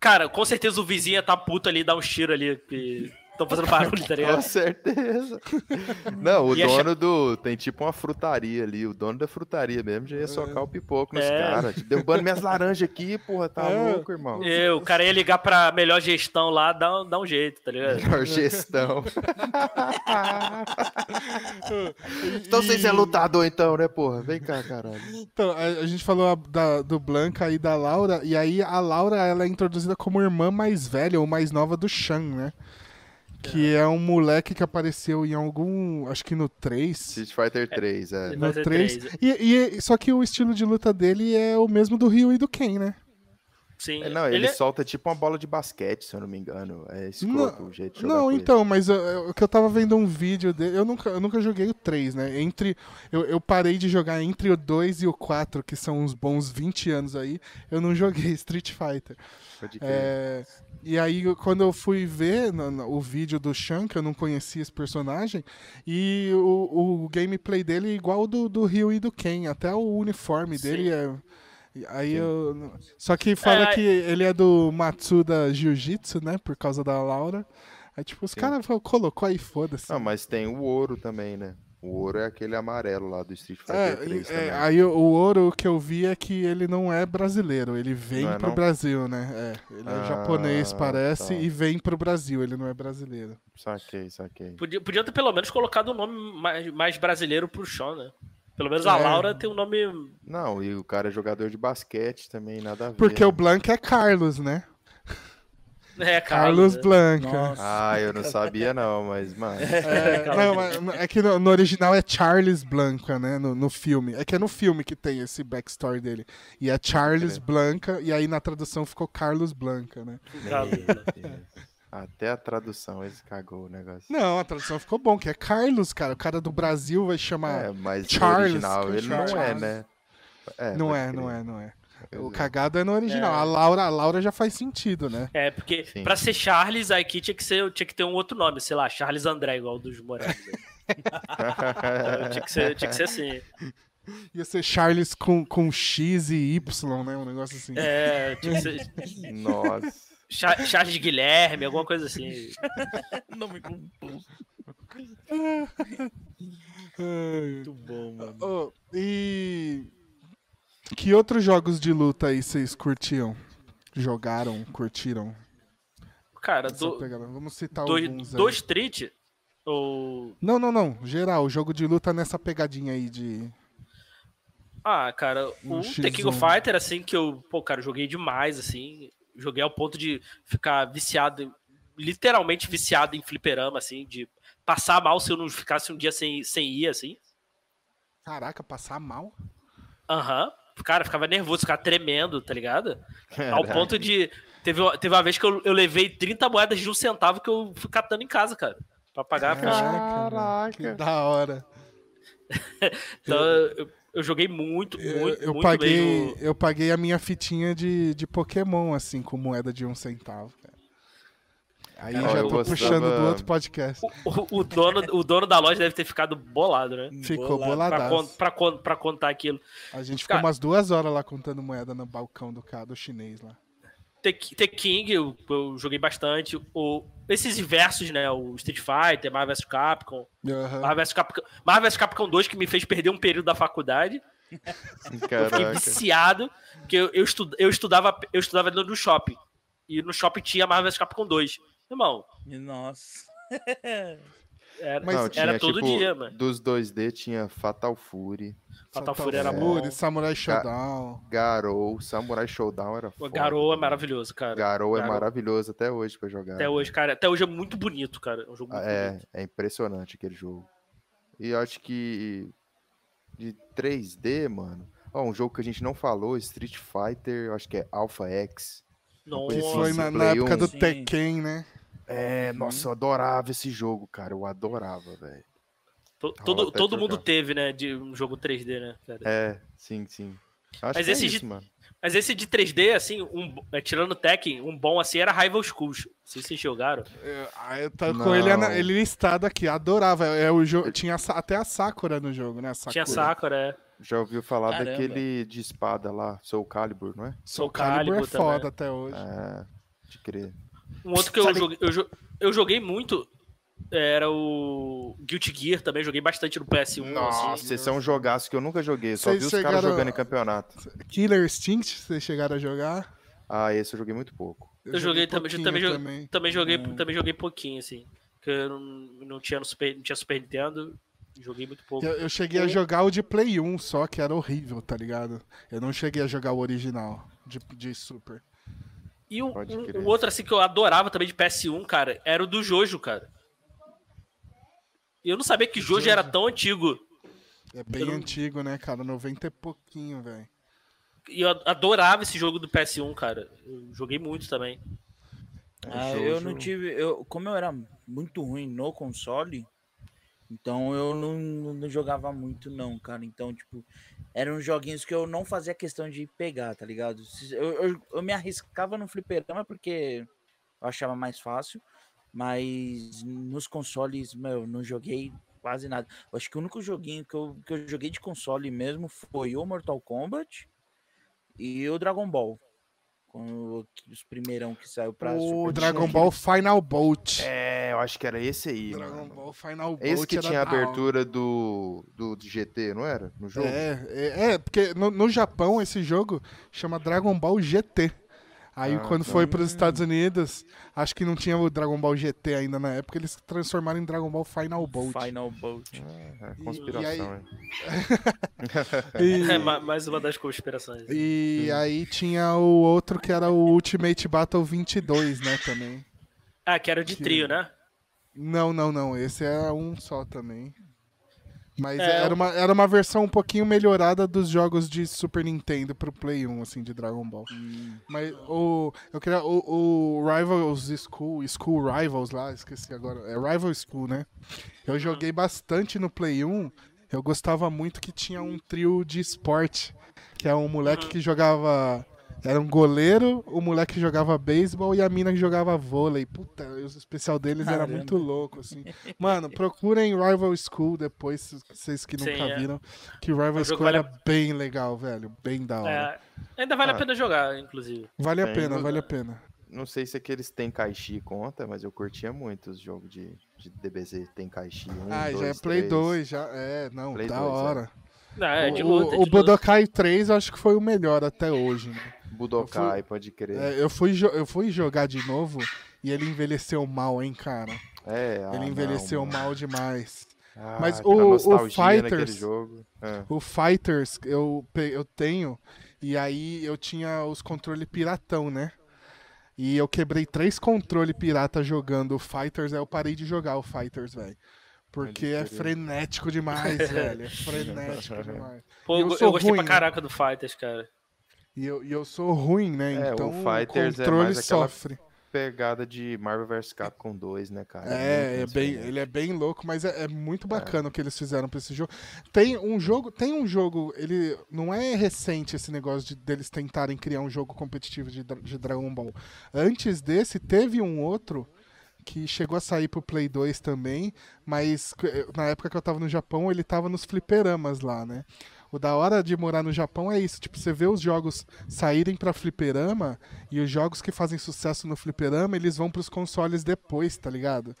cara, com certeza o vizinho ia tá puto ali, dar uns tiros ali, que estão fazendo barulho, tá Com ligado? certeza. Não, o E dono do. Tem tipo uma frutaria ali. O dono da frutaria mesmo já ia socar o pipoco nos É. caras. Tipo, derrubando minhas laranjas aqui, porra, tá É. louco, irmão. É, o cara ia ligar pra melhor gestão lá, dá, um- dá um jeito, tá ligado? Melhor gestão. então vocês é lutador, então, né, porra? Vem cá, caralho. Então, a, a gente falou a- da- do Blanca e da Laura, e aí a Laura ela é introduzida como irmã mais velha ou mais nova do Shan, né? Que é um moleque que apareceu em algum. Acho que no 3. Street Fighter 3, é. Vai No ser 3. três. E, e- só que o estilo de luta dele é o mesmo do Ryu e do Ken, né? Sim. É, Não, ele, ele é- solta tipo uma bola de basquete, se eu não me engano. É escroto o jeito de jogar Não, então, mas eu- eu- o que eu tava vendo um vídeo dele. Eu nunca, eu nunca joguei o 3, né? Entre. Eu, eu parei de jogar entre o 2 e o 4, que são uns bons 20 anos aí. Eu não joguei Street Fighter. É, e aí, eu- quando eu fui ver no- no- o vídeo do Shan, que eu não conhecia esse personagem, e o, o gameplay dele é igual ao do, do Ryu e do Ken, até o uniforme Sim. dele é. Aí eu, só que fala É, que ele é do Matsuda Jiu-Jitsu, né? Por causa da Laura. Aí, tipo, os caras colocou aí, foda-se. Não, mas tem o ouro também, né? O ouro é aquele amarelo lá do Street Fighter É, 3 e- também. é, aí o, o ouro que eu vi é que ele não é brasileiro, ele vem Não é, pro não? Brasil, né? É, ele é Ah, japonês, parece, tá. e vem pro Brasil, ele não é brasileiro. Saquei, saquei. Podia, podia ter pelo menos colocado um nome mais, mais brasileiro pro Sean, né? Pelo menos a É. Laura tem um nome. Não, e o cara é jogador de basquete também, nada a ver. Porque né? o Blanca é Carlos, né? É, Carlos né? Blanca. Nossa. Ah, eu não sabia não, mas, mano. É, não, mas é que no, no original é Charles Blanca, né? No, no filme. É que é no filme que tem esse backstory dele. E é Charles Blanca, e aí na tradução ficou Carlos Blanca, né? Carlos. Até a tradução eles cagou o negócio. Não, a tradução ficou bom, que é Carlos, cara. O cara do Brasil vai chamar. É, mas Charles, no original ele não é, Charles. né? É, não é, não é, não é. Pois O é. cagado é no original. A Laura, a Laura já faz sentido, né? É, porque Sim. pra ser Charles, aqui tinha que, ser, tinha que ter um outro nome, sei lá, Charles André, igual o dos Moraes. Então, tinha, que ser, tinha que ser assim. Ia ser Charles com, com X e Y, né? Um negócio assim. É, tinha que ser Nossa. Cha- Charles Guilherme, alguma coisa assim. Nome composto. Muito bom, mano. Ô, e que outros jogos de luta aí vocês curtiam? Jogaram, curtiram? Cara, do. Vamos citar do, alguns aí. do Street, ou. Não, não, não. Geral, jogo de luta nessa pegadinha aí de. Ah, cara, Um o X1. The King of Fighter, assim, que eu, pô, cara, joguei demais, assim. Joguei ao ponto de ficar viciado, literalmente viciado em fliperama, assim, de passar mal se eu não ficasse um dia sem, sem ir, assim. Caraca, passar mal? Aham. Cara, ficava nervoso, ficava tremendo, tá ligado? Ao Caraca. ponto de. Teve, teve uma vez que eu, eu levei 30 moedas de um centavo que eu fui catando em casa, cara. Pra pagar a ficha. Caraca, que da hora. Então eu, eu joguei muito, Eu, muito, eu muito paguei, mesmo. eu paguei a minha fitinha de, de Pokémon, assim, com moeda de um centavo, cara. Aí Cara, já eu tô gostava- puxando do outro podcast. O, o dono, o dono da loja deve ter ficado bolado, né? Ficou Bolado. Pra, con- pra, con- pra contar aquilo. A gente ficou Cara- umas duas horas lá contando moeda no balcão do cara, do chinês lá. The, The King, eu, eu joguei bastante. O, esses versos, né? O Street Fighter, Marvel vs Capcom. Aham. Marvel vs Capcom, Marvel vs Capcom 2, que me fez perder um período da faculdade. Eu fiquei Caraca. viciado, porque eu, eu, estu- eu estudava, eu estudava no shopping. E no shopping tinha Marvel vs Capcom 2. Irmão, Nossa. era, Mas- Não, tinha, era todo tipo, dia, mano. Dos 2D tinha Fatal Fury, Fatal Fury era. Fury, Samurai Shodown. Garou, Samurai Showdown era foda. Garou é maravilhoso, cara. Garou é Garou. maravilhoso até hoje pra jogar. Até hoje, cara. Até hoje é muito bonito, cara. É um jogo Ah, muito É, bonito. é impressionante aquele jogo. E eu acho que de 3D, mano. Ó, um jogo que a gente não falou, Street Fighter, eu acho que é Alpha X. Que Nossa. foi na, na época um. do Sim. Tekken, né? É, nossa, eu adorava esse jogo, cara. Eu adorava, velho. Todo todo mundo teve, né? De um jogo 3D, né, cara? É, sim, sim. Acho Mas que é esse isso, de- mano. Mas esse de 3D, assim, um, é, tirando o Tekken, um bom assim era Rival Schools. Não sei se vocês jogaram. Eu, ah, eu tô com ele, ele listado aqui, adorava. É, o jogo, tinha a até a Sakura no jogo, né? A Sakura. Tinha Sakura, é. Já ouviu falar Caramba. daquele de espada lá, Soul Calibur, não é? Soul Soul Calibur é Calibur foda também. até hoje. É, de crer. Um outro que eu joguei, eu, eu joguei muito era o Guilty Gear também. Joguei bastante no PS1. Nossa, assim. esse é um jogaço que eu nunca joguei. eu Só Vocês vi os caras chegaram- jogando em campeonato. Killer Instinct, vocês chegaram a jogar? Ah, esse eu joguei muito pouco. Eu joguei também, pouquinho também, joguei, também. também joguei, Hum. também joguei pouquinho, assim. Porque eu não, não, tinha no Super, não tinha Super Nintendo. Joguei muito pouco. Eu, eu cheguei a jogar o de Play 1 só, que era horrível, tá ligado? Eu não cheguei a jogar o original de, de Super. E crer. um outro assim que eu adorava também de PS1, cara, era o do Jojo, cara. Eu não sabia que Jojo era tão antigo. É bem Eu antigo, né, cara? 90 e pouquinho, velho. E eu adorava esse jogo do PS1, cara. Eu joguei muito também. Ah, Jojo- eu não tive. Eu, como eu era muito ruim no console, então eu não, não jogava muito, não, cara. Então, tipo, eram joguinhos que eu não fazia questão de pegar, tá ligado? Eu, eu, eu me arriscava no fliperama porque eu achava mais fácil, mas nos consoles, meu, não joguei quase nada. Eu acho que o único joguinho que eu, que eu joguei de console mesmo foi o Mortal Kombat e o Dragon Ball. Quando os primeirão que saiu pra O Dragon. Ball Final Bolt. É, eu acho que era esse aí, Dragon mano. Ball Final Bolt. Esse que era tinha a abertura do, do GT, não era? No jogo? É, é, é, porque no, no Japão esse jogo chama Dragon Ball GT. Aí Ah, quando tá. foi para os Estados Unidos, acho que não tinha o Dragon Ball GT ainda na época, eles transformaram em Dragon Ball Final Bolt. Final Bolt. Ah, é E- conspiração, e aí- hein? E, É ma- mais uma das conspirações. e aí tinha o outro que era o Ultimate Battle 22, né, também. Ah, que era de Que- trio, né? Não, não, não, esse é um só também. Mas É, era, uma, era uma versão um pouquinho melhorada dos jogos de Super Nintendo pro Play 1, assim, de Dragon Ball. Mas o. Eu queria. O, o Rivals School, School Rivals lá, esqueci agora. É Rival School, né? Eu joguei bastante no Play 1. Eu gostava muito que tinha um trio de esporte. Que é um moleque que jogava. Era um goleiro, o moleque que jogava beisebol e a mina que jogava vôlei. Puta, o especial deles era Caramba. muito louco, assim. Mano, procurem Rival School depois, vocês que nunca Sim, é. viram. Que Rival School vale era bem legal, velho. Bem da hora. É, ainda vale Ah. a pena jogar, inclusive. Vale a Bem, pena, vale a pena. Não sei se aqueles tem Kaishi conta, mas eu curtia muito os jogos de, de DBZ. Tem Kaishi 1, Ah, já é 2, Play 3. 2, já. É, não, Play da 2, é. Não, é de o luta. o, de o luta. Budokai 3 eu acho que foi o melhor até hoje, né? Budokai, pode crer. É, eu, fui, eu fui jogar de novo e ele envelheceu mal, hein, cara. É, ah, ele envelheceu não, mal demais. Ah, Mas o- o Fighters- jogo. É. O Fighters eu, eu tenho, e aí eu tinha os controles piratão, né? E eu quebrei três controles pirata jogando o Fighters, aí eu parei de jogar o Fighters, velho. Porque é frenético demais, velho. É frenético demais. Pô, eu eu, sou eu gostei ruim, pra né? caraca do Fighters, cara. E eu, e eu sou ruim, né? É, então o, Fighters é controle aquela- sofre. Pegada de Marvel vs Capcom 2, né, cara? É, é Muito bem, ele é bem louco, mas é, é muito bacana o que eles fizeram pra esse jogo. Tem um jogo, tem um jogo, ele não é recente esse negócio de, deles tentarem criar um jogo competitivo de, de Dragon Ball. Antes desse, teve um outro que chegou a sair pro Play 2 também, mas eh, na época que eu tava no Japão, ele tava nos fliperamas lá, né? O da hora de morar no Japão é isso, tipo, você vê os jogos saírem pra fliperama e os jogos que fazem sucesso no fliperama, eles vão pros consoles depois, tá ligado?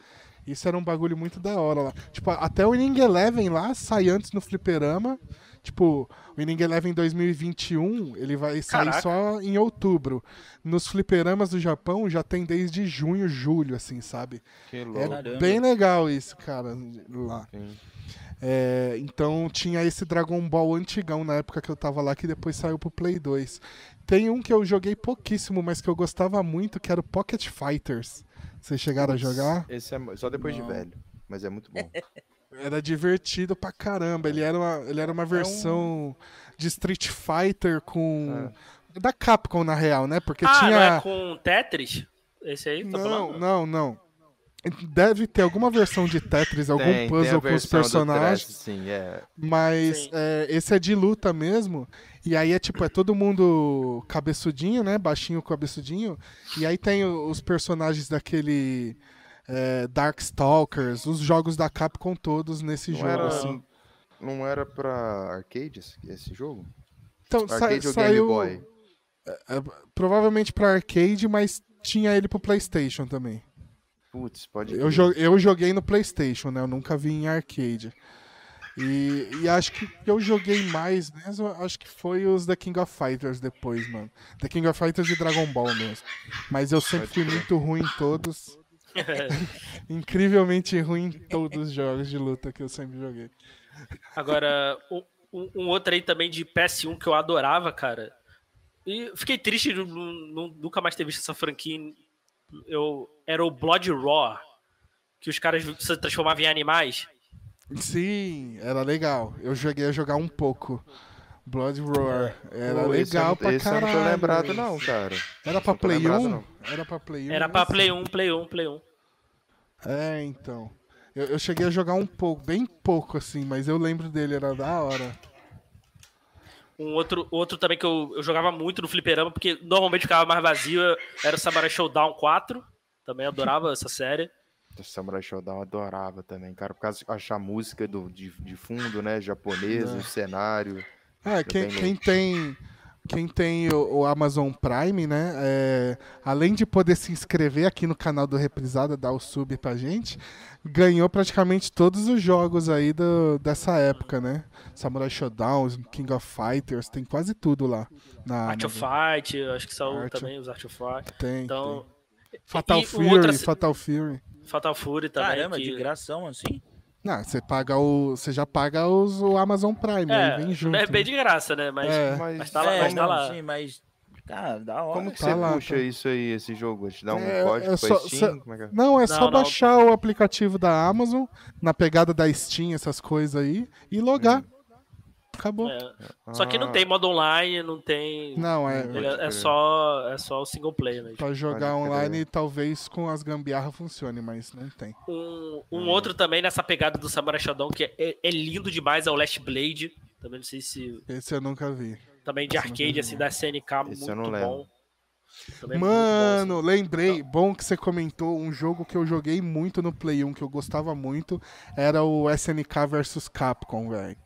Isso era um bagulho muito da hora lá. Tipo, até o Winning Eleven lá sai antes no fliperama. Tipo, o Winning Eleven 2021, ele vai sair Caraca. só em outubro. Nos fliperamas do Japão já tem desde junho, julho, assim, sabe? Que É louco. Caramba. bem legal isso, cara, lá. É, então tinha esse Dragon Ball antigão na época que eu tava lá, que depois saiu pro Play 2. Tem um que eu joguei pouquíssimo, mas que eu gostava muito, que era o Pocket Fighters. Vocês chegaram a jogar? Esse é só depois Não. de velho, mas é muito bom. Era divertido pra caramba. Ele era uma, ele era uma versão de Street Fighter com. Da Capcom, na real, né? Porque ah, tinha. não é com Tetris? Esse aí? Tá Não, falando? não, não. Deve ter alguma versão de Tetris, algum Tem- tem a puzzle com os personagens. Trash, sim, é. Mas Sim. é, esse é de luta mesmo. E aí é tipo, é todo mundo cabeçudinho, né? Baixinho cabeçudinho. E aí tem os personagens daquele é, Darkstalkers, os jogos da Capcom todos nesse Não jogo, era, assim. não era pra arcades esse jogo? Então, sa- Arcade Game saiu Boy? é, provavelmente pra arcade, mas tinha ele pro PlayStation também. Putz, pode Eu, jo- eu joguei no PlayStation, né? Eu nunca vi em arcade. E, e acho que eu joguei mais mesmo, acho que foi os The King of Fighters depois, mano. The King of Fighters e Dragon Ball mesmo. Mas eu sempre fui muito ruim em todos. Incrivelmente ruim em todos os jogos de luta que eu sempre joguei. Agora, um, um- outro aí também de PS1 que eu adorava, cara. E fiquei triste de nu- nu- nunca mais ter visto essa franquia. Eu, era o Blood Raw, que os caras se transformavam em animais. Sim, era legal. Eu joguei a jogar um pouco. Blood Roar. Era Pô, esse eu legal não- pra esse caralho. eu não tô lembrado, não, cara. Era pra Play lembrado, 1? não. Era pra Play 1? Era pra esse? Play 1, Play 1, Play 1. É, então. Eu, eu cheguei a jogar um pouco, bem pouco assim, mas eu lembro dele, era da hora. Um outro, outro também que eu, eu jogava muito no fliperama, porque normalmente ficava mais vazio, era o Samurai Showdown 4. Também adorava essa série. Samurai Showdown eu adorava também, cara, por causa de achar música do, de, de fundo, né, japonesa, o cenário. É, quem, quem tem quem tem o, o Amazon Prime, né? é, além de poder se inscrever aqui no canal do Reprisada, dar o sub pra gente, ganhou praticamente todos os jogos aí do, dessa época, né? Samurai Shodown, King of Fighters, tem quase tudo lá. Na Art of Amazon. Fight, eu acho que saiu Art também os Art of Fight. Tem, Então, tem. Fatal e Fury, outro- Fatal Fury. Fatal Fury também. Caramba, que- de gração assim. Não, você paga o. Você já paga os, o Amazon Prime, É, aí vem junto. é bem de graça, né? Mas, É. Mas, mas tá lá, é, mas tá não, lá. sim, mas. Cara, da hora. como que Tá você lá, puxa tá. isso aí, esse jogo? Te dá um É, código é pra só- Steam? só- é que é? Não, é só Não, não. baixar o aplicativo da Amazon, na pegada da Steam, essas coisas aí, e logar. Acabou. É. Só que não Ah, tem modo online, não tem. Não, é. É, é só, é só o single player mesmo. Pra jogar Pode online, crer. talvez com as gambiarra funcione, mas não tem. Um, um outro também nessa pegada do Samurai Shodown que é, é lindo demais é o Last Blade. Também não sei se. Esse eu nunca vi. Também de Esse não arcade, assim, da SNK, Esse eu muito não lembro. bom. Também é muito bom, assim. Mano, lembrei, bom que você comentou, um jogo que eu joguei muito no Play 1, que eu gostava muito, era o SNK vs Capcom, velho.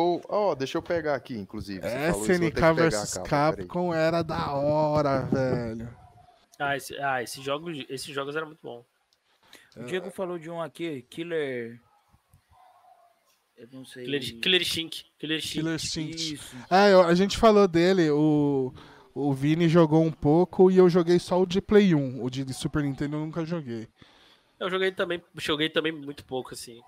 Pô, ó, deixa eu pegar aqui, inclusive. Isso, SNK a vs. Capcom era da hora, velho. Ah, esse, ah esses, jogos, esses jogos eram muito bons. O Diego falou de um aqui, Killer. Eu não sei. Killer, Killer Instinct. Killer. Isso. É, eu- a gente falou dele, o, o Vini jogou um pouco e eu joguei só o de Play 1. O de Super Nintendo eu nunca joguei. Eu joguei também, joguei também muito pouco, assim.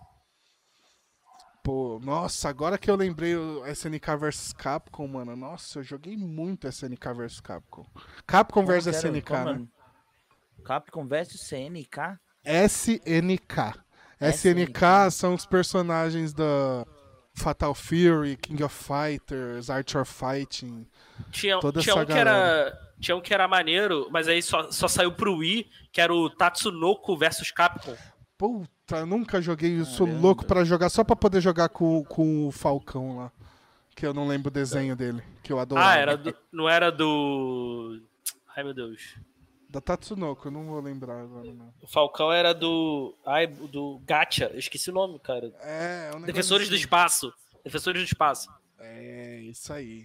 Pô, nossa, agora que eu lembrei o SNK vs Capcom, mano. Nossa, eu joguei muito SNK vs Capcom. Capcom vs? SNK, Como, né? mano? Capcom vs CNK? SNK. SNK são os personagens da Fatal Fury, King of Fighters, Art of Fighting. Tinha, Toda tinha essa um que era. Tinha um que era maneiro, mas aí só, só saiu pro Wii, que era o Tatsunoko versus Capcom. Puta, eu nunca joguei, sou Caramba. louco pra jogar, só pra poder jogar com, com o Falcão lá. Que eu não lembro o desenho dele, que eu adorava. Ah, era do, não era do. Ai meu Deus. Da Tatsunoko, eu não vou lembrar agora, não. O Falcão era do. Ai, do Gacha. Eu esqueci o nome, cara. É, é um negócio Defensores do assim. Espaço. Defensores do Espaço. É, isso aí.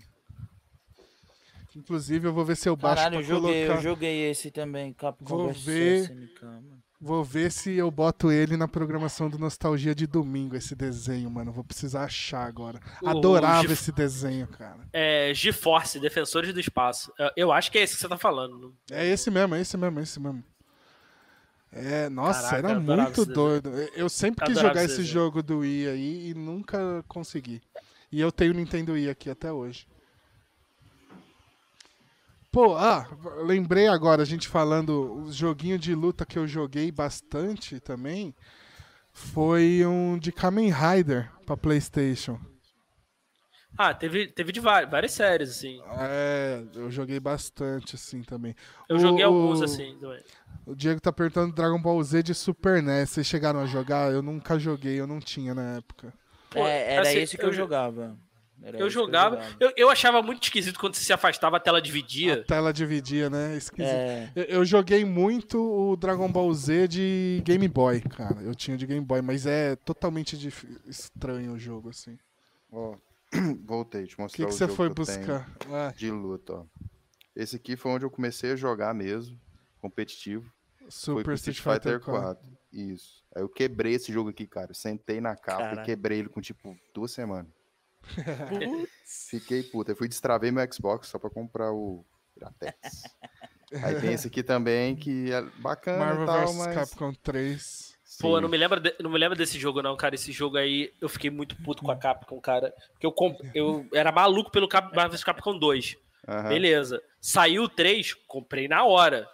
Inclusive, eu vou ver se eu baixo Caralho, pra eu joguei, colocar. eu joguei esse também, Capcom Vou vs ver. SNK, mano. Vou ver se eu boto ele na programação do Nostalgia de domingo, esse desenho, mano. Vou precisar achar agora. Adorava esse desenho, cara. É, GeForce, Defensores do Espaço. Eu- acho que é esse que você tá falando. É esse mesmo, é esse mesmo, é esse mesmo. É, nossa, Caraca, era muito desenho. doido. Eu sempre quis jogar esse esse desenho. jogo do Wii aí e nunca consegui. E eu tenho o Nintendo Wii aqui até hoje. Pô, ah, lembrei agora, a gente falando, o joguinho de luta que eu joguei bastante também foi um de Kamen Rider pra Playstation. Ah, teve, teve de várias, várias séries, assim. É, eu joguei bastante assim também. Eu O- joguei alguns, o- assim, também. O Diego tá perguntando Dragon Ball Z de Super NES. Vocês chegaram a jogar? Eu nunca joguei, eu não tinha na época. É, era assim, esse que eu, eu jo- jogava. Era Eu jogava. Eu, eu achava muito esquisito quando você se afastava, a tela dividia. A tela dividia, né? Esquisito. É, Eu, eu joguei muito o Dragon Ball Z de Game Boy, cara. Eu tinha de Game Boy, mas é totalmente dif- estranho o jogo, assim. Ó, voltei, te O mostrar que, que o você jogo foi que eu buscar? Ah, de luta, ó. Esse aqui foi onde eu comecei a jogar mesmo, competitivo. foi Super com Street Fighter 4. 4. Isso. Aí eu quebrei esse jogo aqui, cara. Eu Sentei na capa Caralho. e quebrei ele com tipo duas semanas. Fiquei puta. Eu fui destravei meu Xbox só pra comprar o Piratex. Aí tem esse aqui também que é bacana Marvel e tal, vs mas... Capcom 3. Pô, eu Sim. não me, lembro de- não me lembro desse jogo, não, cara. Esse jogo aí, eu fiquei muito puto com a Capcom, cara. Porque eu, comp... eu era maluco pelo Cap... Marvel vs Capcom 2. Aham, Beleza. Saiu o 3, comprei na hora.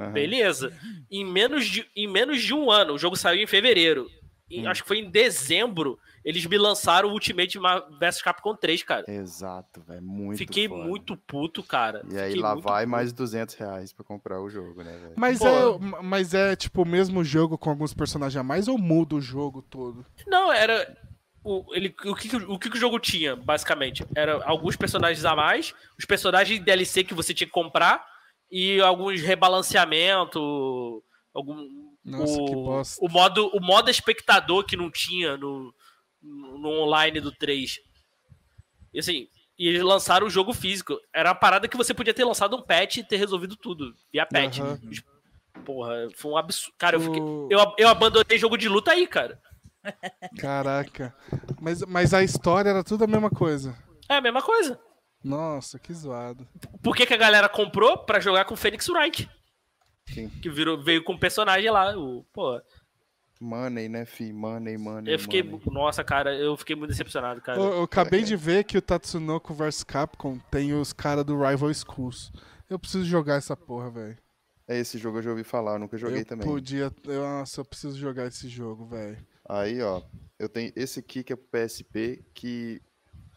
aham. Beleza. Em menos, de, em menos de um ano, o jogo saiu em fevereiro. Em- Hum. Acho que foi em dezembro, eles me lançaram o Ultimate vs Capcom 3, cara. Exato, velho. Muito Fiquei foda. muito puto, cara. E aí Fiquei lá vai puto. mais 200 reais pra comprar o jogo, né, velho? Mas Pô. é, mas é tipo o mesmo jogo com alguns personagens a mais ou muda o jogo todo? Não, era. O, ele, o, que, o que, que o jogo tinha, basicamente? Era alguns personagens a mais, os personagens DLC que você tinha que comprar e alguns rebalanceamento, algum. Nossa, o, que bosta. O modo, o modo espectador que não tinha no, no, online do 3. E assim, E eles lançaram o jogo físico. Era uma parada que você podia ter lançado um patch e ter resolvido tudo via patch. Aham. Porra, foi um absurdo. Cara, eu, fiquei- eu, eu abandonei jogo de luta aí, cara. Caraca. Mas, mas a história era tudo a mesma coisa. É a mesma coisa. Nossa, que zoado. Por que, que a galera comprou? Pra jogar com o Phoenix Wright. Sim. Que virou, veio com o personagem lá. O, pô, Money, né, fi? Money, money. eu fiquei. money. Nossa, cara, eu fiquei muito decepcionado, cara. Eu, eu acabei de ver que o Tatsunoko vs Capcom tem os caras do Rival Schools. Eu preciso jogar essa porra, velho. É, esse jogo eu já ouvi falar, eu nunca joguei Eu também. podia. Eu, nossa, eu preciso jogar esse jogo, velho. Aí, ó, eu tenho esse aqui que é pro PSP, que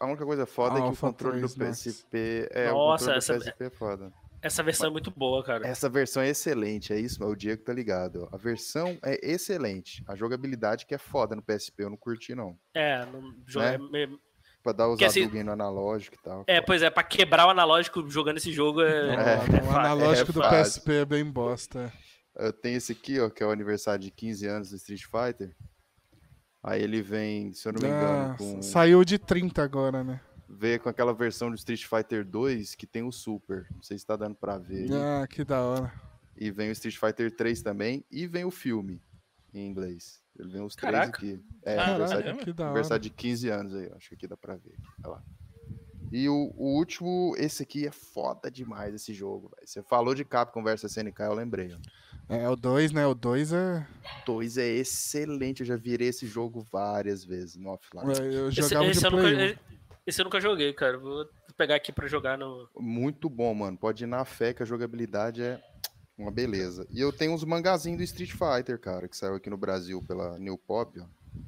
a única coisa foda é que o controle do 3 Max. PSP é Nossa, o controle essa- do PSP é foda. Essa versão é muito boa, cara. Essa versão é excelente, é isso, mas o Diego tá ligado. A versão é excelente. A jogabilidade que é foda no PSP, eu não curti não. É, não, jo- Né? é, é- Pra dar os assim- no analógico e tal. é, pois é, pra quebrar o analógico jogando esse jogo é. Ó, o fa- analógico é do fácil. PSP é bem bosta. Eu tenho esse aqui, ó, que é o aniversário de 15 anos do Street Fighter. Aí ele vem, se eu não me engano, Ah, com... Saiu de 30 agora, né? Veio com aquela versão do Street Fighter 2 que tem o Super. Não sei se tá dando pra ver. Ah, que da hora. E vem o Street Fighter 3 também. E vem o filme em inglês. Ele vem os três Caraca. aqui. É, Caraca, aniversário, que da hora. aniversário de 15 anos aí. Acho que aqui dá pra ver. Olha lá. E o, o último, esse aqui é foda demais esse jogo. velho. Você falou de Capcom vs SNK, eu lembrei. ó. É, o 2, né? O 2 é. O 2 é excelente. Eu já virei esse jogo várias vezes no offline. Eu Esse, jogava esse de eu nunca, Play 1. Esse eu nunca joguei, cara. Vou pegar aqui pra jogar no. Muito bom, mano. Pode ir na fé que a jogabilidade é uma beleza. E eu tenho uns mangazinhos do Street Fighter, cara, que saiu aqui no Brasil pela New Pop, ó.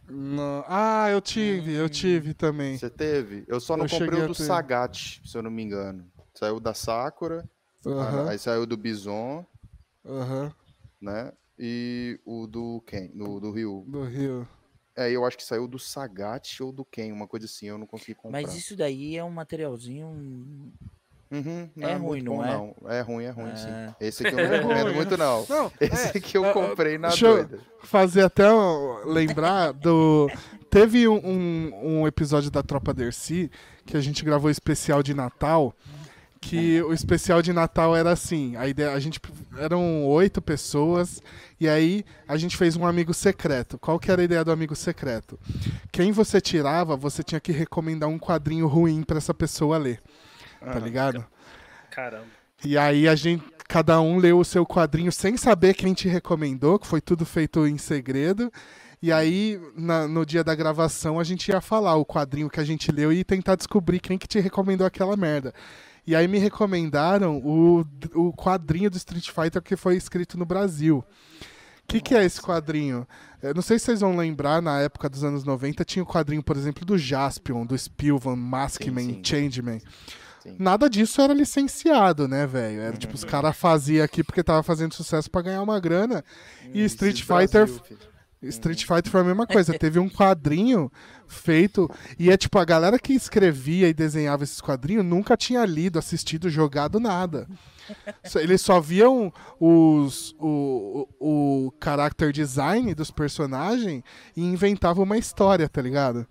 Não- Ah, eu tive, eu tive também. Você teve? Eu só não Eu comprei o do. Sagat, se eu não me engano. Saiu da Sakura, Aham, aí saiu do Bison, aham, né? E o do Ken, no, do Ryu. do Rio. É, eu acho que saiu do Sagat ou do Ken, uma coisa assim, eu não consegui comprar. Mas isso daí é um materialzinho. Uhum, não é muito ruim, não bom, é? não. É ruim, é ruim, sim. É. Esse aqui eu não recomendo ruim, muito, não. Não, Esse é, aqui eu comprei na deixa eu- doida. fazer até um- lembrar do. Teve um, um, um episódio da Tropa Dercy que a gente gravou especial de Natal. Que o especial de Natal era assim: a ideia, a gente eram oito pessoas e aí a gente fez um amigo secreto. Qual que era a ideia do amigo secreto? Quem você tirava, você tinha que recomendar um quadrinho ruim pra essa pessoa ler, tá ligado? Caramba. E aí a gente, cada um leu o seu quadrinho sem saber quem te recomendou, que foi tudo feito em segredo. E aí, na- no dia da gravação, a gente ia falar o quadrinho que a gente leu e tentar descobrir quem que te recomendou aquela merda. E aí me recomendaram o, o quadrinho do Street Fighter que foi escrito no Brasil. O que, que é esse quadrinho? Eu não sei se vocês vão lembrar, na época dos anos 90, tinha o quadrinho, por exemplo, do Jaspion, do Spilvan, Maskman, sim. Changeman. Sim. Nada disso era licenciado, né, velho? Era tipo, os caras faziam aqui porque tava fazendo sucesso pra ganhar uma grana. E Street Esse Fighter. Brasil. Street Fighter foi a mesma coisa. Teve um quadrinho feito. E é tipo, a galera que escrevia e desenhava esses quadrinhos nunca tinha lido, assistido, jogado nada. Eles só viam os, o, o, o character design dos personagens e inventavam uma história, tá ligado?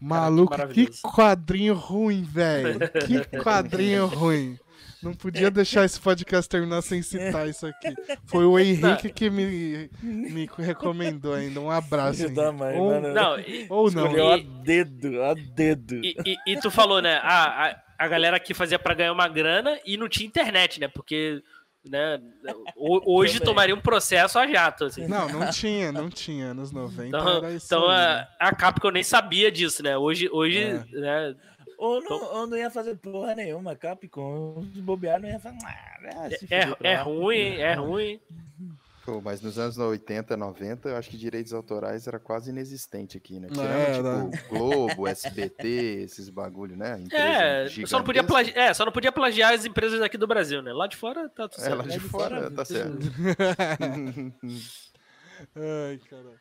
Maluco, que quadrinho ruim, velho. Que quadrinho ruim. Não podia deixar esse podcast terminar sem citar isso aqui. Foi o Henrique que me, me recomendou ainda. Um abraço. Mãe, Ou, mano. Não, e, ou não. Escolheu a E- dedo, a dedo. e, e- e tu falou, né? A, a, a galera que fazia pra ganhar uma grana e não tinha internet, né? Porque né, ho- hoje Também. tomaria um processo a jato. Assim. Não, não tinha, não tinha. Anos 90 Então, era isso então a, a Capcom nem sabia disso, né? Hoje, hoje É. né, Ou não, ou não ia fazer porra nenhuma, Capcom. Se bobear, não ia fazer nada. se é, é lá. ruim, é ruim. Pô, mas nos anos 80, 90, eu acho que direitos autorais era quase inexistente aqui, né? Tirando, Era. tipo, Globo, SBT, esses bagulho, né? É, só não, podia plagiar, é, só não podia plagiar as empresas aqui do Brasil, né? Lá de fora tá tudo É, certo. lá de de fora, fora, tá tudo- certo. Ai, caralho.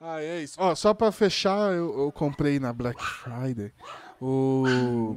Ah, é isso. Ó, só pra fechar, eu, eu comprei na Black Friday o,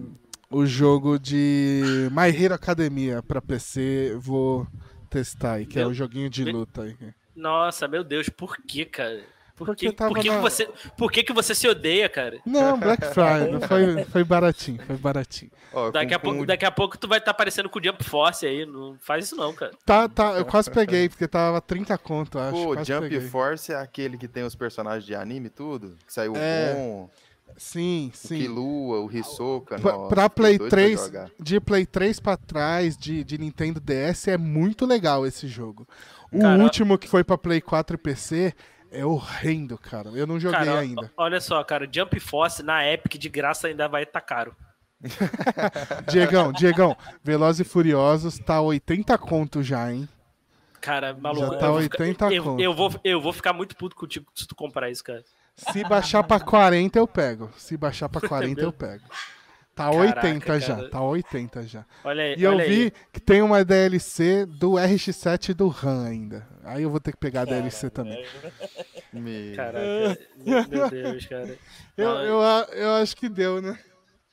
o jogo de My Hero Academia pra PC. Vou testar aí, que é Meu- o joguinho de meu- luta aí. Nossa, meu Deus, por que, cara? Por, Porque que, por, que, que na- você, por que, que você se odeia, cara? Não, Black Friday. Foi, foi baratinho, foi baratinho. Ó, Daqui com- a, pouco, com- daqui a pouco tu vai estar aparecendo com o Jump Force aí. Não faz isso não, cara. Tá, tá, eu quase peguei, porque tava 30 conto, acho. Pô, quase Jump peguei. Force é aquele que tem os personagens de anime e tudo? Que saiu É, o Gon, Sim, o sim. Killua, o Hisoka. Pra, nossa, pra Play doido pra 3, jogar. de Play 3 pra trás, de, de Nintendo DS, é muito legal esse jogo. O Cara, último que foi pra Play 4 e PC é horrendo, cara. Eu não joguei Cara, ainda. olha só, cara. Jump Force na Epic de graça ainda vai estar caro. Diegão, Diegão, Velozes e Furiosos tá 80 conto já, hein? Cara, maluco. Já tá eu vou ficar- 80 eu, conto. eu, vou, eu vou ficar muito puto contigo se tu comprar isso, cara. Se baixar pra 40 eu pego. Se baixar pra 40 eu pego. Tá Caraca, 80 já, cara. tá 80 já. Olha aí. E eu olha vi aí. que tem uma DLC do RX7 e do RAM ainda. Aí eu vou ter que pegar a DLC também. Me- Caraca, meu meu Deus, cara. Eu, eu, a- eu acho que deu, né?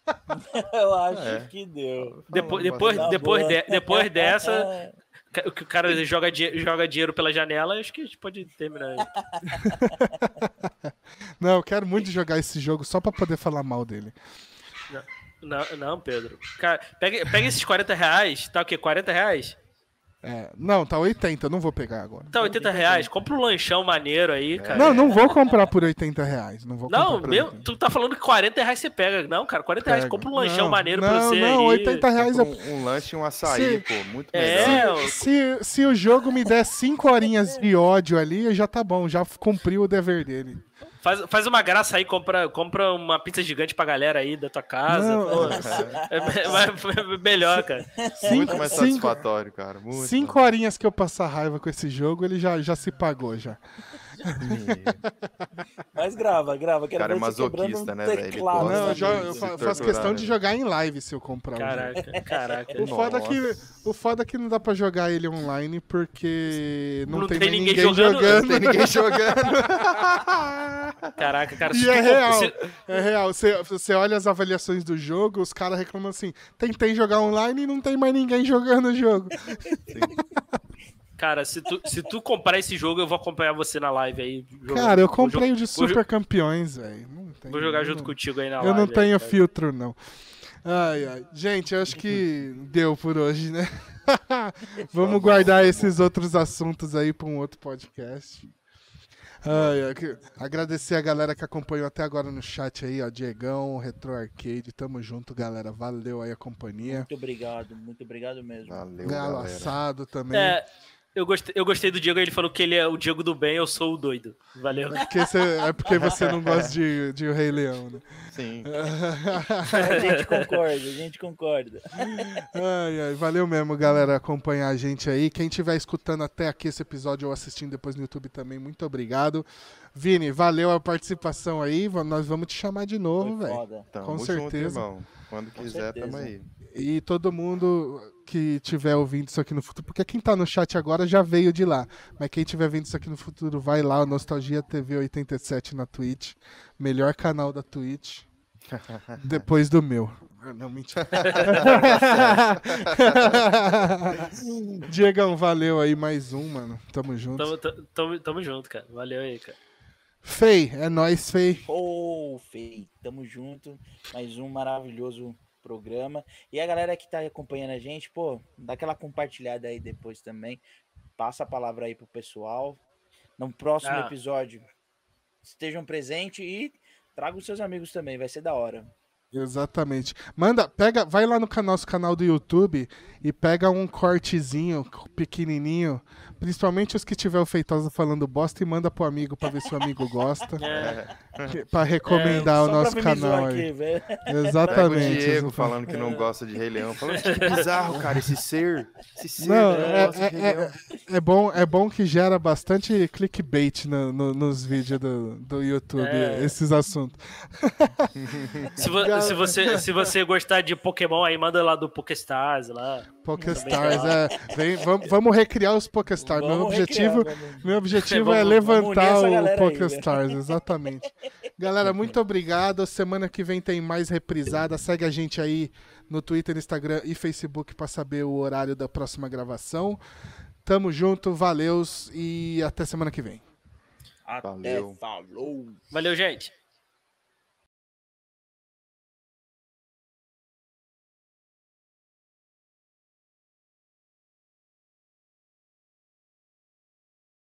Eu acho É. que deu. Depois, depois, Tá depois, de- depois dessa, ca- o que o cara joga, joga dinheiro pela janela, acho que a gente pode terminar. Não, eu quero muito jogar esse jogo só pra poder falar mal dele. Não, não, Pedro. Cara, pega, pega esses 40 reais, tá o quê? 40 reais? É, não, tá 80, eu não vou pegar agora. Tá 80 reais. Compra um lanchão maneiro aí, cara. Não, não vou comprar por 80 reais. Não vou Não, comprar por meu, 80. tu tá falando que 40 reais você pega. Não, cara, 40 reais. Compra um lanchão Não, maneiro não, pra você Não, aí. 80 reais eu... um, um lanche e um açaí, Se- pô, muito É, melhor. eu- Se, se o jogo me der 5 horinhas de ódio ali, já tá bom, já cumpriu o dever dele. Faz, faz uma graça aí, compra, compra uma pizza gigante pra galera aí da tua casa. Não, pô. É, é- é melhor, cara. Muito mais cinco- satisfatório, cara. Muito. 5 horinhas que eu passar raiva com esse jogo, ele já, já se pagou já. Mas grava, grava. Quero Cara, é masoquista, um né, velho? Não, eu, jo- eu fa- faço questão de né? jogar em live se eu comprar. Caraca, caraca. O foda, é que, o foda é que não dá pra jogar ele online porque não, Não tem, tem ninguém ninguém, jogando. jogando. Não tem ninguém jogando. Caraca, cara. E é real, é real. Você, você olha as avaliações do jogo, os caras reclamam assim: tentei jogar online e não tem mais ninguém jogando o jogo. Cara, se tu, se tu comprar esse jogo, eu vou acompanhar você na live aí. Cara, eu comprei o de Super Campeões, velho. Não tem- Vou jogar eu junto não- contigo aí na Eu live. não aí, tenho cara. filtro, não. Ai, ai. Gente, eu acho que deu por hoje, né? Vamos guardar esses outros assuntos aí para um outro podcast. Ai, agradecer a galera que acompanhou até agora no chat aí, ó. Diegão, Retro Arcade, tamo junto, galera. Valeu aí a companhia. Muito obrigado, muito obrigado mesmo. Valeu, Galo galera. assado também. É, eu gostei, eu gostei do Diego, ele falou que ele é o Diego do bem, eu sou o doido. Valeu. Porque cê- é porque você não gosta de, de O Rei Leão, né? Sim. A gente concorda, a gente concorda. Ai, ai, valeu mesmo, galera, acompanhar a gente aí. Quem estiver escutando até aqui esse episódio ou assistindo depois no YouTube também, muito obrigado. Vini, valeu a participação aí. Nós vamos te chamar de novo, velho. foda. Tamo Com junto, certeza. irmão. Quando quiser, certeza. tamo aí. E todo mundo que tiver ouvindo isso aqui no futuro, porque quem tá no chat agora já veio de lá. Mas quem tiver vendo isso aqui no futuro, vai lá, Nostalgia TV 87 na Twitch. Melhor canal da Twitch. Depois do meu. Ah, Não, mentira. Diegão, valeu aí mais um, mano. Tamo junto. Tamo, tamo, tamo, junto, cara. Valeu aí, cara. Fei, é nóis, Fei. Ô, Fei, tamo junto. Mais um maravilhoso programa. E a galera que tá acompanhando a gente, pô, dá aquela compartilhada aí depois também. Passa a palavra aí pro pessoal. No próximo Ah. episódio, estejam presentes e tragam os seus amigos também, vai ser da hora. Exatamente. Manda, pega, vai lá no nosso canal do YouTube e pega um cortezinho pequenininho, principalmente os que tiver o Feitosa falando bosta e manda pro amigo pra ver se o amigo gosta, É, pra recomendar o Só nosso canal aí. aqui. Pega o Exatamente. Diego exatamente. falando que não gosta de Rei Leão. Falando que bizarro, cara, esse ser. Esse ser Não, é, gosta de Rei é- Leão. é- é bom, é bom que gera bastante clickbait no- no- nos vídeos do, do YouTube, É. esses assuntos. se, vo- se você, se você gostar de Pokémon aí, manda lá do Pokéstars lá. Pokéstars, é. Vem, vamos, vamos recriar os Pokéstars. Meu objetivo, recriar, meu objetivo é vamos unir levantar o Pokéstars, exatamente. Galera, muito obrigado. Semana que vem tem mais reprisada. Segue a gente aí no Twitter, Instagram e Facebook para saber o horário da próxima gravação. Tamo junto, valeus e até semana que vem. Até Valeu. falou. Valeu, gente.